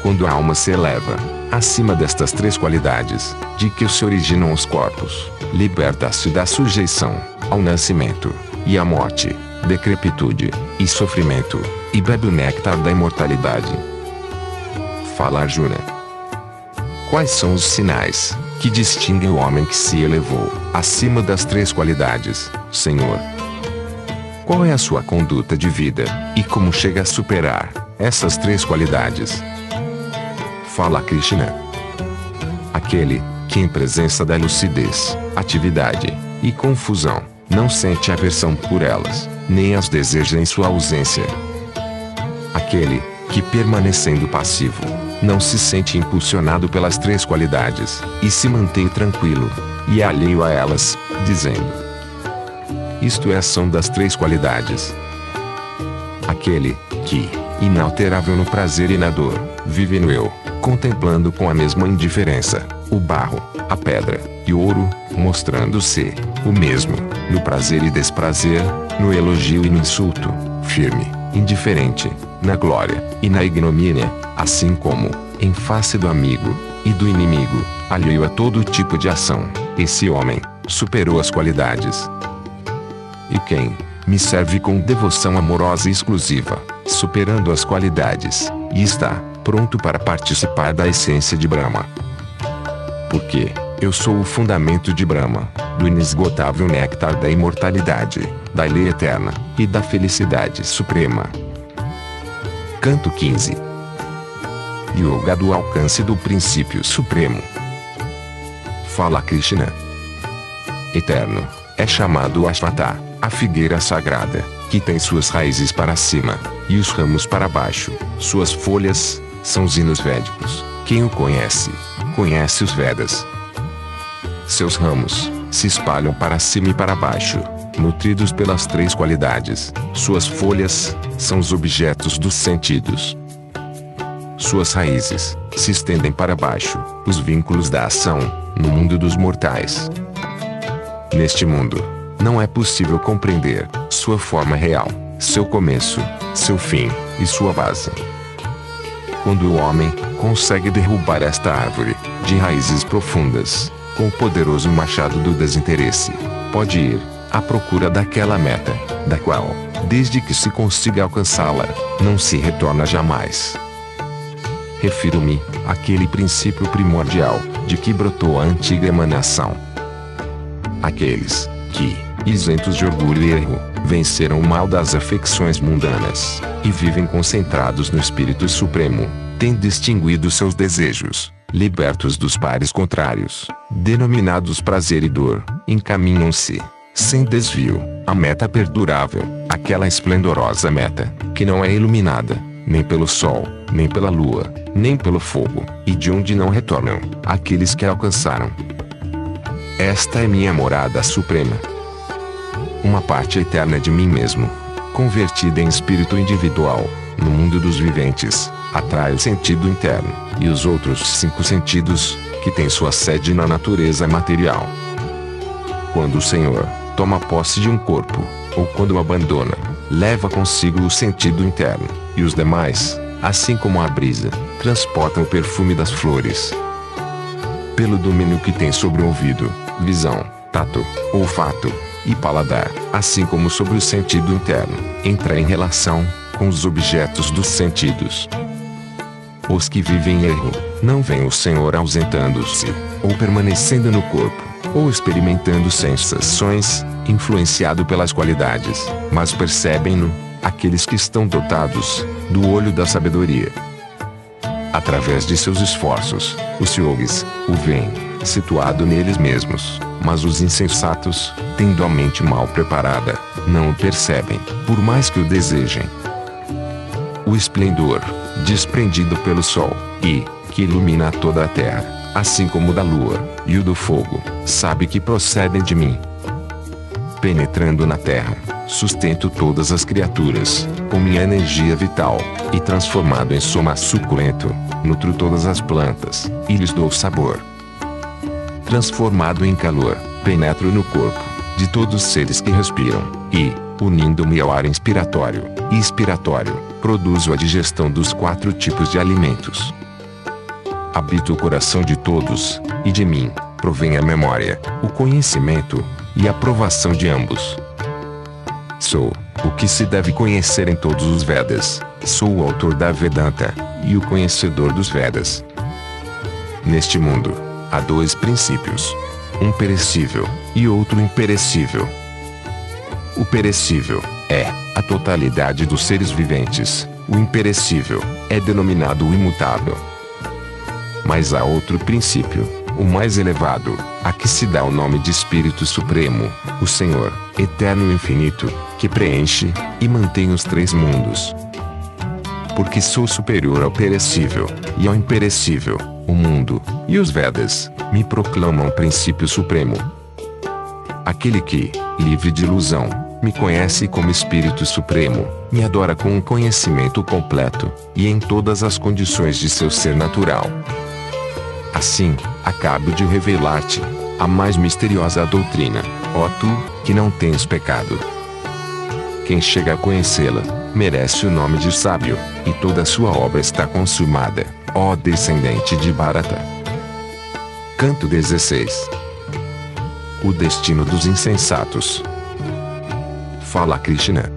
Quando a alma se eleva, acima destas três qualidades, de que se originam os corpos, liberta-se da sujeição ao nascimento e à morte, decrepitude e sofrimento, e bebe o néctar da imortalidade. Fala Arjuna. Quais são os sinais que distinguem o homem que se elevou acima das três qualidades, Senhor? Qual é a sua conduta de vida e como chega a superar essas três qualidades? Fala Krishna. Aquele que em presença da lucidez, atividade e confusão não sente aversão por elas, nem as deseja em sua ausência. Aquele que permanecendo passivo, não se sente impulsionado pelas três qualidades, e se mantém tranquilo, e alheio a elas, dizendo: Isto é ação das três qualidades. Aquele que, inalterável no prazer e na dor, vive no eu, contemplando com a mesma indiferença o barro, a pedra e o ouro, mostrando-se o mesmo no prazer e desprazer, no elogio e no insulto, firme, indiferente, na glória e na ignomínia, assim como, em face do amigo e do inimigo, alheio a todo tipo de ação, esse homem superou as qualidades. E quem me serve com devoção amorosa e exclusiva, superando as qualidades, e está pronto para participar da essência de Brahma. Porque eu sou o fundamento de Brahma, do inesgotável néctar da imortalidade, da lei eterna e da felicidade suprema. Canto 15 Yoga do alcance do princípio supremo. Fala Krishna. Eterno, é chamado Ashvata, a figueira sagrada, que tem suas raízes para cima, e os ramos para baixo. Suas folhas, são os hinos védicos. Quem o conhece, conhece os Vedas. Seus ramos, se espalham para cima e para baixo, nutridos pelas três qualidades. Suas folhas são os objetos dos sentidos. Suas raízes se estendem para baixo, os vínculos da ação, no mundo dos mortais. Neste mundo, não é possível compreender sua forma real, seu começo, seu fim e sua base. Quando o homem consegue derrubar esta árvore de raízes profundas, com o poderoso machado do desinteresse, pode ir à procura daquela meta, da qual, desde que se consiga alcançá-la, não se retorna jamais. Refiro-me àquele princípio primordial, de que brotou a antiga emanação. Aqueles que, isentos de orgulho e erro, venceram o mal das afecções mundanas, e vivem concentrados no Espírito Supremo, têm distinguido seus desejos, libertos dos pares contrários, denominados prazer e dor, encaminham-se, sem desvio, à meta perdurável, aquela esplendorosa meta, que não é iluminada, nem pelo sol, nem pela lua, nem pelo fogo, e de onde não retornam, aqueles que alcançaram. Esta é minha morada suprema. Uma parte eterna de mim mesmo, convertida em espírito individual, no mundo dos viventes, atrai o sentido interno, e os outros cinco sentidos, que têm sua sede na natureza material. Quando o Senhor toma posse de um corpo, ou quando o abandona, leva consigo o sentido interno, e os demais, assim como a brisa, transportam o perfume das flores. Pelo domínio que tem sobre o ouvido, visão, tato, olfato e paladar, assim como sobre o sentido interno, entra em relação com os objetos dos sentidos. Os que vivem em erro, não vem o Senhor ausentando-se, ou permanecendo no corpo, ou experimentando sensações, influenciado pelas qualidades, mas percebem-no, aqueles que estão dotados, do olho da sabedoria. Através de seus esforços, os yogis, o veem, situado neles mesmos, mas os insensatos, tendo a mente mal preparada, não o percebem, por mais que o desejem. O esplendor, desprendido pelo sol, e, que ilumina toda a terra, assim como da lua, e o do fogo, sabe que procedem de mim. Penetrando na terra, sustento todas as criaturas, com minha energia vital, e transformado em soma suculento, nutro todas as plantas, e lhes dou sabor. Transformado em calor, penetro no corpo, de todos os seres que respiram, e, unindo-me ao ar inspiratório e expiratório, produzo a digestão dos quatro tipos de alimentos. Habito o coração de todos, e de mim, provém a memória, o conhecimento, e a provação de ambos. Sou o que se deve conhecer em todos os Vedas, sou o autor da Vedanta, e o conhecedor dos Vedas. Neste mundo, há dois princípios: um perecível e outro imperecível. O perecível é a totalidade dos seres viventes, o imperecível é denominado o imutável. Mas há outro princípio, o mais elevado, a que se dá o nome de Espírito Supremo, o Senhor, eterno e infinito, que preenche e mantém os três mundos. Porque sou superior ao perecível e ao imperecível, o mundo e os Vedas me proclamam princípio supremo. Aquele que, livre de ilusão, me conhece como Espírito Supremo, me adora com um conhecimento completo, e em todas as condições de seu ser natural. Assim, acabo de revelar-te a mais misteriosa doutrina, ó tu, que não tens pecado. Quem chega a conhecê-la, merece o nome de sábio, e toda sua obra está consumada, ó descendente de Bharata. Canto 16 O destino dos insensatos. Fala Krishna.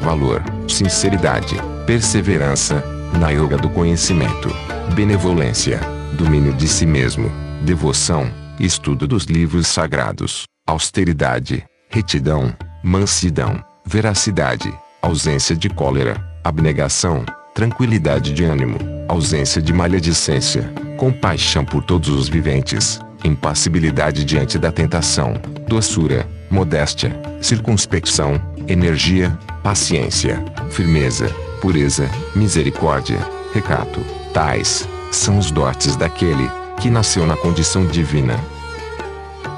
Valor, sinceridade, perseverança, na yoga do conhecimento, benevolência, domínio de si mesmo, devoção, estudo dos livros sagrados, austeridade, retidão, mansidão, veracidade, ausência de cólera, abnegação, tranquilidade de ânimo, ausência de maledicência, compaixão por todos os viventes, impassibilidade diante da tentação, doçura, modéstia, circunspecção, energia, paciência, firmeza, pureza, misericórdia, recato. Tais são os dotes daquele que nasceu na condição divina.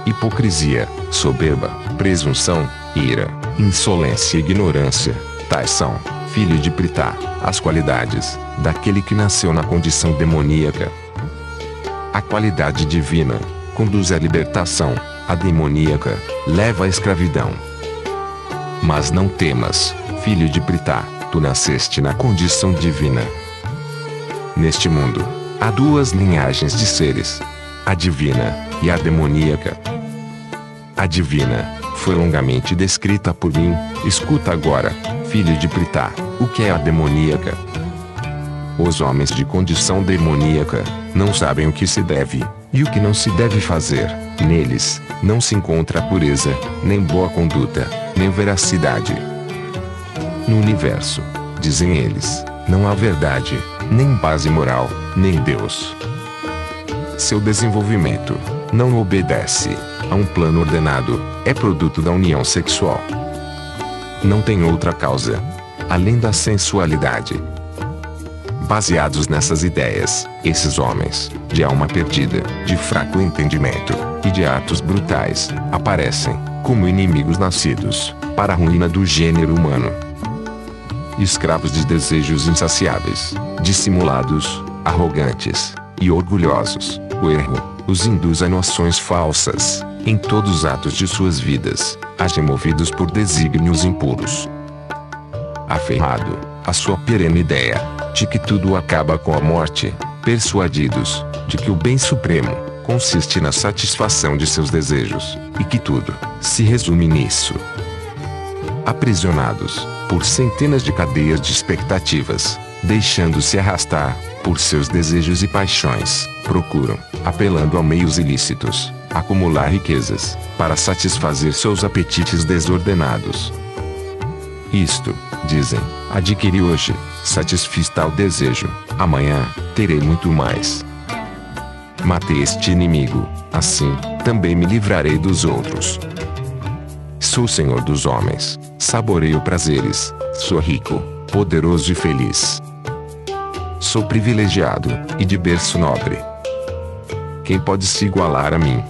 Hipocrisia, soberba, presunção, ira, insolência e ignorância, tais são, filho de Pritá, as qualidades daquele que nasceu na condição demoníaca. A qualidade divina conduz à libertação, a demoníaca leva à escravidão. Mas não temas, filho de Pritá, tu nasceste na condição divina. Neste mundo, há duas linhagens de seres: a divina e a demoníaca. A divina foi longamente descrita por mim, escuta agora, filho de Pritá, o que é a demoníaca. Os homens de condição demoníaca não sabem o que se deve e o que não se deve fazer. Neles não se encontra pureza, nem boa conduta, nem veracidade. No universo, dizem eles, não há verdade, nem base moral, nem Deus. Seu desenvolvimento não obedece a um plano ordenado, é produto da união sexual. Não tem outra causa além da sensualidade. Baseados nessas ideias, esses homens, de alma perdida, de fraco entendimento e de atos brutais, aparecem como inimigos nascidos para a ruína do gênero humano. Escravos de desejos insaciáveis, dissimulados, arrogantes e orgulhosos, o erro os induz a noções falsas em todos os atos de suas vidas, agem movidos por desígnios impuros. Aferrado a sua perene ideia de que tudo acaba com a morte, persuadidos de que o bem supremo consiste na satisfação de seus desejos, e que tudo se resume nisso. Aprisionados por centenas de cadeias de expectativas, deixando-se arrastar por seus desejos e paixões, procuram, apelando a meios ilícitos, acumular riquezas, para satisfazer seus apetites desordenados. Isto, dizem, adquiri hoje, satisfiz tal desejo, amanhã, terei muito mais. Matei este inimigo, assim, também me livrarei dos outros. Sou senhor dos homens, saboreio prazeres, sou rico, poderoso e feliz. Sou privilegiado, e de berço nobre. Quem pode se igualar a mim?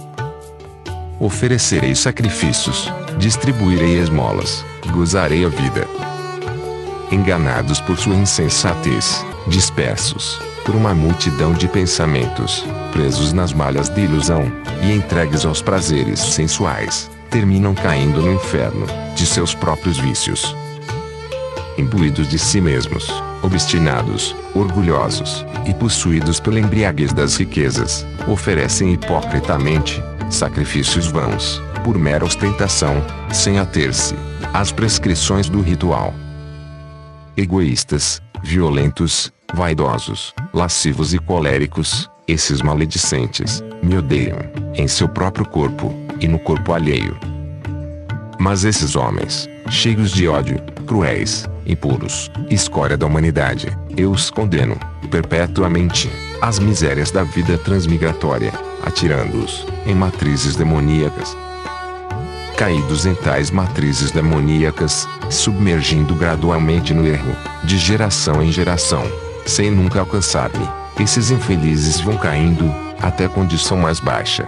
Oferecerei sacrifícios, distribuirei esmolas, gozarei a vida. Enganados por sua insensatez, dispersos, por uma multidão de pensamentos, presos nas malhas de ilusão, e entregues aos prazeres sensuais, terminam caindo no inferno, de seus próprios vícios. Imbuídos de si mesmos, obstinados, orgulhosos, e possuídos pela embriaguez das riquezas, oferecem hipocritamente, sacrifícios vãos, por mera ostentação, sem ater-se às prescrições do ritual. Egoístas, violentos, vaidosos, lascivos e coléricos, esses maledicentes, me odeiam, em seu próprio corpo, e no corpo alheio. Mas esses homens, cheios de ódio, cruéis, impuros, escória da humanidade, eu os condeno, perpetuamente, às misérias da vida transmigratória, atirando-os, em matrizes demoníacas. Caídos em tais matrizes demoníacas, submergindo gradualmente no erro, de geração em geração, sem nunca alcançar-me, esses infelizes vão caindo, até condição mais baixa.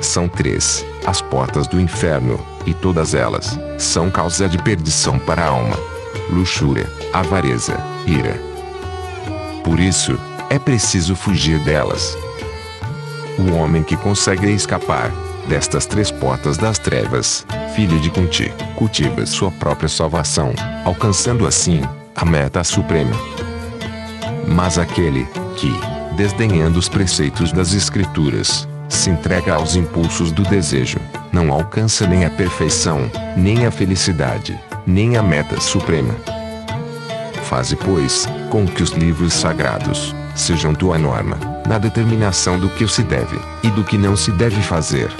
São três, as portas do inferno, e todas elas, são causa de perdição para a alma. Luxúria, avareza, ira. Por isso, é preciso fugir delas, o homem que consegue escapar destas três portas das trevas, filho de Kunti, cultiva sua própria salvação, alcançando assim a meta suprema. Mas aquele que, desdenhando os preceitos das Escrituras, se entrega aos impulsos do desejo, não alcança nem a perfeição, nem a felicidade, nem a meta suprema. Faze, pois, com que os livros sagrados sejam tua norma, na determinação do que se deve, e do que não se deve fazer.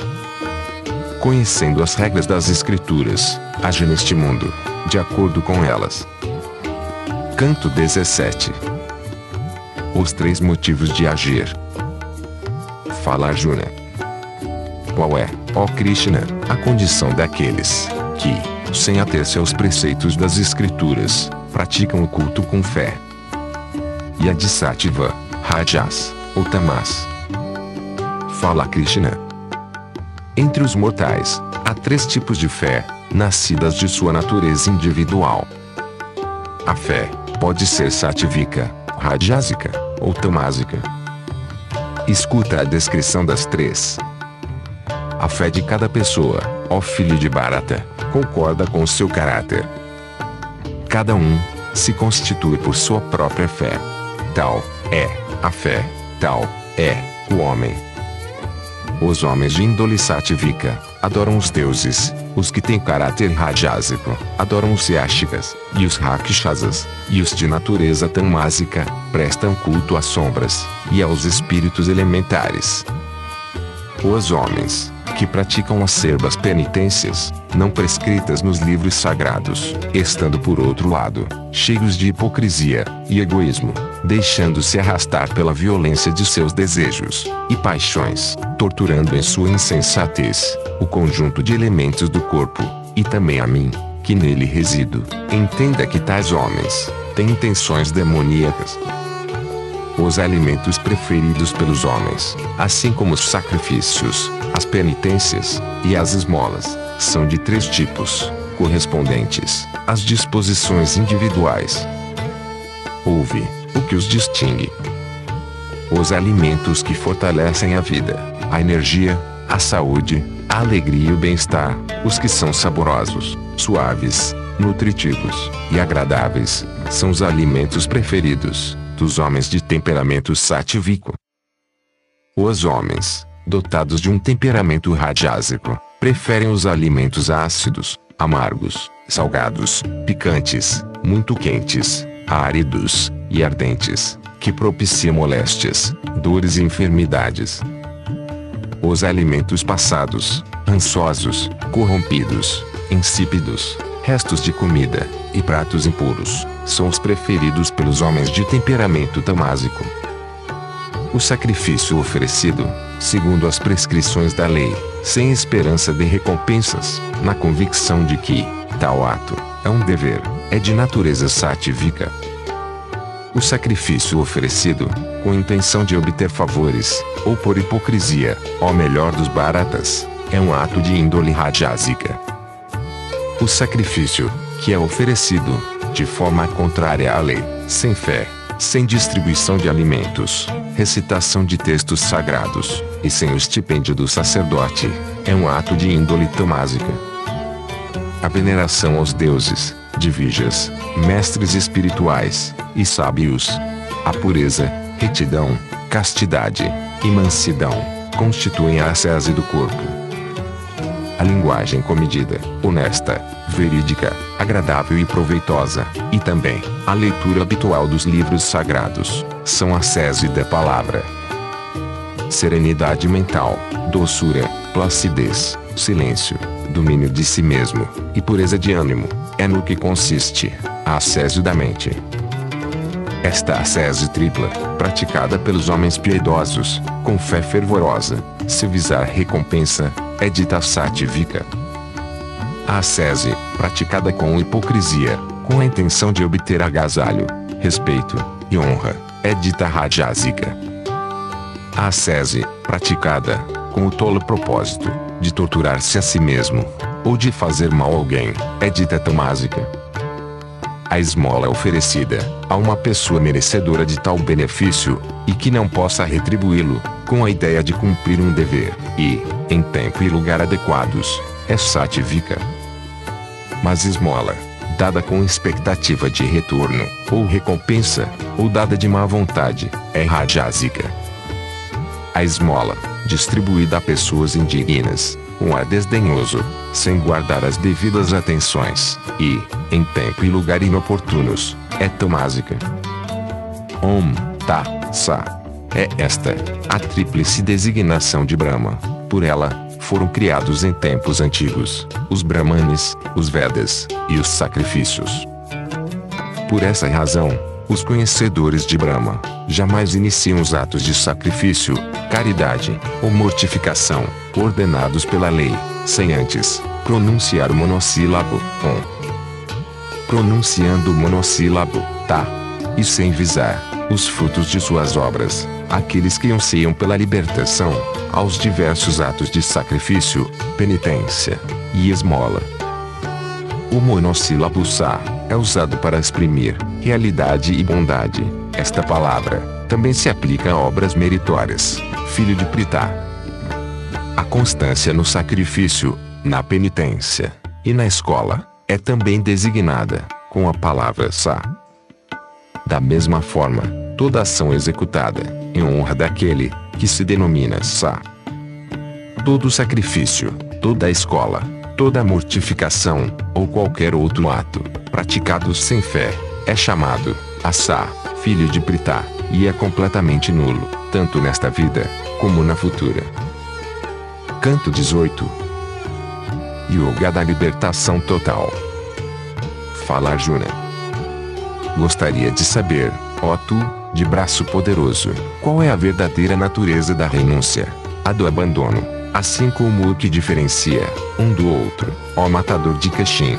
Conhecendo as regras das Escrituras, age neste mundo, de acordo com elas. Canto 17 Os três motivos de agir. Fala Arjuna. Qual é, ó Krishna, a condição daqueles que, sem ater-se aos preceitos das Escrituras, praticam o culto com fé? E a de Rajas, ou Tamas. Fala Krishna. Entre os mortais, há três tipos de fé, nascidas de sua natureza individual. A fé pode ser satívica, rajásica ou tamásica. Escuta a descrição das três. A fé de cada pessoa, ó filho de Bharata, concorda com seu caráter. Cada um se constitui por sua própria fé. Tal é a fé tal é o homem. Os homens de índole satívica adoram os deuses, os que têm caráter rajásico adoram os yashikas, e os rakshasas, e os de natureza tamásica prestam culto às sombras e aos espíritos elementares. Os homens que praticam acerbas penitências, não prescritas nos livros sagrados, estando por outro lado, cheios de hipocrisia e egoísmo, deixando-se arrastar pela violência de seus desejos e paixões, torturando em sua insensatez o conjunto de elementos do corpo, e também a mim, que nele resido. Entenda que tais homens têm intenções demoníacas, os alimentos preferidos pelos homens, assim como os sacrifícios, as penitências e as esmolas, são de três tipos, correspondentes às disposições individuais. Ouve o que os distingue. Os alimentos que fortalecem a vida, a energia, a saúde, a alegria e o bem-estar, os que são saborosos, suaves, nutritivos e agradáveis, são os alimentos preferidos dos homens de temperamento satívico. Os homens, dotados de um temperamento rajásico, preferem os alimentos ácidos, amargos, salgados, picantes, muito quentes, áridos e ardentes, que propicia moléstias, dores e enfermidades. Os alimentos passados, rançosos, corrompidos, insípidos, restos de comida e pratos impuros, são os preferidos pelos homens de temperamento tamásico. O sacrifício oferecido, segundo as prescrições da lei, sem esperança de recompensas, na convicção de que tal ato é um dever, é de natureza satívica. O sacrifício oferecido, com intenção de obter favores, ou por hipocrisia, ou melhor dos baratas, é um ato de índole rajásica. O sacrifício, que é oferecido, de forma contrária à lei, sem fé, sem distribuição de alimentos, recitação de textos sagrados, e sem o estipêndio do sacerdote, é um ato de índole tamásica. A veneração aos deuses, divigas, mestres espirituais e sábios. A pureza, retidão, castidade e mansidão constituem a ascese do corpo. A linguagem comedida, honesta, verídica, agradável e proveitosa, e também a leitura habitual dos livros sagrados, são a sese da palavra. Serenidade mental, doçura, placidez, silêncio, domínio de si mesmo, e pureza de ânimo, é no que consiste a ascese da mente. Esta ascese tripla, praticada pelos homens piedosos, com fé fervorosa, se visar recompensa, é dita satívica. A ascese, praticada com hipocrisia, com a intenção de obter agasalho, respeito e honra, é dita rajásica. A ascese, praticada com o tolo propósito de torturar-se a si mesmo, ou de fazer mal a alguém, é dita tamásica. A esmola oferecida a uma pessoa merecedora de tal benefício, e que não possa retribuí-lo, com a ideia de cumprir um dever, e, em tempo e lugar adequados, é satívica. Mas esmola, dada com expectativa de retorno, ou recompensa, ou dada de má vontade, é rajásica. A esmola, distribuída a pessoas indignas, com ar desdenhoso, sem guardar as devidas atenções, e, em tempo e lugar inoportunos, é tomásica. Om, Ta, Sa. É esta, a tríplice designação de Brahma. Por ela, foram criados em tempos antigos, os Brahmanes, os Vedas, e os sacrifícios. Por essa razão, os conhecedores de Brahma jamais iniciam os atos de sacrifício, caridade ou mortificação, ordenados pela lei, sem antes pronunciar o monossílabo Om. Pronunciando o monossílabo Ta, e sem visar os frutos de suas obras, aqueles que anseiam pela libertação, aos diversos atos de sacrifício, penitência e esmola. O monossílabo Sa é usado para exprimir realidade e bondade. Esta palavra também se aplica a obras meritórias. Filho de Pritá. A constância no sacrifício, na penitência e na escola é também designada com a palavra Sa. Da mesma forma, toda ação executada em honra daquele que se denomina Sa. Todo sacrifício, toda escola, toda mortificação ou qualquer outro ato praticado sem fé é chamado Asa, filho de Pritá, e é completamente nulo, tanto nesta vida como na futura. Canto 18 Yoga da Libertação Total Fala Arjuna. Gostaria de saber, ó tu, de braço poderoso, qual é a verdadeira natureza da renúncia, a do abandono, assim como o que diferencia um do outro, ó matador de Kashim.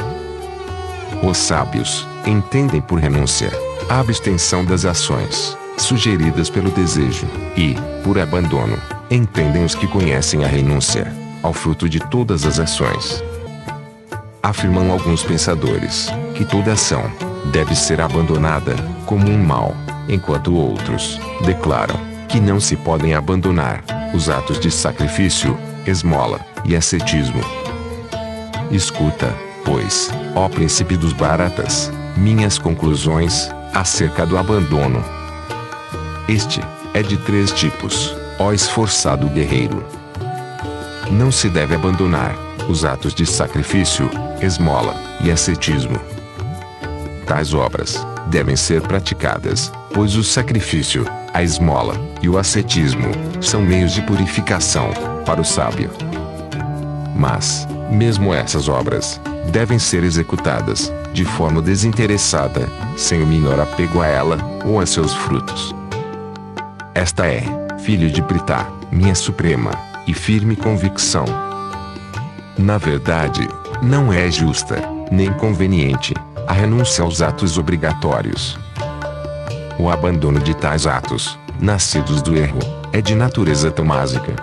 Os sábios entendem por renúncia a abstenção das ações sugeridas pelo desejo, e, por abandono, entendem os que conhecem a renúncia ao fruto de todas as ações. Afirmam alguns pensadores que toda ação deve ser abandonada como um mal, enquanto outros declaram que não se podem abandonar os atos de sacrifício, esmola e ascetismo. Escuta, pois, ó príncipe dos baratas, minhas conclusões acerca do abandono. Este é de três tipos, ó esforçado guerreiro. Não se deve abandonar os atos de sacrifício, esmola e ascetismo. Tais obras devem ser praticadas, pois o sacrifício, a esmola e o ascetismo são meios de purificação para o sábio. Mas, mesmo essas obras, devem ser executadas de forma desinteressada, sem o menor apego a ela ou a seus frutos. Esta é, filho de Pritá, minha suprema e firme convicção. Na verdade, não é justa, nem conveniente, a renúncia aos atos obrigatórios. O abandono de tais atos, nascidos do erro, é de natureza tamásica.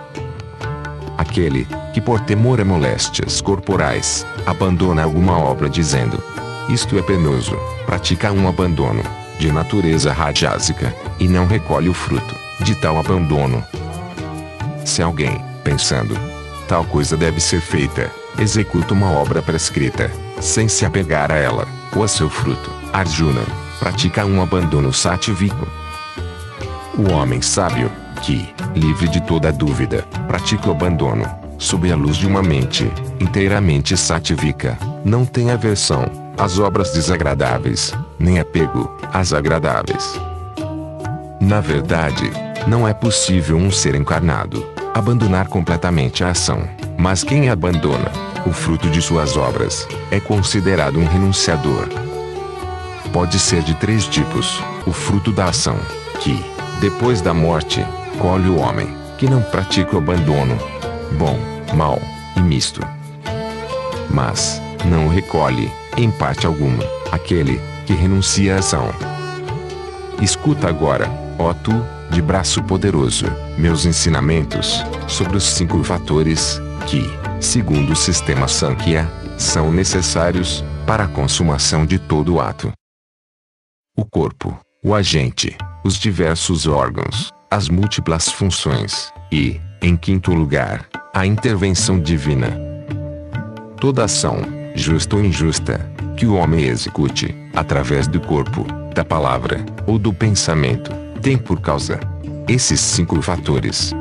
Aquele, que por temor a moléstias corporais, abandona alguma obra dizendo: Isto é penoso, pratica um abandono, de natureza rajásica, e não recolhe o fruto, de tal abandono. Se alguém, pensando, tal coisa deve ser feita, executa uma obra prescrita, sem se apegar a ela, ou a seu fruto, Arjuna, pratica um abandono satívico. O homem sábio, que, livre de toda dúvida, pratica o abandono, sob a luz de uma mente inteiramente satívica, não tem aversão às obras desagradáveis, nem apego às agradáveis. Na verdade, não é possível um ser encarnado abandonar completamente a ação, mas quem abandona o fruto de suas obras é considerado um renunciador. Pode ser de três tipos: o fruto da ação, que, depois da morte, colhe o homem, que não pratica o abandono, bom, mal e misto. Mas, não recolhe, em parte alguma, aquele que renuncia à ação. Escuta agora, ó tu, de braço poderoso, meus ensinamentos sobre os cinco fatores que, segundo o sistema Sankhya, são necessários para a consumação de todo ato. O corpo, o agente, os diversos órgãos, as múltiplas funções e, em quinto lugar, a intervenção divina. Toda ação, justa ou injusta, que o homem execute, através do corpo, da palavra ou do pensamento, tem por causa esses cinco fatores.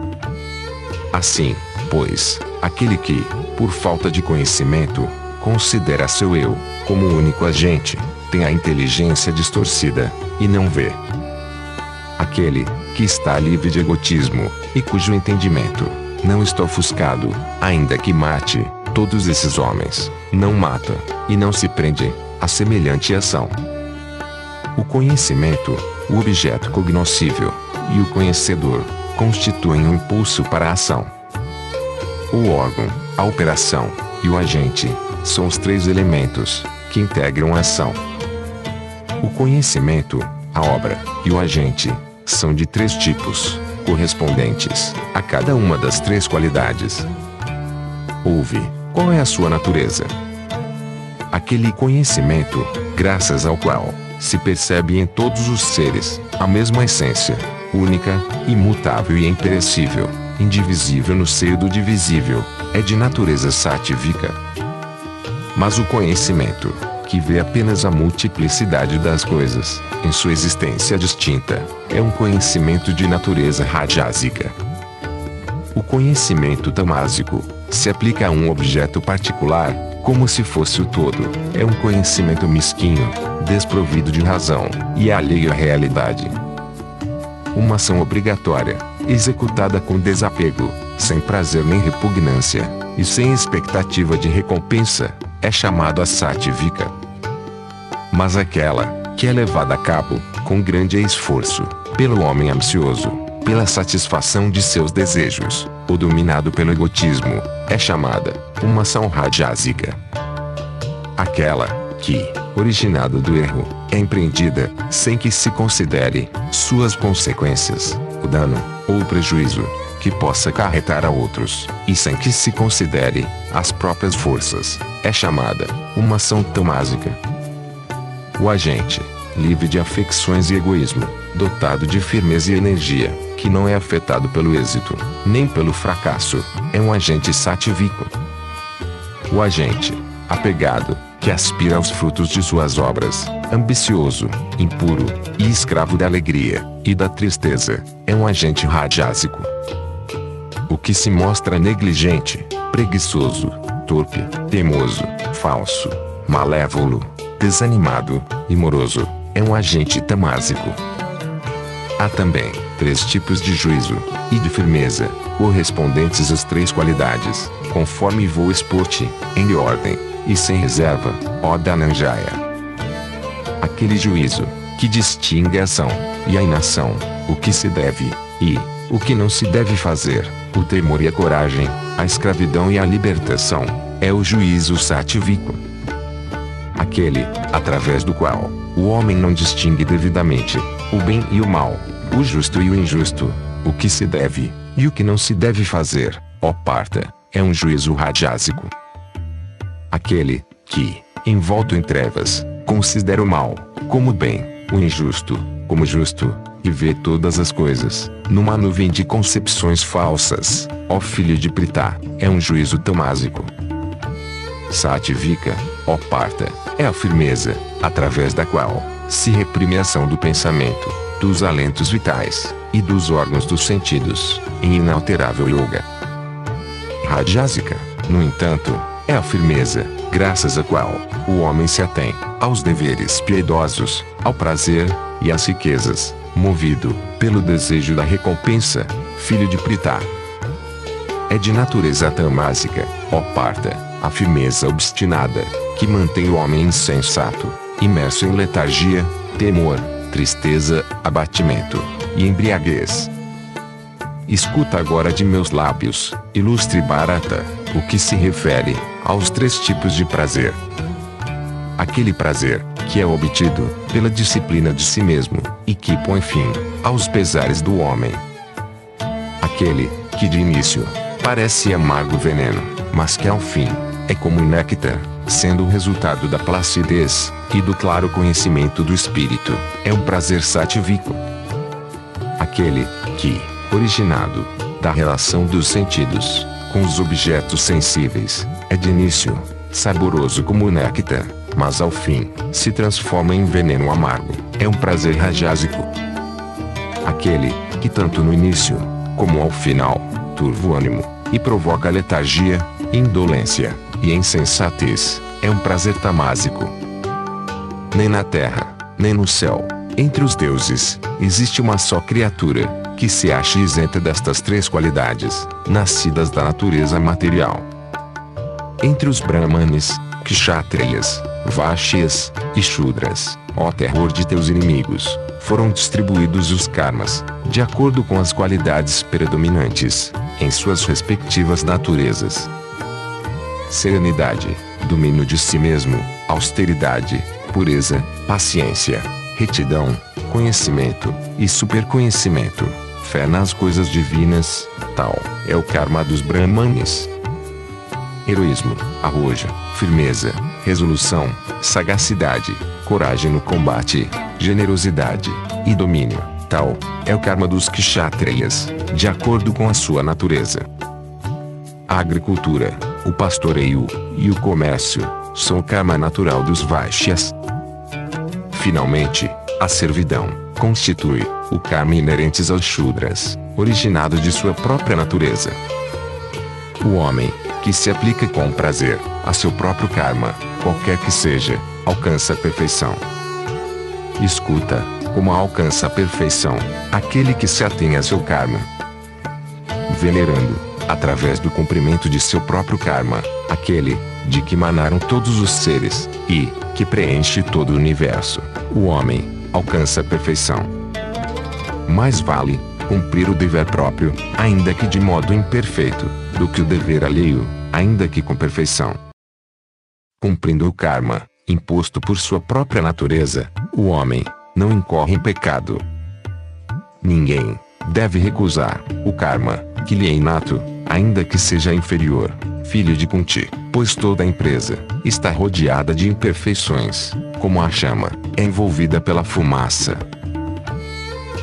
Assim, pois, aquele que, por falta de conhecimento, considera seu eu como único agente, tem a inteligência distorcida e não vê. Aquele que está livre de egotismo e cujo entendimento não está ofuscado, ainda que mate todos esses homens, não mata e não se prende a semelhante ação. O conhecimento, o objeto cognoscível e o conhecedor constituem um impulso para a ação. O órgão, a operação e o agente são os três elementos que integram a ação. O conhecimento, a obra e o agente são de três tipos, correspondentes a cada uma das três qualidades. Ouve, qual é a sua natureza? Aquele conhecimento, graças ao qual se percebe em todos os seres a mesma essência, única, imutável e imperecível, indivisível no seio do divisível, é de natureza satívica. Mas o conhecimento, que vê apenas a multiplicidade das coisas, em sua existência distinta, é um conhecimento de natureza rajásica. O conhecimento tamásico se aplica a um objeto particular, como se fosse o todo, é um conhecimento mesquinho, desprovido de razão e alheio à realidade. Uma ação obrigatória, executada com desapego, sem prazer nem repugnância, e sem expectativa de recompensa, é chamado a satívica. Mas aquela, que é levada a cabo, com grande esforço, pelo homem ambicioso, pela satisfação de seus desejos, ou dominado pelo egotismo, é chamada uma ação rajásica. Aquela que, originada do erro, é empreendida sem que se considere suas consequências, o dano ou o prejuízo que possa acarretar a outros, e sem que se considere as próprias forças, é chamada uma ação tamásica. O agente, livre de afecções e egoísmo, dotado de firmeza e energia, que não é afetado pelo êxito, nem pelo fracasso, é um agente satívico. O agente, apegado, que aspira aos frutos de suas obras, ambicioso, impuro e escravo da alegria e da tristeza, é um agente rajásico. O que se mostra negligente, preguiçoso, torpe, teimoso, falso, malévolo, desanimado e moroso, é um agente tamásico. Há também três tipos de juízo e de firmeza, correspondentes às três qualidades, conforme vou expor-te, em ordem, e sem reserva, ó Dananjaya. Aquele juízo, que distingue a ação e a inação, o que se deve e o que não se deve fazer, o temor e a coragem, a escravidão e a libertação, é o juízo satívico. Aquele, através do qual, o homem não distingue devidamente o bem e o mal, o justo e o injusto, o que se deve e o que não se deve fazer, ó parta, é um juízo radiásico. Aquele que, envolto em trevas, considera o mal como bem, o injusto como justo, e vê todas as coisas numa nuvem de concepções falsas, ó filho de Pritá, é um juízo tamásico. Sativika, ó parta, é a firmeza, através da qual se reprime a ação do pensamento, dos alentos vitais e dos órgãos dos sentidos, em inalterável yoga. Rajásika, no entanto, é a firmeza, graças à qual o homem se atém aos deveres piedosos, ao prazer e às riquezas, movido pelo desejo da recompensa, filho de Pritá. É de natureza tamásica, ó parta, a firmeza obstinada, que mantém o homem insensato, imerso em letargia, temor, tristeza, abatimento e embriaguez. Escuta agora de meus lábios, ilustre Barata, o que se refere aos três tipos de prazer. Aquele prazer que é obtido pela disciplina de si mesmo e que põe fim aos pesares do homem. Aquele que de início parece amargo veneno, mas que ao fim é como néctar, sendo o resultado da placidez e do claro conhecimento do espírito, é um prazer satívico. Aquele que, originado da relação dos sentidos com os objetos sensíveis, é de início saboroso como néctar, mas ao fim se transforma em veneno amargo, é um prazer rajásico. Aquele que tanto no início como ao final turva o ânimo e provoca letargia, indolência e insensatez, é um prazer tamásico. Nem na terra, nem no céu, entre os deuses, existe uma só criatura que se acha isenta destas três qualidades, nascidas da natureza material. Entre os brahmanes, kshatriyas, vaixas e shudras, ó terror de teus inimigos, foram distribuídos os karmas, de acordo com as qualidades predominantes, em suas respectivas naturezas. Serenidade, domínio de si mesmo, austeridade, pureza, paciência, retidão, conhecimento e superconhecimento, fé nas coisas divinas, tal é o karma dos brahmanes. Heroísmo, arrojo, firmeza, resolução, sagacidade, coragem no combate, generosidade e domínio, tal é o karma dos kshatriyas, de acordo com a sua natureza. A agricultura, o pastoreio e o comércio são o karma natural dos vaixyas. Finalmente, a servidão constitui o karma inerentes aos shudras, originado de sua própria natureza. O homem, que se aplica com prazer a seu próprio karma, qualquer que seja, alcança a perfeição. Escuta, como alcança a perfeição, aquele que se atém a seu karma. Venerando, através do cumprimento de seu próprio karma, aquele, de que manaram todos os seres, e, que preenche todo o universo, o homem, alcança a perfeição. Mais vale, cumprir o dever próprio, ainda que de modo imperfeito, do que o dever alheio, ainda que com perfeição. Cumprindo o karma, imposto por sua própria natureza, o homem não incorre em pecado. Ninguém deve recusar o karma que lhe é inato, ainda que seja inferior, filho de Kunti, pois toda empresa está rodeada de imperfeições, como a chama é envolvida pela fumaça.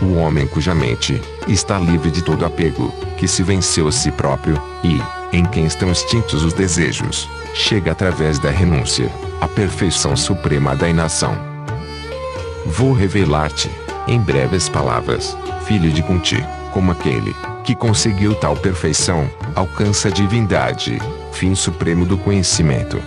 O homem cuja mente está livre de todo apego, que se venceu a si próprio, e, em quem estão extintos os desejos, chega através da renúncia, à perfeição suprema da inação. Vou revelar-te, em breves palavras, filho de Kunti, como aquele que conseguiu tal perfeição, alcança a divindade, fim supremo do conhecimento.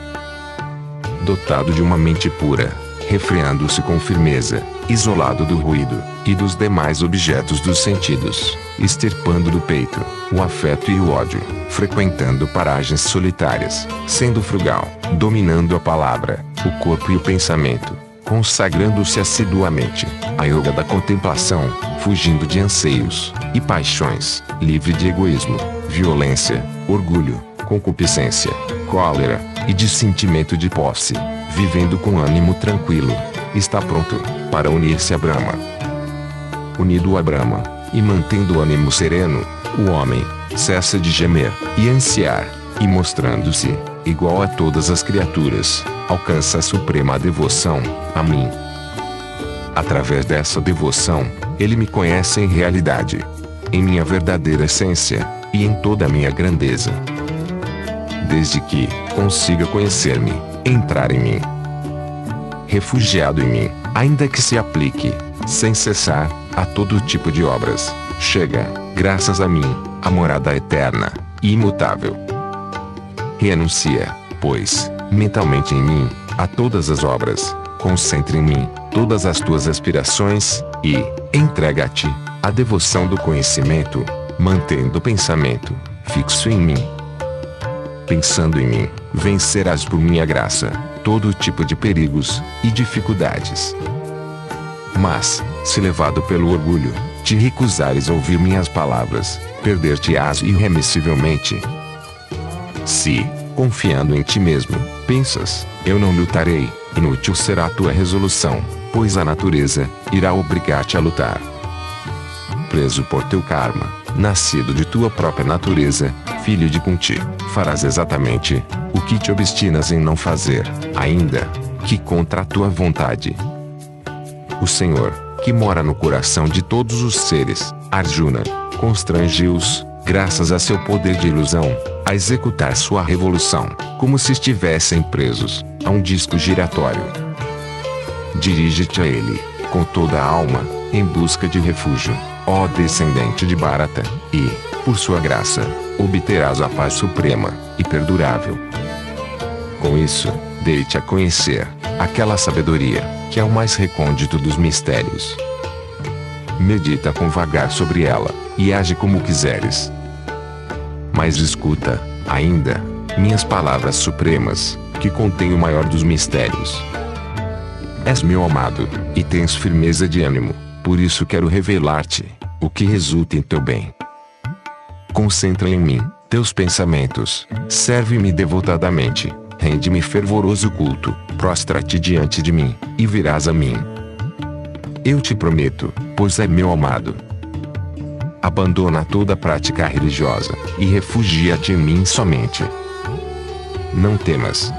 Dotado de uma mente pura, refreando-se com firmeza, isolado do ruído e dos demais objetos dos sentidos, extirpando do peito o afeto e o ódio, frequentando paragens solitárias, sendo frugal, dominando a palavra, o corpo e o pensamento, consagrando-se assiduamente à yoga da contemplação, fugindo de anseios e paixões, livre de egoísmo, violência, orgulho, concupiscência, cólera e de sentimento de posse, vivendo com ânimo tranquilo, está pronto para unir-se a Brahma. Unido a Brahma e mantendo o ânimo sereno, o homem cessa de gemer e ansiar, e mostrando-se igual a todas as criaturas, alcança a suprema devoção a mim. Através dessa devoção, ele me conhece em realidade, em minha verdadeira essência e em toda a minha grandeza. Desde que consiga conhecer-me, entrar em mim, refugiado em mim, ainda que se aplique, sem cessar, a todo tipo de obras, chega, graças a mim, a morada eterna imutável. Renuncia, pois, mentalmente em mim, a todas as obras, concentre em mim todas as tuas aspirações, e entrega-te a devoção do conhecimento, mantendo o pensamento fixo em mim. Pensando em mim, vencerás por minha graça todo tipo de perigos e dificuldades. Mas, se levado pelo orgulho, te recusares a ouvir minhas palavras, perder-te-ás irremissivelmente. Se, confiando em ti mesmo, pensas, eu não lutarei, inútil será a tua resolução, pois a natureza irá obrigar-te a lutar. Preso por teu karma, nascido de tua própria natureza, filho de Kunti, farás exatamente o que te obstinas em não fazer, ainda que contra a tua vontade. O Senhor, que mora no coração de todos os seres, Arjuna, constrange-os, graças a seu poder de ilusão, a executar sua revolução, como se estivessem presos a um disco giratório. Dirige-te a ele, com toda a alma, em busca de refúgio, ó descendente de Bharata, e, por sua graça, obterás a paz suprema e perdurável. Com isso, deite a conhecer aquela sabedoria, que é o mais recôndito dos mistérios. Medita com vagar sobre ela, e age como quiseres. Mas escuta, ainda, minhas palavras supremas, que contêm o maior dos mistérios. És meu amado, e tens firmeza de ânimo, por isso quero revelar-te o que resulta em teu bem. Concentra em mim teus pensamentos, serve-me devotadamente, rende-me fervoroso culto, prostra-te diante de mim, e virás a mim. Eu te prometo, pois é meu amado. Abandona toda prática religiosa, e refugia-te em mim somente. Não temas.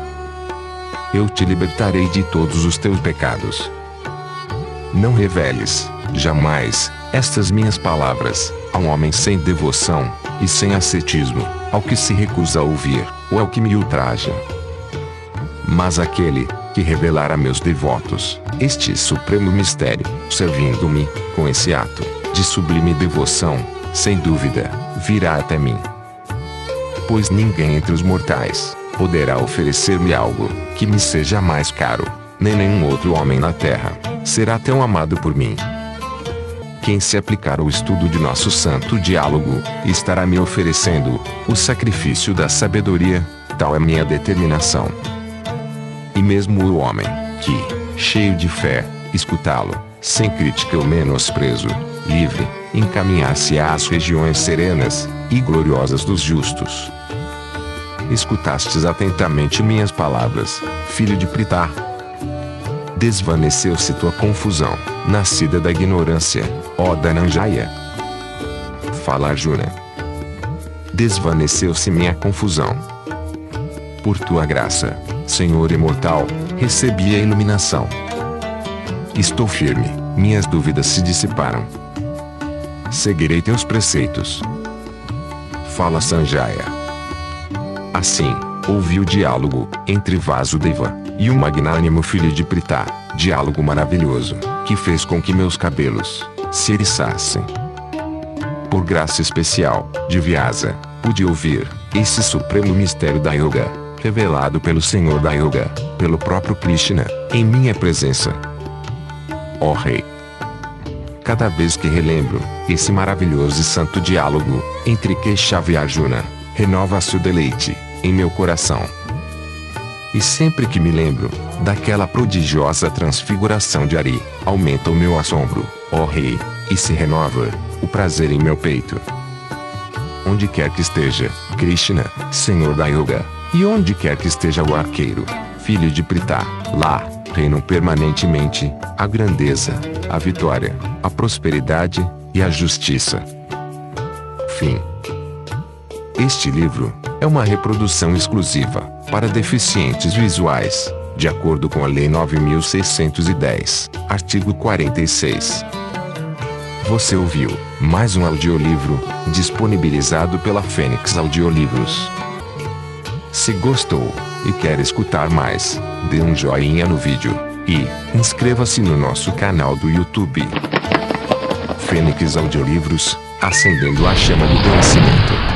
Eu te libertarei de todos os teus pecados. Não reveles, jamais, estas minhas palavras, a um homem sem devoção, e sem ascetismo, ao que se recusa a ouvir, ou ao que me ultraja. Mas aquele, que revelar a meus devotos, este supremo mistério, servindo-me, com esse ato, de sublime devoção, sem dúvida, virá até mim. Pois ninguém entre os mortais, poderá oferecer-me algo, que me seja mais caro, nem nenhum outro homem na terra, será tão amado por mim, quem se aplicar ao estudo de nosso santo diálogo, estará me oferecendo o sacrifício da sabedoria, tal é minha determinação. E mesmo o homem, que, cheio de fé, escutá-lo, sem crítica ou menosprezo, livre, encaminhar-se às regiões serenas e gloriosas dos justos. Escutastes atentamente minhas palavras, filho de Pritá, desvaneceu-se tua confusão, nascida da ignorância, ó Dananjaya. Fala Arjuna. Desvaneceu-se minha confusão. Por tua graça, Senhor imortal, recebi a iluminação. Estou firme, minhas dúvidas se dissiparam. Seguirei teus preceitos. Fala Sanjaya. Assim, ouvi o diálogo entre Vasudeva e o magnânimo filho de Pritá, diálogo maravilhoso, que fez com que meus cabelos se eriçassem. Por graça especial, de Vyasa, pude ouvir esse supremo mistério da yoga, revelado pelo Senhor da Yoga, pelo próprio Krishna, em minha presença. Ó Rei! Cada vez que relembro esse maravilhoso e santo diálogo entre Keshava e Arjuna, renova-se o deleite em meu coração. E sempre que me lembro daquela prodigiosa transfiguração de Ari, aumenta o meu assombro, ó Rei, e se renova o prazer em meu peito. Onde quer que esteja, Krishna, Senhor da Yoga, e onde quer que esteja o arqueiro, filho de Pritha, lá, reinam permanentemente a grandeza, a vitória, a prosperidade e a justiça. Fim. Este livro é uma reprodução exclusiva para deficientes visuais, de acordo com a Lei 9610, artigo 46. Você ouviu mais um audiolivro disponibilizado pela Fênix Audiolivros. Se gostou e quer escutar mais, dê um joinha no vídeo e inscreva-se no nosso canal do YouTube. Fênix Audiolivros, acendendo a chama do conhecimento.